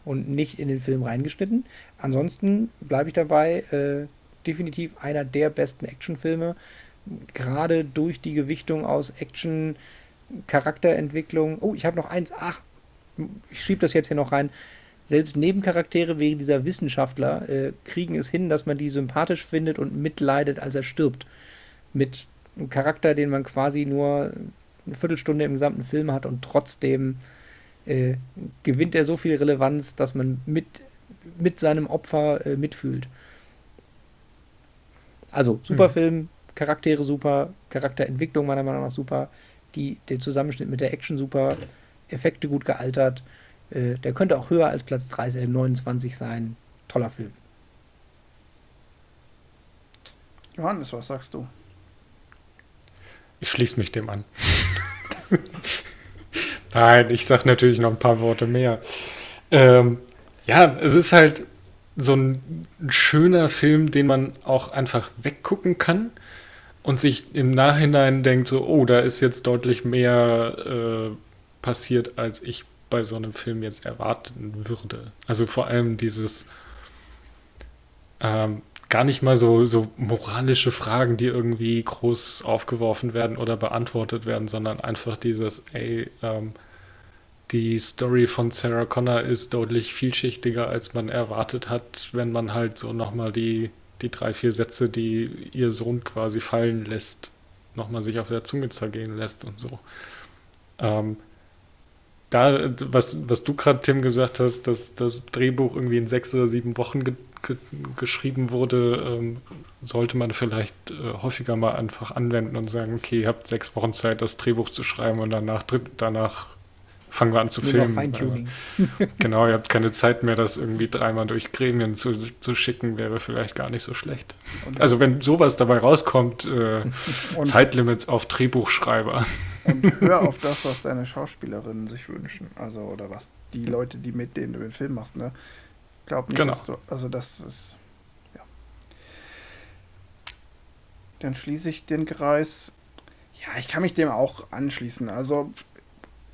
Und nicht in den Film reingeschnitten. Ansonsten bleibe ich dabei. Äh, definitiv einer der besten Actionfilme. Gerade durch die Gewichtung aus Action, Charakterentwicklung. Oh, ich habe noch eins. Ach, ich schiebe das jetzt hier noch rein, selbst Nebencharaktere wegen dieser Wissenschaftler äh, kriegen es hin, dass man die sympathisch findet und mitleidet, als er stirbt. Mit einem Charakter, den man quasi nur eine Viertelstunde im gesamten Film hat und trotzdem äh, gewinnt er so viel Relevanz, dass man mit, mit seinem Opfer äh, mitfühlt. Also, super mhm. Film, Charaktere super, Charakterentwicklung meiner Meinung nach super, die, der Zusammenschnitt mit der Action super, Effekte gut gealtert. Äh, der könnte auch höher als Platz 30, 29 äh, sein. Toller Film. Johannes, was sagst du? Ich schließe mich dem an. Nein, ich sag natürlich noch ein paar Worte mehr. Ähm, ja, es ist halt so ein schöner Film, den man auch einfach weggucken kann und sich im Nachhinein denkt so, oh, da ist jetzt deutlich mehr äh, passiert, als ich bei so einem Film jetzt erwarten würde. Also vor allem dieses ähm, gar nicht mal so, so moralische Fragen, die irgendwie groß aufgeworfen werden oder beantwortet werden, sondern einfach dieses, ey, ähm, die Story von Sarah Connor ist deutlich vielschichtiger, als man erwartet hat, wenn man halt so nochmal die die drei, vier Sätze, die ihr Sohn quasi fallen lässt, nochmal sich auf der Zunge zergehen lässt und so. Ähm, da, was, was du gerade, Tim, gesagt hast, dass das Drehbuch irgendwie in sechs oder sieben Wochen ge ge geschrieben wurde, ähm, sollte man vielleicht äh, häufiger mal einfach anwenden und sagen, okay, ihr habt sechs Wochen Zeit, das Drehbuch zu schreiben und danach, danach fangen wir an zu filmen. Feintuning. genau, ihr habt keine Zeit mehr, das irgendwie dreimal durch Gremien zu, zu schicken, wäre vielleicht gar nicht so schlecht. Und also wenn sowas dabei rauskommt, äh, Zeitlimits auf Drehbuchschreiber. Und hör auf das, was deine Schauspielerinnen sich wünschen. Also, oder was die Leute, die mit denen du den Film machst, ne? Glaub nicht, genau. dass du, also das ist, ja. Dann schließe ich den Kreis. Ja, ich kann mich dem auch anschließen. Also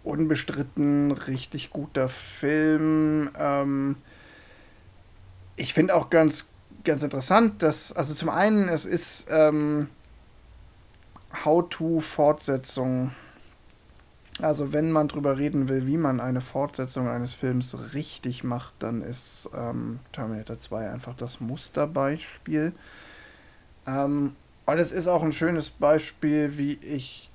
unbestritten richtig guter Film. Ähm, ich finde auch ganz, ganz interessant, dass, also zum einen, es ist ähm, How-to-Fortsetzung. Also wenn man drüber reden will, wie man eine Fortsetzung eines Films richtig macht, dann ist ähm, Terminator 2 einfach das Musterbeispiel. Ähm, und es ist auch ein schönes Beispiel, wie ich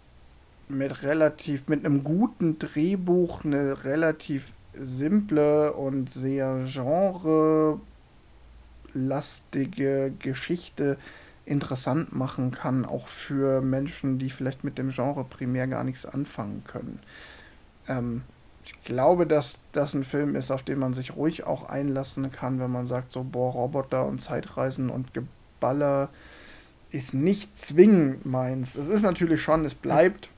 mit relativ, mit einem guten Drehbuch eine relativ simple und sehr genre-lastige Geschichte interessant machen kann, auch für Menschen, die vielleicht mit dem Genre primär gar nichts anfangen können. Ähm, ich glaube, dass das ein Film ist, auf den man sich ruhig auch einlassen kann, wenn man sagt, so, boah, Roboter und Zeitreisen und Geballer ist nicht zwingend meins. Es ist natürlich schon, es bleibt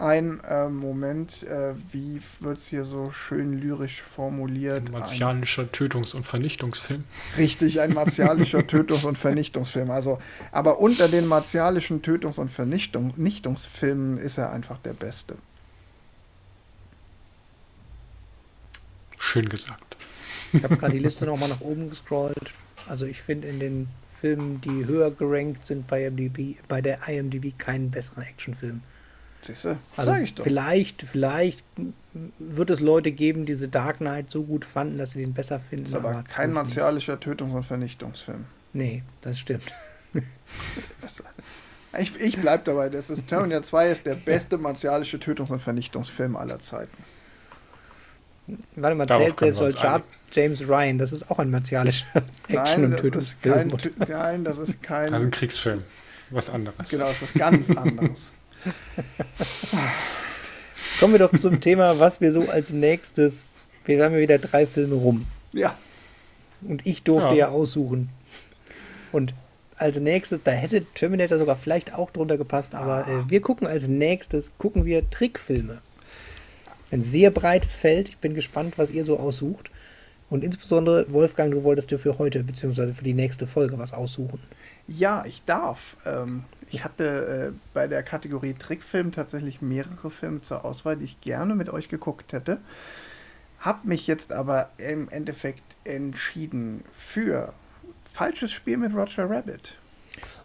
ein äh, Moment, äh, wie wird es hier so schön lyrisch formuliert? Ein martialischer ein, Tötungs- und Vernichtungsfilm. Richtig, ein martialischer Tötungs- und Vernichtungsfilm. Also, aber unter den martialischen Tötungs- und Vernichtungsfilmen ist er einfach der Beste. Schön gesagt. Ich habe gerade die Liste nochmal nach oben gescrollt. Also ich finde in den Filmen, die höher gerankt sind bei, IMDb, bei der IMDb keinen besseren Actionfilm. Siehst du, also sag ich doch. Vielleicht, vielleicht wird es Leute geben, die The Dark Knight so gut fanden, dass sie den besser finden. Das ist aber, aber kein martialischer Tötungs- und Vernichtungsfilm. Nee, das stimmt. ich, ich bleib dabei, das ist Terminator 2 ist der beste martialische Tötungs- und Vernichtungsfilm aller Zeiten. Warte mal, zählt der Soldat James Ryan, das ist auch ein martialischer Action- und Tötungsfilm. nein, das ist kein. Das ist ein Kriegsfilm. Was anderes. Genau, das ist ganz anderes. Kommen wir doch zum Thema, was wir so als nächstes. Wir haben ja wieder drei Filme rum. Ja. Und ich durfte ja, ja aussuchen. Und als nächstes, da hätte Terminator sogar vielleicht auch drunter gepasst, aber ah. äh, wir gucken als nächstes, gucken wir Trickfilme. Ein sehr breites Feld. Ich bin gespannt, was ihr so aussucht. Und insbesondere, Wolfgang, du wolltest dir für heute, beziehungsweise für die nächste Folge was aussuchen. Ja, ich darf. Ähm, ich hatte äh, bei der Kategorie Trickfilm tatsächlich mehrere Filme zur Auswahl, die ich gerne mit euch geguckt hätte. Hab mich jetzt aber im Endeffekt entschieden für Falsches Spiel mit Roger Rabbit.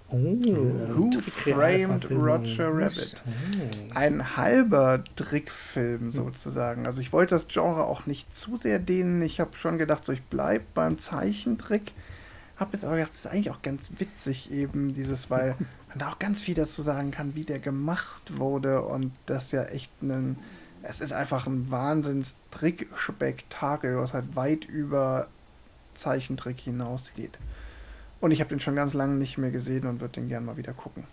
Oh, Who Framed Roger Rabbit? Ein halber Trickfilm sozusagen. Also ich wollte das Genre auch nicht zu sehr dehnen. Ich habe schon gedacht, so ich bleibe beim Zeichentrick. Habe jetzt aber gedacht, das ist eigentlich auch ganz witzig eben dieses, weil da auch ganz viel dazu sagen kann, wie der gemacht wurde und das ja echt ein, es ist einfach ein Wahnsinns-Trickspektakel, was halt weit über Zeichentrick hinausgeht. Und ich habe den schon ganz lange nicht mehr gesehen und würde den gerne mal wieder gucken.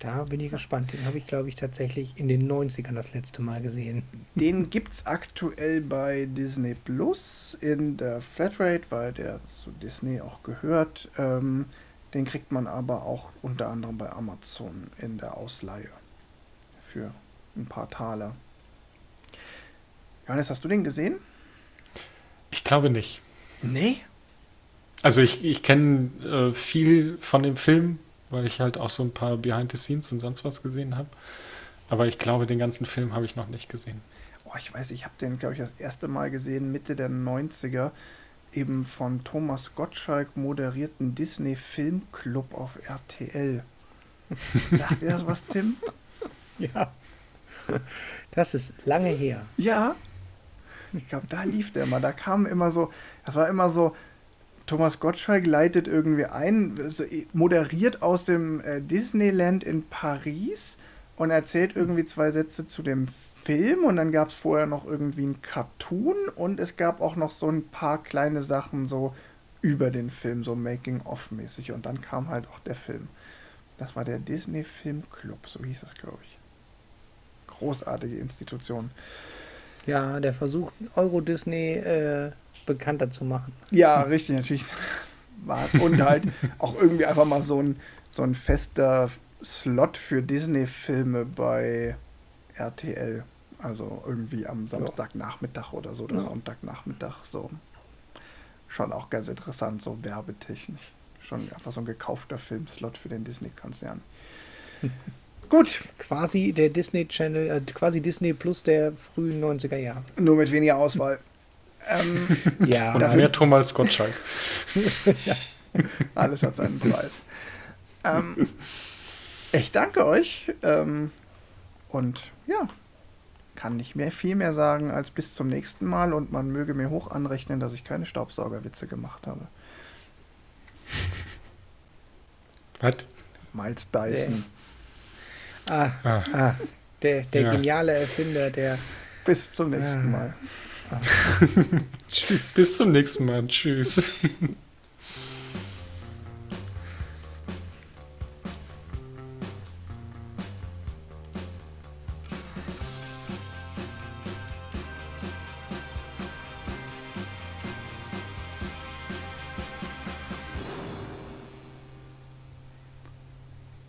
Da bin ich gespannt. Den habe ich, glaube ich, tatsächlich in den 90ern das letzte Mal gesehen. Den gibt es aktuell bei Disney Plus in der Flatrate, weil der zu Disney auch gehört. Ähm, den kriegt man aber auch unter anderem bei Amazon in der Ausleihe für ein paar Taler. Johannes, hast du den gesehen? Ich glaube nicht. Nee. Also ich, ich kenne äh, viel von dem Film, weil ich halt auch so ein paar Behind the Scenes und sonst was gesehen habe. Aber ich glaube, den ganzen Film habe ich noch nicht gesehen. Oh, ich weiß, ich habe den, glaube ich, das erste Mal gesehen, Mitte der 90er, eben von Thomas Gottschalk moderierten Disney Filmclub auf RTL. Sagt ihr das was, Tim? Ja. Das ist lange her. Ja. Ich glaube, da lief der immer. Da kam immer so, das war immer so, Thomas Gottschalk leitet irgendwie ein, moderiert aus dem äh, Disneyland in Paris und erzählt irgendwie zwei Sätze zu dem Film und dann gab es vorher noch irgendwie ein Cartoon und es gab auch noch so ein paar kleine Sachen so über den Film, so Making-of-mäßig und dann kam halt auch der Film. Das war der Disney Film Club, so hieß das, glaube ich. Großartige Institution. Ja, der versucht Euro Disney äh, bekannter zu machen. Ja, richtig, natürlich. Und halt auch irgendwie einfach mal so ein, so ein fester Slot für Disney-Filme bei RTL. Also irgendwie am Samstagnachmittag oder so, oder Ja. Sonntagnachmittag so. Schon auch ganz interessant, so werbetechnisch. Schon einfach so ein gekaufter Filmslot für den Disney-Konzern. Gut, Quasi der Disney Channel, äh, quasi Disney Plus der frühen 90er Jahre. nur mit weniger Auswahl. ähm, Ja, Und mehr Thomas Gottschalk. Alles hat seinen Preis. ähm, ich danke euch. Ähm, und ja, kann nicht mehr viel mehr sagen als bis zum nächsten Mal und man möge mir hoch anrechnen, dass ich keine Staubsaugerwitze gemacht habe. Was? Miles Dyson. ah, Ah, ah, der, der Ja. geniale Erfinder, der. Bis zum nächsten Ah. Mal. Tschüss. bis zum nächsten Mal. Tschüss.